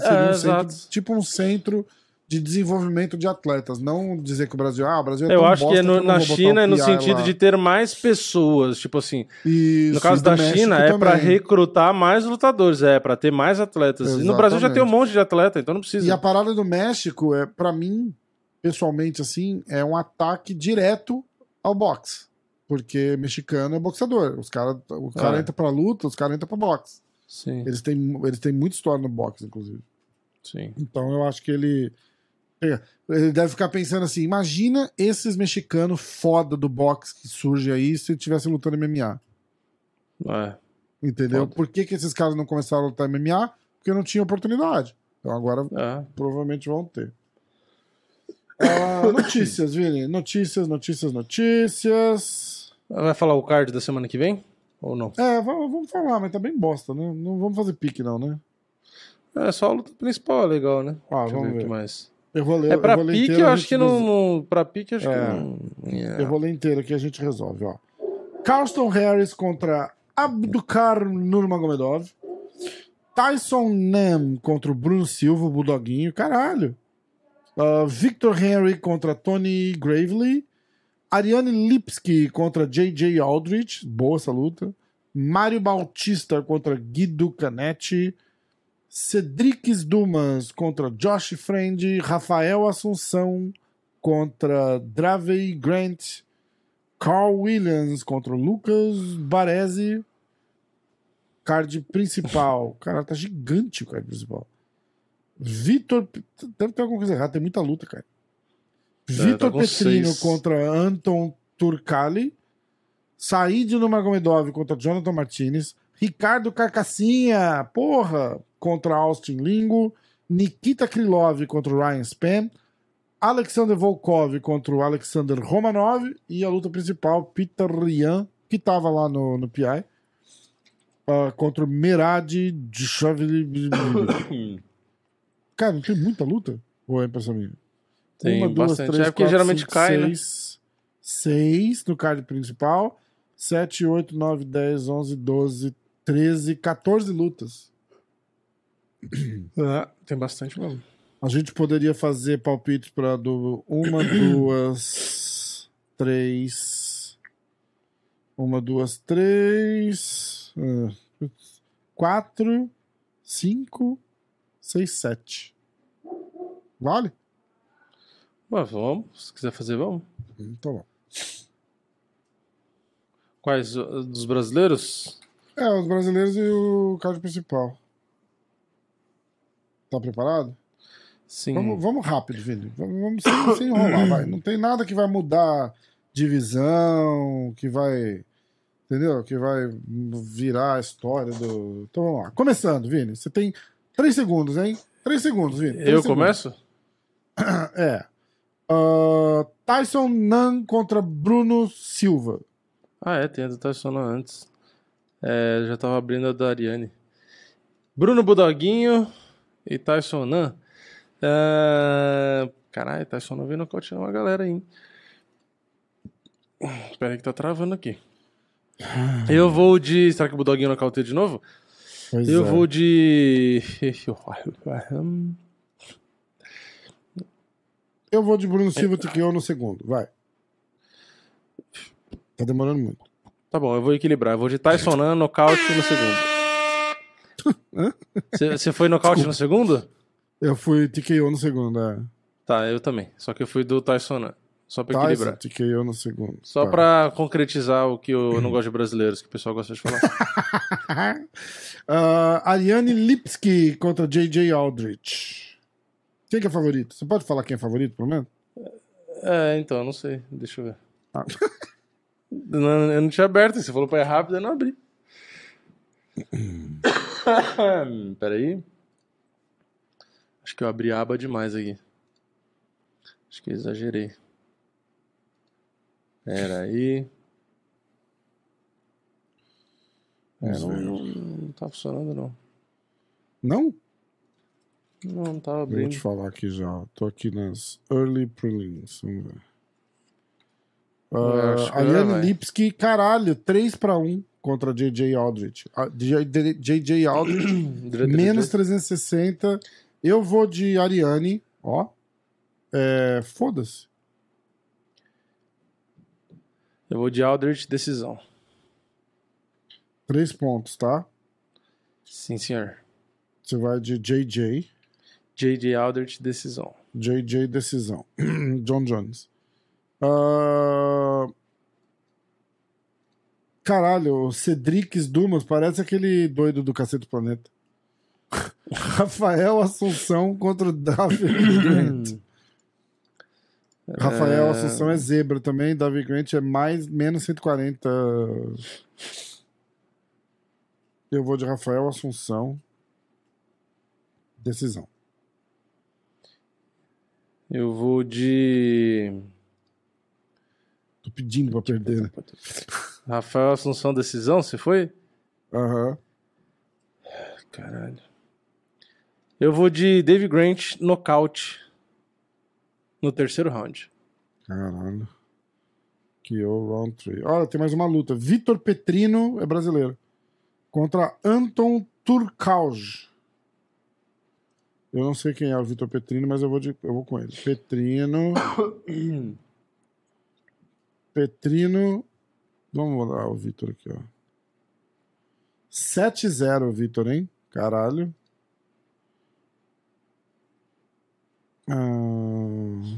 seria É, um centro, tipo um centro de desenvolvimento de atletas. Não dizer que o Brasil, ah, o Brasil é Eu acho que é no- não na China é no sentido lá. de ter mais pessoas. Tipo assim, Isso, no caso da México China é pra também. recrutar mais lutadores, é, pra ter mais atletas. E no Brasil já tem um Exatamente. monte de atleta, então não precisa. E a parada do México é, para mim, pessoalmente, assim, é um ataque direto ao boxe. Porque mexicano é boxeador. Os cara, o cara É. entra pra luta, os caras entram pra boxe. Sim, Eles têm, eles têm muita história no boxe, inclusive. sim. Então eu acho que ele. Ele deve ficar pensando assim: imagina esses mexicanos foda do boxe que surge aí se tivesse lutando MMA. É. Entendeu? Foda. Por que, que esses caras não começaram a lutar MMA? Porque não tinha oportunidade. Então agora é. provavelmente vão ter. Ah, notícias, Vini. Notícias, notícias, notícias. Vai falar o card da semana que vem? Ou não? É, vamos, falar, mas tá bem bosta, né? Não vamos fazer pique, não, né? É, só a luta principal é legal, né? Ah, Deixa vamos ver o que ver. mais. Eu vou ler. É pra ler pique, inteiro, eu acho que não, res- não. Pra pique, acho É. que não. é. Eu vou ler inteiro aqui a gente resolve, ó. Carlston Harris contra Abdukar Nurmagomedov. Tyson Nam contra o Bruno Silva, o Bulldoguinho. Caralho. Ah, Victor Henry contra Tony Gravely. Ariane Lipski contra J.J. Aldrich. Boa essa luta. Mário Bautista contra Guido Canetti. Cedric Dumas contra Josh Friend. Rafael Assunção contra Dravey Grant. Carl Williams contra Lucas Baresi. Card principal. Cara, tá gigante o card principal. Vitor. Deve ter alguma coisa errada, tem muita luta, cara. Vitor tá com Petrino seis. contra Anton Turcali. Said Nurmagomedov contra Jonathan Martinez. Ricardo Carcassinha, porra, contra Austin Lingo. Nikita Krylov contra o Ryan Span. Alexander Volkov contra o Alexander Romanov. E a luta principal, Peter Ryan, que tava lá no, no PI. ah, contra o Merad Djavili. Cara, não tem muita luta? Ou é impressão minha? Tem bastante. É porque geralmente cai, né? seis, Seis no card principal. 7, 8, 9, 10, 11, 12, 13, 14 lutas. É, tem bastante mesmo. A gente poderia fazer palpite para do uma, duas, três, uma, duas, três, ah, quatro, cinco, seis, sete. Vale? Ué, vamos. Se quiser fazer, vamos. Então, bom. Quais? Dos brasileiros? É, os brasileiros e o card principal. Tá preparado? Sim. Vamos, vamos rápido, Vini. Vamos, vamos sem, enrolar, vai. Não tem nada que vai mudar divisão, que vai. Entendeu? Que vai virar a história do. Então vamos lá. Começando, Vini. Você tem três segundos, hein? Três segundos, Vini. Três Eu segundos. começo? É. Ah, Tyson Nan contra Bruno Silva. Ah, é, tem a do Tyson antes. É, já tava abrindo a da Ariane. Bruno Budoguinho e Tyson Nan. É... Caralho, Tyson Nan veio nocauteando uma galera aí. hein? Espera aí que tá travando aqui. Eu vou de. Será que o Budoguinho nocauteia de novo? Pois Eu é. vou de. Eu vou de Bruno Silva TKO no segundo. Vai. Tá demorando muito. Tá bom, eu vou equilibrar. Eu vou de Tyson Nan, nocaute no segundo. Você foi nocaute no segundo? Eu fui TKO no segundo, é. Tá, eu também. Só que eu fui do Tyson Nan. Só pra Tyson equilibrar. TKO no segundo. Só Tá. pra concretizar o que eu não gosto de brasileiros, que o pessoal gosta de falar. Ah, Ariane Lipski contra JJ Aldrich. Quem que é favorito? Você pode falar quem é favorito, pelo menos? é, então, não sei. Deixa eu ver. Ah. Eu não tinha aberto. Você falou pra ir rápido, eu não abri. Peraí. Acho que eu abri a aba demais aqui. Acho que exagerei. Pera aí. É, não, não, não tá funcionando, não. Não? Não, não tava vou abrindo. te falar aqui já. Tô aqui nas early prelims. Vamos ver. Uh, Ariane vai. Lipski, caralho, 3 pra 1 contra JJ Aldrich. JJ Aldrich, menos direito. 360. Eu vou de Ariane, ó. É, Foda-se. Eu vou de Aldrich, decisão. 3 pontos, tá? Sim, senhor. Você vai de JJ. J.J. Aldrich, decisão. JJ decisão. John Jones. Ah, Caralho, o Cedric Dumas parece aquele doido do Cacete do Planeta. Rafael Assunção contra o Davi Grant. Rafael Assunção é zebra também, Davi Grant é mais menos 140. Eu vou de Rafael Assunção. Decisão. Eu vou de. Tô pedindo pra perder, né? Rafael Assunção, decisão, você foi? Aham. Caralho. Eu vou de Dave Grant, nocaute. No terceiro round. Caralho. Que o round 3. Olha, tem mais uma luta. Vitor Petrino é brasileiro. Contra Anton Turcauge. Eu não sei quem é o Vitor Petrino, mas eu vou, de, eu vou com ele. Petrino. Petrino. Vamos lá, o Vitor aqui, ó. 7-0, Vitor, hein? Caralho. Ah...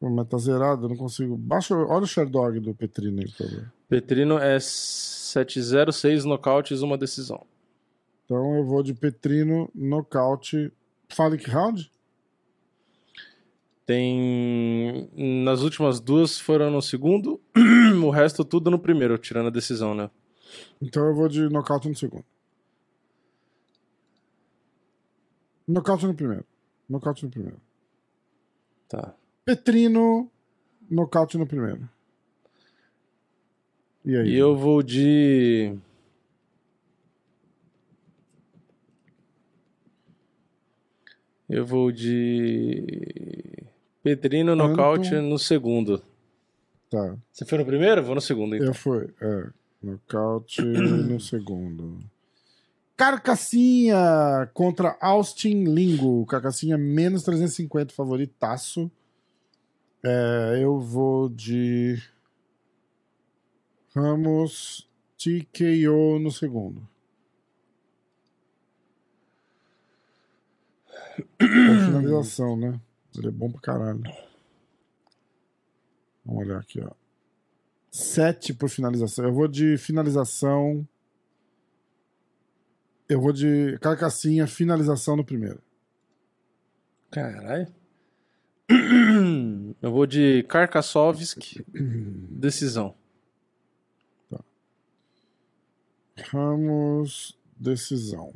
Mas tá zerado, eu não consigo. Baixa, olha o Sherdog do Petrino aí, por favor. Petrino é 7-0, 6 nocautes, uma decisão. Então eu vou de Petrino, nocaute. Fale que round? Tem. Nas últimas duas foram no segundo, o resto tudo no primeiro, tirando a decisão, né? Então eu vou de nocaute no segundo. Nocaute no primeiro. Nocaute no primeiro. Tá. Petrino, nocaute no primeiro. E aí? E eu vou de. Eu vou de. Petrino nocaute Anton. no segundo. Tá. Você foi no primeiro? Vou no segundo, então. Eu fui. É. Nocaute no segundo. Carcassinha contra Austin Lingo. Carcassinha menos 350, favoritaço. É, eu vou de Ramos TKO no segundo. Finalização, né? Ele é bom pra caralho. Vamos olhar aqui, ó. 7 por finalização. Eu vou de finalização. Eu vou de carcassinha, finalização no primeiro. Caralho. Eu vou de Karkasovski, decisão. Ramos, decisão.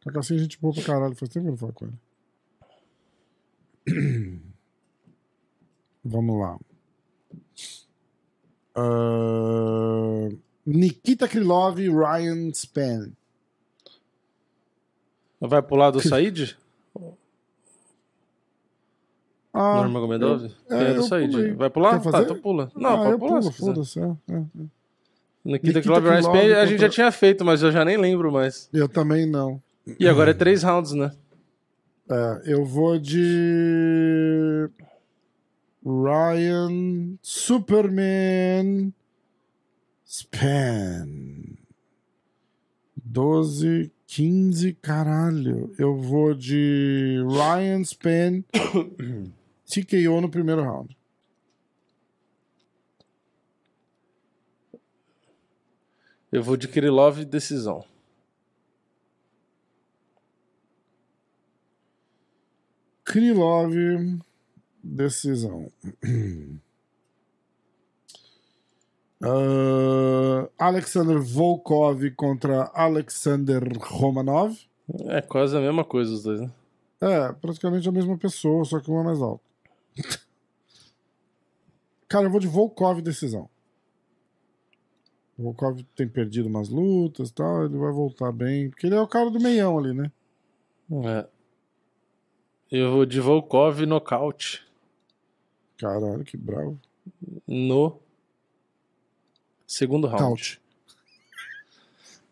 Carcassinha, gente boa pra caralho. Faz tempo que eu não falo com ele. Vamos lá. Ah, Nikita Krylov e Ryan Span. Vai pular do Said? Ah, Nurmagomedov? eu- Quem é, é do Said? pulei. Vai pular? Quer Tá, então pula. Não, ah, pode pular pulo, foda-se. é, é. Nikita Nikita Krylov Ryan Krylov Span, a gente contra- já tinha feito, mas eu já nem lembro mais. Eu também não. E agora é três rounds, né? É, eu vou de Ryan Superman Span 12, 15, caralho. Eu vou de Ryan Span TKO no primeiro round. Eu vou de Krylov decisão. Krylov, decisão. Ah, Alexander Volkov contra Alexander Romanov. É quase a mesma coisa os dois, né? É, praticamente a mesma pessoa, só que um é mais alto. Cara, eu vou de Volkov decisão. O Volkov tem perdido umas lutas e tal, ele vai voltar bem. Porque ele é o cara do meião ali, né? É. Eu vou de Volkov nocaute. Caralho, que bravo. No segundo round. Couch.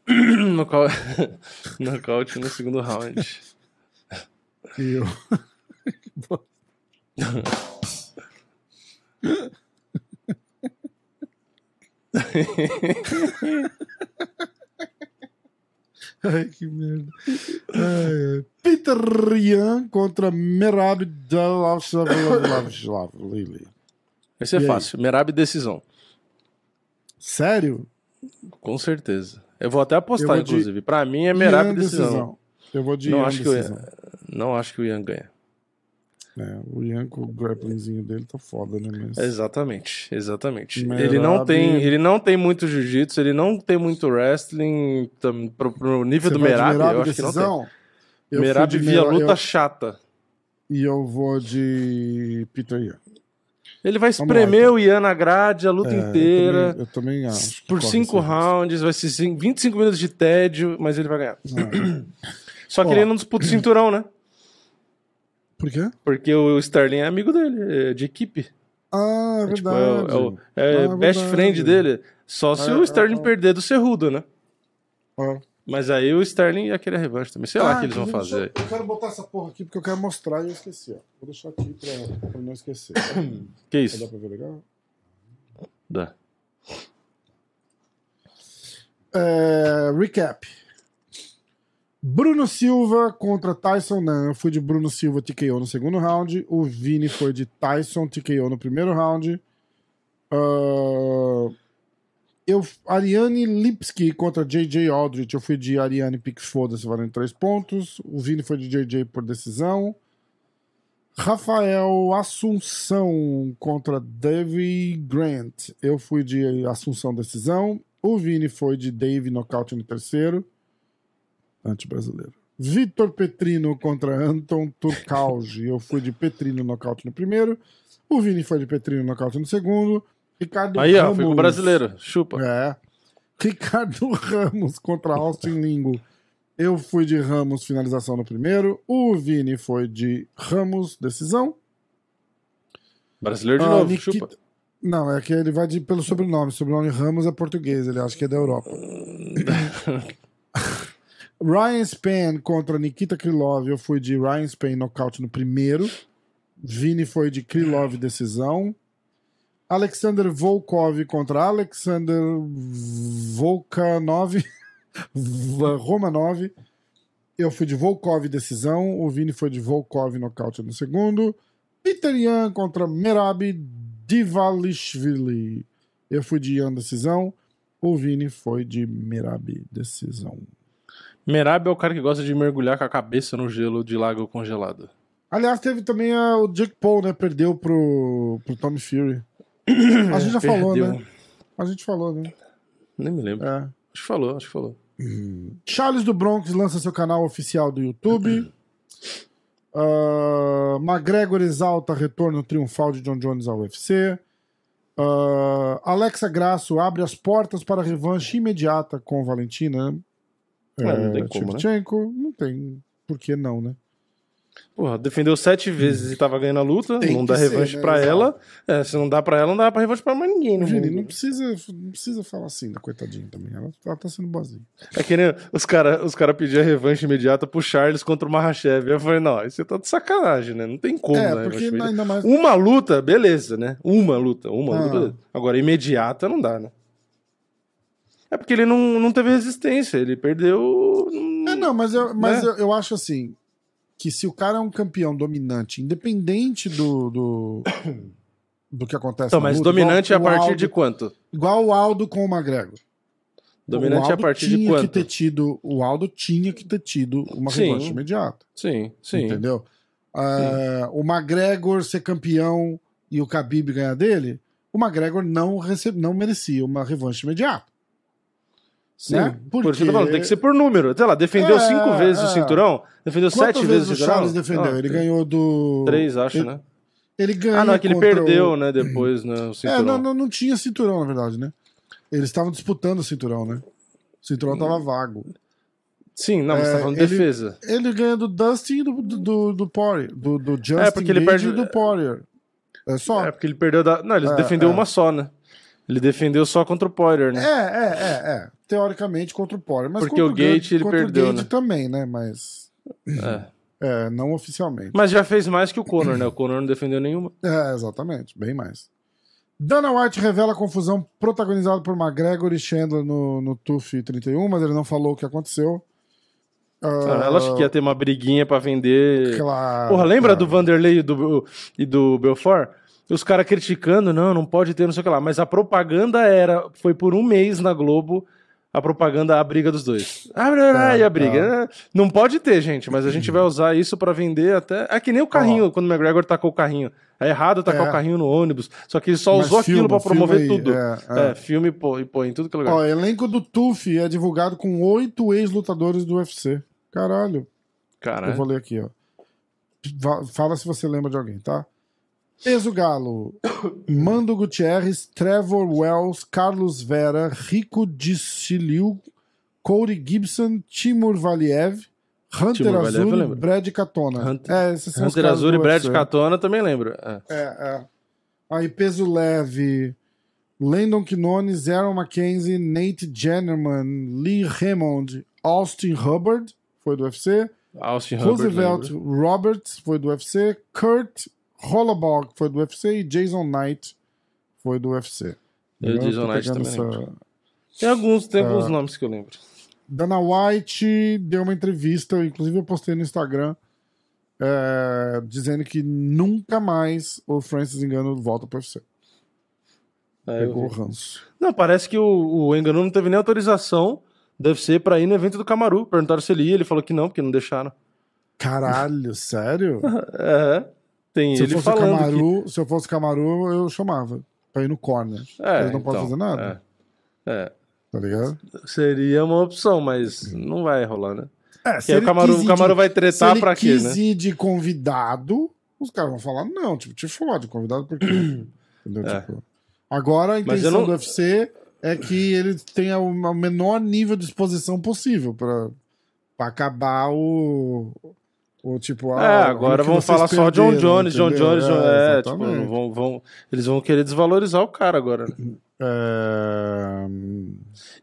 Nocau- Nocaute no segundo round. E eu. Ai, que merda. Peter Yan contra Merab Dalavshavlavshavlili. Esse é E aí? fácil. Merab decisão. Sério? Com certeza. Eu vou até apostar, vou de inclusive. Pra mim é Merab Yan decisão. Eu vou de Não Yan acho, que o decisão. Ian, não acho que o Ian ganha. É, o Yan com o grapplingzinho dele tá foda, né? Mas... Exatamente, exatamente. Merab- Ele não tem, ele não tem muito jiu-jitsu, ele não tem muito wrestling tam, pro, pro nível Você do Merab, Merab eu acho que não tem. decisão? Eu Merab via luta eu- chata. E eu vou de Peter Yan. Ele vai Vamos lá, espremer então. o Ian na grade a luta É, inteira. Eu também, eu também acho. Por cinco rounds, vai ser cin- 25 minutos de tédio, mas ele vai ganhar. Ah, Só que Ó. ele não disputa o cinturão, né? Por quê? Porque o Sterling é amigo dele, é de equipe. Ah, é É, tipo, verdade. é, o- é o Ah, best verdade. friend dele. Só se É, o Sterling é, é. perder do Cerrudo, né? Ah. Mas aí o Sterling ia querer revanche também. Sei lá o Ah, que eles vão inclusive, fazer. Eu eu quero botar essa porra aqui porque eu quero mostrar e eu esqueci. Ó. Vou deixar aqui pra, pra não esquecer. Que Dá isso? pra ver legal? Dá. É, recap. Bruno Silva contra Tyson Nan. Eu fui de Bruno Silva TKO no segundo round. O Vini foi de Tyson TKO no primeiro round. Ah, eu, Ariane Lipski contra JJ Aldrich. Eu fui de Ariane Pix Foda-se, valendo 3 pontos. O Vini foi de JJ por decisão. Rafael Assunção contra Davy Grant. Eu fui de Assunção decisão. O Vini foi de Dave nocaute no terceiro. Anti-brasileiro. Vitor Petrino contra Anton Turcauge. Eu fui de Petrino nocaute no primeiro. O Vini foi de Petrino nocaute no segundo. Ricardo Aí, ó, Ramos. fui com o brasileiro. Chupa. É. Ricardo Ramos contra Austin Lingo. Eu fui de Ramos, finalização no primeiro. O Vini foi de Ramos, decisão. Brasileiro de Ah, novo, Nikita- chupa. Não, é que ele vai de, pelo sobrenome. Sobrenome Ramos é português, ele acha que é da Europa. Ryan Span contra Nikita Krylov. Eu fui de Ryan Span nocaute no primeiro. Vini foi de Krylov decisão. Alexander Volkov contra Alexander Volkanov. Romanov. Eu fui de Volkov decisão. O Vini foi de Volkov nocaute no segundo. Peter Yan contra Merab Divalishvili. Eu fui de Yan decisão. O Vini foi de Merab decisão. Merab é o cara que gosta de mergulhar com a cabeça no gelo de lago congelado. Aliás, teve também a- o Jake Paul, né? Perdeu pro, pro Tommy Fury. A gente já falou, Perdeu. né? A gente falou, né? Nem me lembro. É. Acho que falou, acho que falou. Charles do Bronx lança seu canal oficial do YouTube. Ah, McGregor exalta retorno triunfal de John Jones ao UFC. Ah, Alexa Grasso abre as portas para a revanche imediata com Valentina. É, não tem como, né? Não tem. Por que não, né? Porra, defendeu sete vezes e tava ganhando a luta. Tem não dá ser, revanche né? pra Exato. ela. É, se não dá pra ela, não dá pra revanche pra mais ninguém. no Vini, mundo. não precisa, não precisa falar assim da coitadinha também. Ela, ela tá sendo boazinha. É que nem os caras os cara pediam a revanche imediata pro Charles contra o Mahashev. Eu falei, não, aí você tá de sacanagem, né? Não tem como, é, né? porque ainda mais. Uma luta, beleza, né? Uma luta, uma Ah. luta. Agora, imediata não dá, né? É porque ele não, não teve resistência, ele perdeu. É, não, mas, eu, mas Né? eu, eu acho assim que se o cara é um campeão dominante, independente do, do, do que acontece Então, mas luta, dominante é a igual o partir Aldo- de quanto? Igual o Aldo com o McGregor. Dominante o é a partir de quanto? Que ter tido, o Aldo tinha que ter tido uma Sim. revanche imediata. Sim, sim. Entendeu? Ah, o McGregor ser campeão e o Khabib ganhar dele, o McGregor não, rece... não merecia uma revanche imediata. Sim. né? Por isso que eu tô Porque- falando, tem que ser por número. Sei lá, defendeu É, cinco vezes o é. cinturão, defendeu Quantas sete vezes o o cinturão. Charles defendeu? Ah, ele ganhou do. Três, acho, ele, né? Ele ganha Ah, não, é que ele perdeu, o- né, depois, né, o É, cinturão. não, não, não tinha cinturão, na verdade, né? Eles estavam disputando o cinturão, né? O cinturão tava vago. Sim, não, mas você tá É, falando ele- defesa. Ele ganha do Dustin e do, do, do, do Poirier. Do, do Justin É, porque ele Gage perde- e do Poirier. É só. É, porque ele perdeu da... Não, ele É, defendeu é. uma só, né? Ele defendeu só contra o Poirier, É, né? é, é, é. Teoricamente contra o Poirier. Mas Porque o Gate ele perdeu, o Gate né? também, né? Mas. É. É, não oficialmente. Mas já fez mais que o Conor, né? O Conor não defendeu nenhuma. É, exatamente. Bem mais. Dana White revela a confusão protagonizada por McGregor e Chandler no, no TUF 31, mas ele não falou o que aconteceu. Ah, ela achou que ia ter uma briguinha pra vender. Claro, Porra, lembra claro. do Vanderlei e do, e do Belfort? Os caras criticando, não, não pode ter, não sei o que lá. Mas a propaganda era, foi por um mês na Globo, a propaganda, a briga dos dois. Ah, É, e a briga. Não pode ter, gente, mas a gente vai usar isso pra vender até. É que nem o carrinho, quando o McGregor tacou o carrinho. É errado tacar É. o carrinho no ônibus. Só que ele só Mas usou filma, aquilo pra promover aí, tudo. é, É, é. filme e pô, e pô em tudo que é lugar. Ó, elenco do TUF é divulgado com oito ex-lutadores do UFC. Caralho. Cara, Eu vou ler aqui, ó. Fala se você lembra de alguém, tá? Peso Galo, Mando Gutierrez, Trevor Wells, Carlos Vera, Rico Diciliu, Corey Gibson, Timur Valiev, Hunter Timur Valiev eu Azul e. Brad Katona. Hunter- é, esses são Hunter Azul e Brad UFC. Katona também lembro. É. É, é. Aí, peso leve. Landon Quinones, Aaron Mackenzie, Nate Jennerman, Lee Hammond, Austin Hubbard, foi do UFC. Austin Hubbard, Roosevelt lembro. Roberts, foi do UFC. Kurt Hollabog, foi do UFC. E Jason Knight, foi do UFC. E o Eu Jason Knight também Tem alguns, tem alguns nomes que eu lembro. Dana White deu uma entrevista, inclusive eu postei no Instagram, é, dizendo que nunca mais o Francis Engano volta pro UFC. É, eu Pegou o ranço. Não, parece que o, o Enganu não teve nem autorização do UFC pra ir no evento do Camaru. Perguntaram se ele ia, ele falou que não, porque não deixaram. Caralho, sério? É, tem se, eu ele fosse falando que... Camaru, se eu fosse Camaru, eu chamava. Pra ir no corner. É, Eles não podem então, fazer nada. É, é. Tá ligado? Seria uma opção, mas não vai rolar, né? É, Porque aí o Camaru, o Camaru vai tretar pra quê, se né? ir de convidado, os caras vão falar, não, tipo, te fode, convidado por quê? Entendeu? É. Tipo, agora a eu intenção não- do UFC é que ele tenha o o menor nível de exposição possível pra, pra acabar o... O tipo, É, ah, agora olha o que vamos vocês falar só John perderam, Jones, John entendeu? Jones, John... é, tipo, vão, vão, eles vão querer desvalorizar o cara agora, né? É,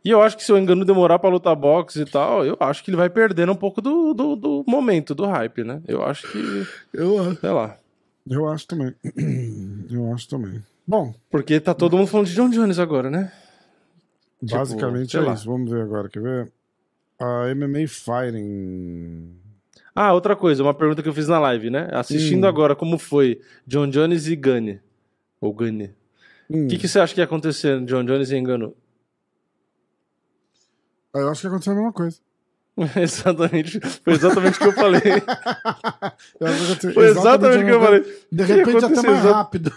E eu acho que se o Engano demorar pra lutar boxe e tal, eu acho que ele vai perdendo um pouco do, do, do momento, do hype, né? Eu acho que, eu, sei lá. eu acho também. Eu acho também. Bom, Porque tá todo mundo falando de John Jones agora, né? Tipo, basicamente sei é lá. isso. Vamos ver agora, quer ver? A MMA Fighting. Ah, outra coisa, uma pergunta que eu fiz na live, né? Assistindo Hum. agora como foi John Jones e Gunny. Ou Gunny. Hum, O que, que você acha que ia acontecer John Jones e Engano? Eu acho que aconteceu a mesma coisa. exatamente. Foi exatamente o que eu falei. Foi exatamente o que eu falei. De repente até mais rápido.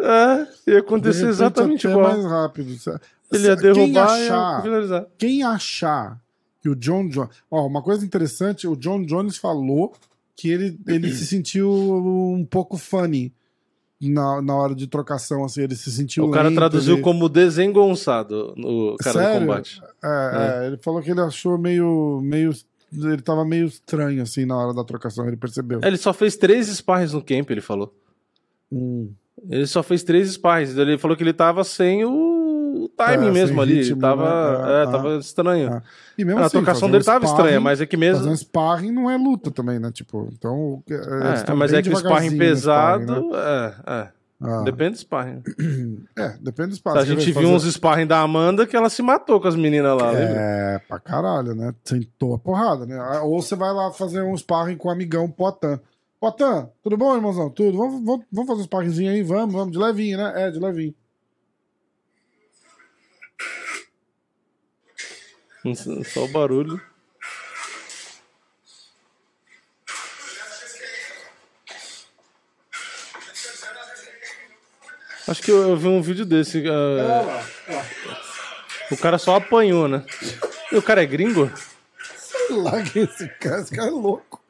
É, ia acontecer exatamente até igual. mais rápido. Ele ia Quem derrubar e ia achar, finalizar. quem achar que o John Jones. Ó, uma coisa interessante, o John Jones falou que ele, ele se sentiu um pouco funny na, na hora de trocação, assim, ele se sentiu. O cara lento, traduziu ele- como desengonçado no cara Sério? do combate. É, é, ele falou que ele achou meio, meio. Ele tava meio estranho, assim, na hora da trocação, ele percebeu. Ele só fez três sparrings no camp, ele falou. Hum. Ele só fez três sparrings. Ele falou que ele tava sem o timing É, mesmo ali. ritmo, tava, né? É, é, tava estranho. é. E mesmo a assim, trocação fazer dele tava sparring- estranha, mas é que mesmo. Fazer um sparring não é luta também, né? Tipo, então. é, É, mas é que o sparring no sparring, pesado. né? É, é. Ah, Depende do sparring. É, depende do sparring. A gente viu uns sparring da Amanda que ela se matou com as meninas lá, lembra? É, pra caralho, né? Sentou a porrada, né? Ou você vai lá fazer um sparring com o amigão Potan. Potan, tudo bom, irmãozão? Tudo? Vamos, vamos, vamos fazer um sparringzinho aí? Vamos, vamos, de levinho, né? É, de levinho. Só o barulho. Acho que eu, eu vi um vídeo desse. ah, o cara só apanhou, né? E o cara é gringo? Sei lá que esse cara, esse cara é louco.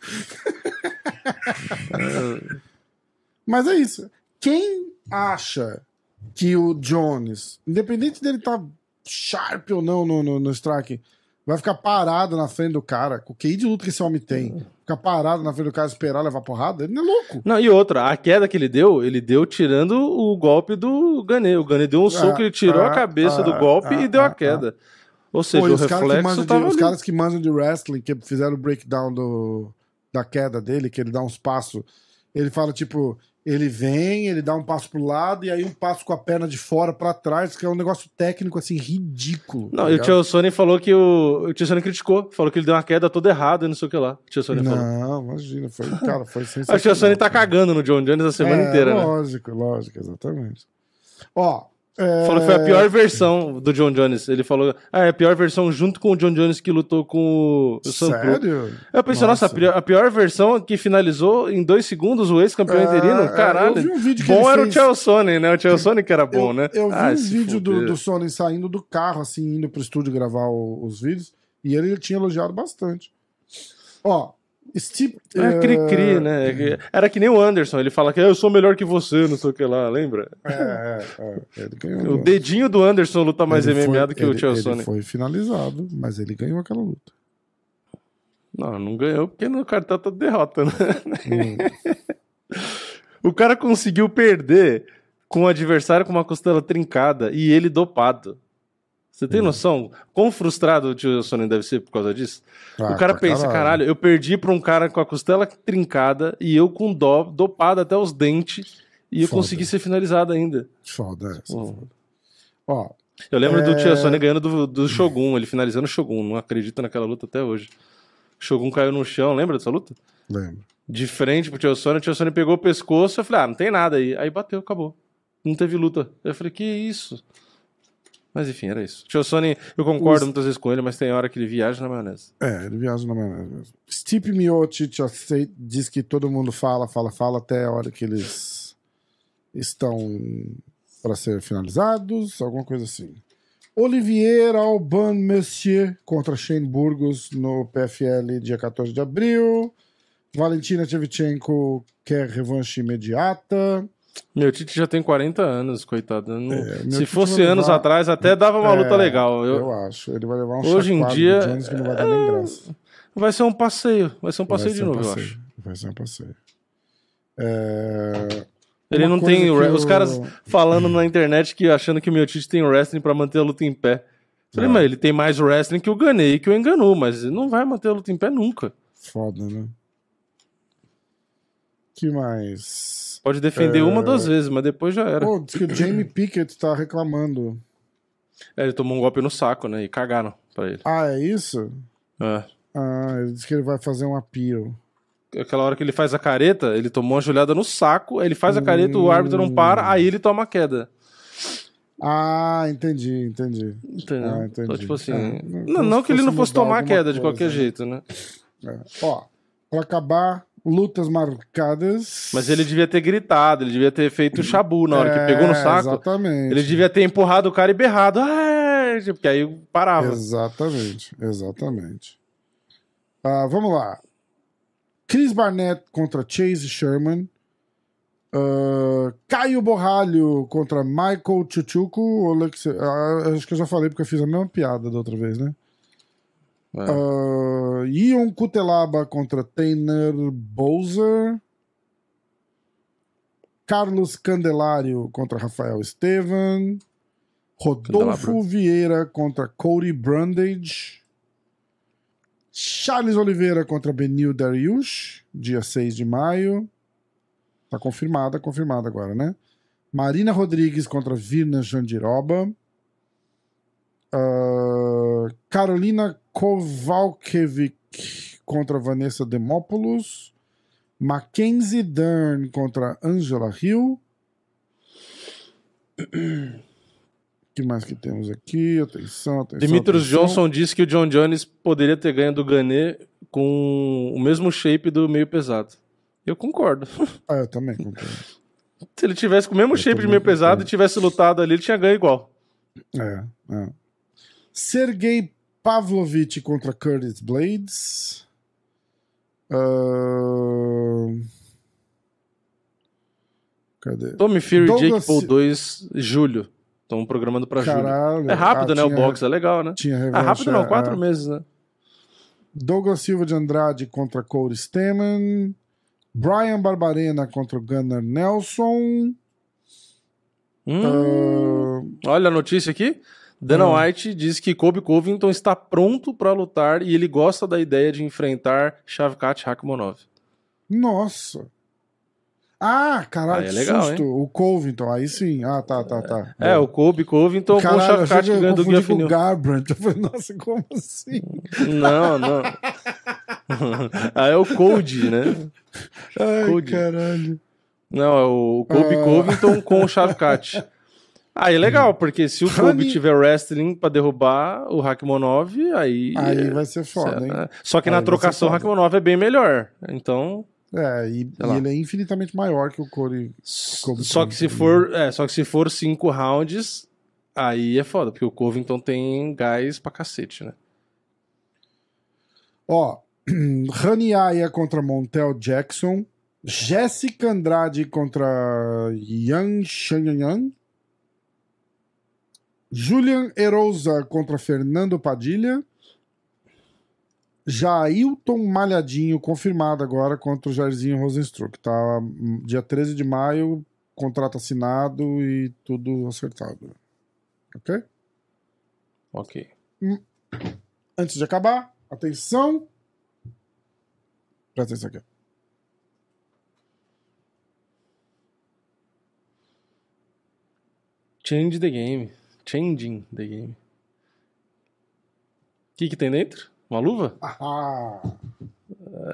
Mas é isso. Quem acha que o Jones, independente dele estar tá sharp ou não no, no, no strike, vai ficar parado na frente do cara, com o QI de luta que esse homem tem, ficar parado na frente do cara esperar levar porrada, ele não é louco. Não, e outra, a queda que ele deu, ele deu tirando o golpe do Ganê. O Ganê deu um soco, ele tirou a cabeça do golpe e deu a queda. Ou seja, Pô, o reflexo tava de, Os ali. caras que manjam de wrestling, que fizeram o breakdown do, da queda dele, que ele dá uns passos, ele fala tipo, ele vem, ele dá um passo pro lado e aí um passo com a perna de fora pra trás, que é um negócio técnico assim ridículo. Não, tá e o? Tio Sony falou que o. O Tio Sony criticou, falou que ele deu uma queda toda errada e não sei o que lá. O Tio Sony falou. Não, imagina, foi, cara, foi sensacional. O Tio Sony tá cagando no John Jones a semana É, inteira, né? Lógico, lógico, exatamente. Ó. é, Falou que foi a pior versão do John Jones. Ele falou, ah, é a pior versão junto com o John Jones que lutou com o Sam. Sério? Eu pensei, nossa, a pior, a pior versão que finalizou em dois segundos o ex-campeão É, interino. é, Caralho. eu vi um vídeo que bom era fez- o Sonnen, né? O Chael Sonnen que era bom, eu, né? Eu vi Ah, um vídeo do, do Sony saindo do carro, assim, indo pro estúdio gravar o- os vídeos, e ele tinha elogiado bastante. Ó, Steve. É cri-cri, né? É Era que nem o Anderson, ele fala que "Ah, eu sou melhor que você, não sei o que lá, lembra? É, é, é. O dedinho do Anderson luta mais Ele MMA foi- do que o ele- Chael Ele Sonnen. foi finalizado, mas ele ganhou aquela luta. Não, não ganhou porque no cartão tá derrota, né? Hum. O cara conseguiu perder com o adversário com uma costela trincada e ele dopado. Você tem noção? Quão frustrado o tio Sonnen deve ser por causa disso? Ah, o cara pensa, caralho. eu perdi pra um cara com a costela trincada e eu com dó, dopado até os dentes e eu Foda. consegui ser finalizado ainda. Foda foda. Ó, Eu lembro do É. tio Sonnen ganhando do, do Shogun, ele finalizando o Shogun. Não acredito naquela luta até hoje. O Shogun caiu no chão, lembra dessa luta? lembro. de frente pro Tio Sônia, o Tio Sônia pegou o pescoço, eu falei, ah, não tem nada aí. Aí bateu, acabou. Não teve luta. Eu falei, que isso? Mas enfim, era isso. Tio Sônia, eu concordo Os- muitas vezes com ele, mas tem hora que ele viaja na maionese. É, ele viaja na maionese mesmo. Miocic acei- diz que todo mundo fala, fala, fala até a hora que eles estão para ser finalizados, alguma coisa assim. Olivier Alban Messier contra Shane Burgos no PFL dia 14 de abril. Valentina Shevchenko quer revanche imediata. Meu Tite já tem 40 anos, coitado. Não- É, Se Tite fosse anos levar- atrás, até dava uma É, luta legal. Eu- Eu acho. Ele vai levar um Hoje em dia, Jones que não vai dar nem é, graça. Vai ser um passeio. Vai ser um passeio Vai de ser um novo, eu passeio. acho. Vai ser um passeio. É, Ele Uma não tem. eu- Os caras falando na internet que achando que o meu Tite tem wrestling pra manter a luta em pé. Falei, É. mas ele tem mais wrestling que o Ganei que o Enganu, mas ele não vai manter a luta em pé nunca. Foda, né? que mais? Pode defender É. uma, duas vezes, mas depois já era. Pô, diz que o Jamie Pickett tá reclamando. É, ele tomou um golpe no saco, né? E cagaram pra ele. Ah, é isso? É. Ah, ele disse que ele vai fazer um appeal. Aquela hora que ele faz a careta, ele tomou uma joelhada no saco, ele faz a careta, o árbitro não para, aí ele toma a queda. Ah, entendi, entendi. Entendeu? Ah, entendi. Então, tipo assim. É, não, não que ele não fosse tomar a queda de coisa, qualquer né? jeito, né? É. Ó, pra acabar, lutas marcadas. Mas ele devia ter gritado, ele devia ter feito o chabu na hora que pegou no É, saco. Exatamente. Ele devia ter empurrado o cara e berrado. "Ah!" Porque aí parava. Exatamente, exatamente. Ah, vamos lá. Chris Barnett contra Chase Sherman. Ah, Caio Borralho contra Michael Chuchuco. Alex... ah, acho que eu já falei porque eu fiz a mesma piada da outra vez, né? É. Ah, Ion Kutelaba contra Tainer Bowser. Carlos Candelário contra Rafael Estevan. Rodolfo Candelabro. Vieira contra Cody Brundage. Charles Oliveira contra Benil Dariush, dia 6 de maio. Tá confirmada, confirmada agora, né? Marina Rodrigues contra Virna Jandiroba. Ah, Carolina Kowalkiewicz contra Vanessa Demopoulos. Mackenzie Dern contra Angela Hill. O que mais que temos aqui? Atenção, atenção. Dimitrios atenção. Johnson disse que o John Jones poderia ter ganho do Gané com o mesmo shape do meio pesado. Eu concordo. Ah, eu também concordo. Se ele tivesse com o mesmo Eu shape de meio pesado concordo. e tivesse lutado ali, ele tinha ganho igual. É, é. Sergei Pavlovich contra Curtis Blades. Ahn, Cadê? Tommy Fury, Douglas Jake Paul Si- 2, julho. Estão programando pra julho. Caralho. É rápido, Ah, né? O tinha- box é legal, né? Tinha É revanche. rápido não, é, quatro é. meses, né? Douglas Silva de Andrade contra Cody Stamen. Brian Barbarena contra o Gunnar Nelson. Hum, Ah, Olha a notícia aqui. Dana Ah. White diz que Kobe Covington está pronto pra lutar e ele gosta da ideia de enfrentar Shavkat Rakhmonov. nossa. Ah, caralho, Aí é que legal, susto. O Covington, aí sim. Ah, tá, tá, tá. É, o Kobe Covington com o Caralho, eu achei Shavkat ganhando com Guilherme o Garbrandt. Eu falei, nossa, como assim? Não, não. Aí é o Cody, né? Ai, Cody. caralho. Não, é o Kobe Ah. Covington com o Shavkat. Aí é legal, porque se o Kobe tiver wrestling pra derrubar o Rakhmonov, aí. Aí vai ser foda, hein? É, Só que Aí na trocação o foda. Rakhmonov é bem melhor. Então. É, e, e ele é infinitamente maior que o. Kobe Só que se Covington. for, é, só que se for cinco rounds, aí é foda, porque o Covington tem gás pra cacete, né? Ó, Rani Aya contra Montel Jackson. Jéssica Andrade contra Yang Shanyan. Julian Erosa contra Fernando Padilha. Jailton Malhadinho, confirmado agora contra o Jairzinho Rosenstruck. Tá hum, dia 13 de maio, contrato assinado e tudo acertado. Ok? Ok. Antes de acabar, atenção. Presta atenção aqui. Change the game. Changing the game. O que, que tem dentro? Uma luva? Ah,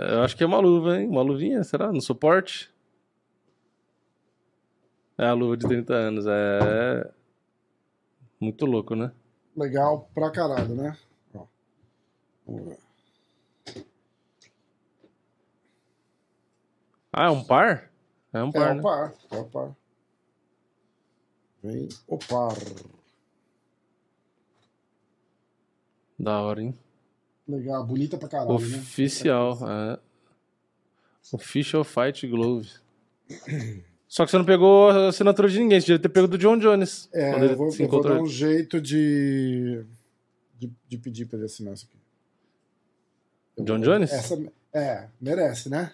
É, Eu acho que é uma luva, hein? Uma luvinha, será? No suporte? É a luva de 30 anos. É. Muito louco, né? legal pra caralho, né? Ó. Vamos ver. Ah, é um par? É um É par, o né? par, é o par. Vem o par. Da hora, hein? Legal, bonita pra caralho, né? Oficial. É. Official Fight Glove. Só que você não pegou a assinatura de ninguém, você devia ter pego do John Jones. É, ele eu vou, eu vou dar um jeito de, de, de pedir pra ele assinar isso aqui. Eu John vou- Jones? Essa, é, merece, né?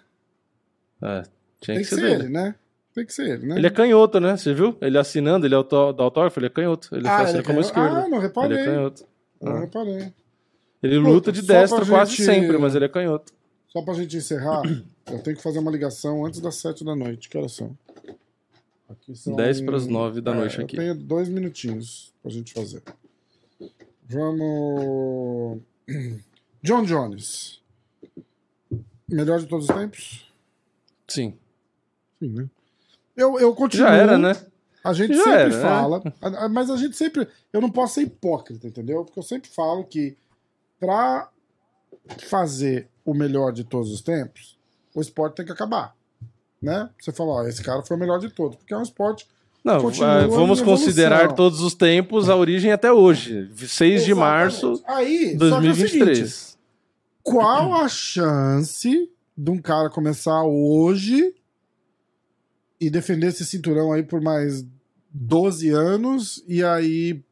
É, tinha Tem que que ser ser ele, né? Tem que ser ele, né? Ele é canhoto, né? Você viu? Ele assinando, ele é auto, da autógrafo, ele é canhoto. Ele ah, ele é como canhoto? esquerdo. Ah, não ele reparei. é canhoto. Não Ah. reparei. Ele Pô, luta de destra quase gente- sempre, mas ele é canhoto. Só pra gente encerrar, eu tenho que fazer uma ligação antes das sete da noite. Que horas são? Aqui são... 10 pras 9 da É, noite eu aqui. tenho dois minutinhos pra gente fazer. Vamos. John Jones. Melhor de todos os tempos? Sim. Sim, né? Eu, eu continuo. Já era, né? A gente Já sempre era, né? fala, a- mas a gente sempre. Eu não posso ser hipócrita, entendeu? Porque eu sempre falo que pra fazer o melhor de todos os tempos, o esporte tem que acabar. Né? Você fala, ó, esse cara foi o melhor de todos, porque é um esporte. Não, ah, vamos considerar todos os tempos, a origem até hoje. 6 de Exatamente. março Aí, de só que é o seguinte, 2023. qual a chance de um cara começar hoje e defender esse cinturão aí por mais 12 anos e aí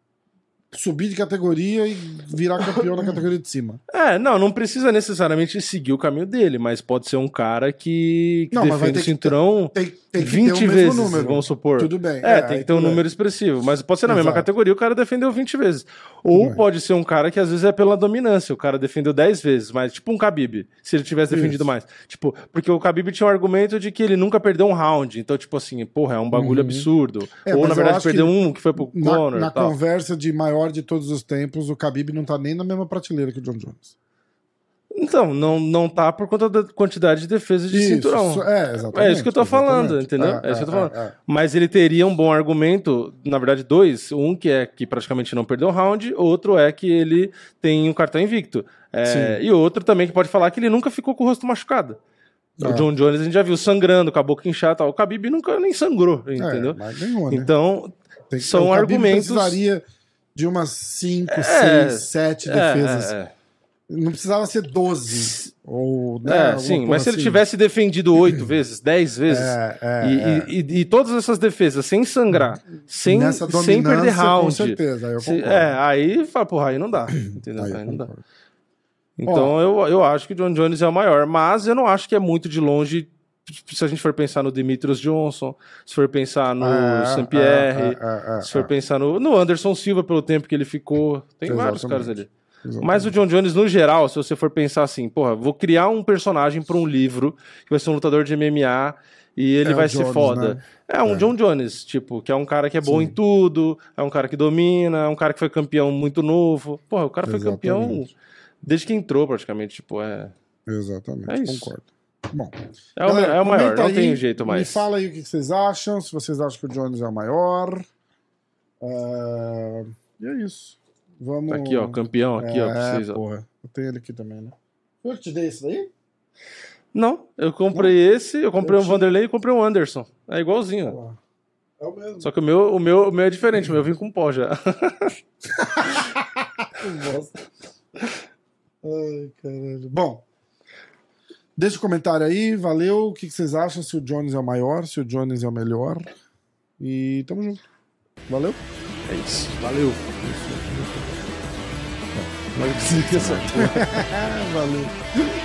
subir de categoria e virar campeão na categoria de cima? É, não, não precisa necessariamente seguir o caminho dele, mas pode ser um cara que, que Não, defende o ter cinturão Tem, tem que 20 ter o mesmo vezes, número. vamos supor. Tudo bem. É, tem aí que ter um bem. número expressivo, mas pode ser na mesma Exato. categoria o cara defendeu 20 vezes. Ou bem. pode ser um cara que às vezes é pela dominância, o cara defendeu 10 vezes, mas tipo um Khabib, se ele tivesse defendido Isso. mais. Tipo, porque o Khabib tinha um argumento de que ele nunca perdeu um round, então tipo assim, porra, é um bagulho Uhum. absurdo. É, Ou na verdade perdeu que um que foi pro Na, Conor na tal. conversa de maior de todos os tempos, o Khabib não tá nem na mesma prateleira que o John Jones. Então, não, não tá por conta da quantidade de defesas de Isso, cinturão. é, exatamente. É isso que eu tô falando, entendeu? É, É isso que eu tô é, falando. é, é. Mas ele teria um bom argumento, na verdade, dois. Um que é que praticamente não perdeu o round, outro é que ele tem um cartão invicto. É, e outro também que pode falar que ele nunca ficou com o rosto machucado. O John Jones a gente já viu sangrando, com a boca inchada tal. O Khabib nunca nem sangrou, É, entendeu? né? Então, são argumentos- precisaria de umas 5, É, 6, 7 é, defesas é, é. Não precisava ser 12. Ou, né, É, sim, mas se ele assim. tivesse defendido oito vezes, dez vezes, É, é, e, é. e- e- todas essas defesas sem sangrar, sem, sem perder dominância, Com round. certeza, eu Se- é, aí fala, porra, aí não dá. Entendeu? Aí Aí, não dá. Então eu, eu acho que o John Jones é o maior, mas eu não acho que é muito de longe. Se a gente for pensar no Demetrius Johnson, se for pensar no É, St. Pierre, é, é, é, se for pensar no, no Anderson Silva pelo tempo que ele ficou, tem vários Exatamente. caras ali. Exatamente. Mas o John Jones, no geral, se você for pensar assim, porra, vou criar um personagem para um livro que vai ser um lutador de MMA e ele É vai ser Jones, foda. né? É um É. John Jones, tipo, que é um cara que é bom Sim. em tudo, é um cara que domina, é um cara que foi campeão muito novo. Porra, o cara foi campeão Exatamente. desde que entrou, praticamente. Tipo, é. Exatamente, É isso. concordo. Bom, É o, galera, é o maior, não aí, tem jeito mais. Me fala aí o que vocês acham, se vocês acham que o Jones é o maior. É, E é isso. Vamos. Tá aqui, ó, campeão, aqui, ó, pra É, ó. porra. Eu tenho ele aqui também, né? Foi eu que te dei esse daí? Não, eu comprei esse, eu comprei Eu um tinha- Vanderlei e comprei um Anderson. É igualzinho. É o mesmo. Só que o meu, o meu, o meu é diferente, o meu eu vim com pó já. Ai, caralho. Bom, deixa o comentário aí, valeu. O que que vocês acham? Se o Jones é o maior, se o Jones é o melhor. E tamo junto. Valeu? É isso, valeu. Valeu.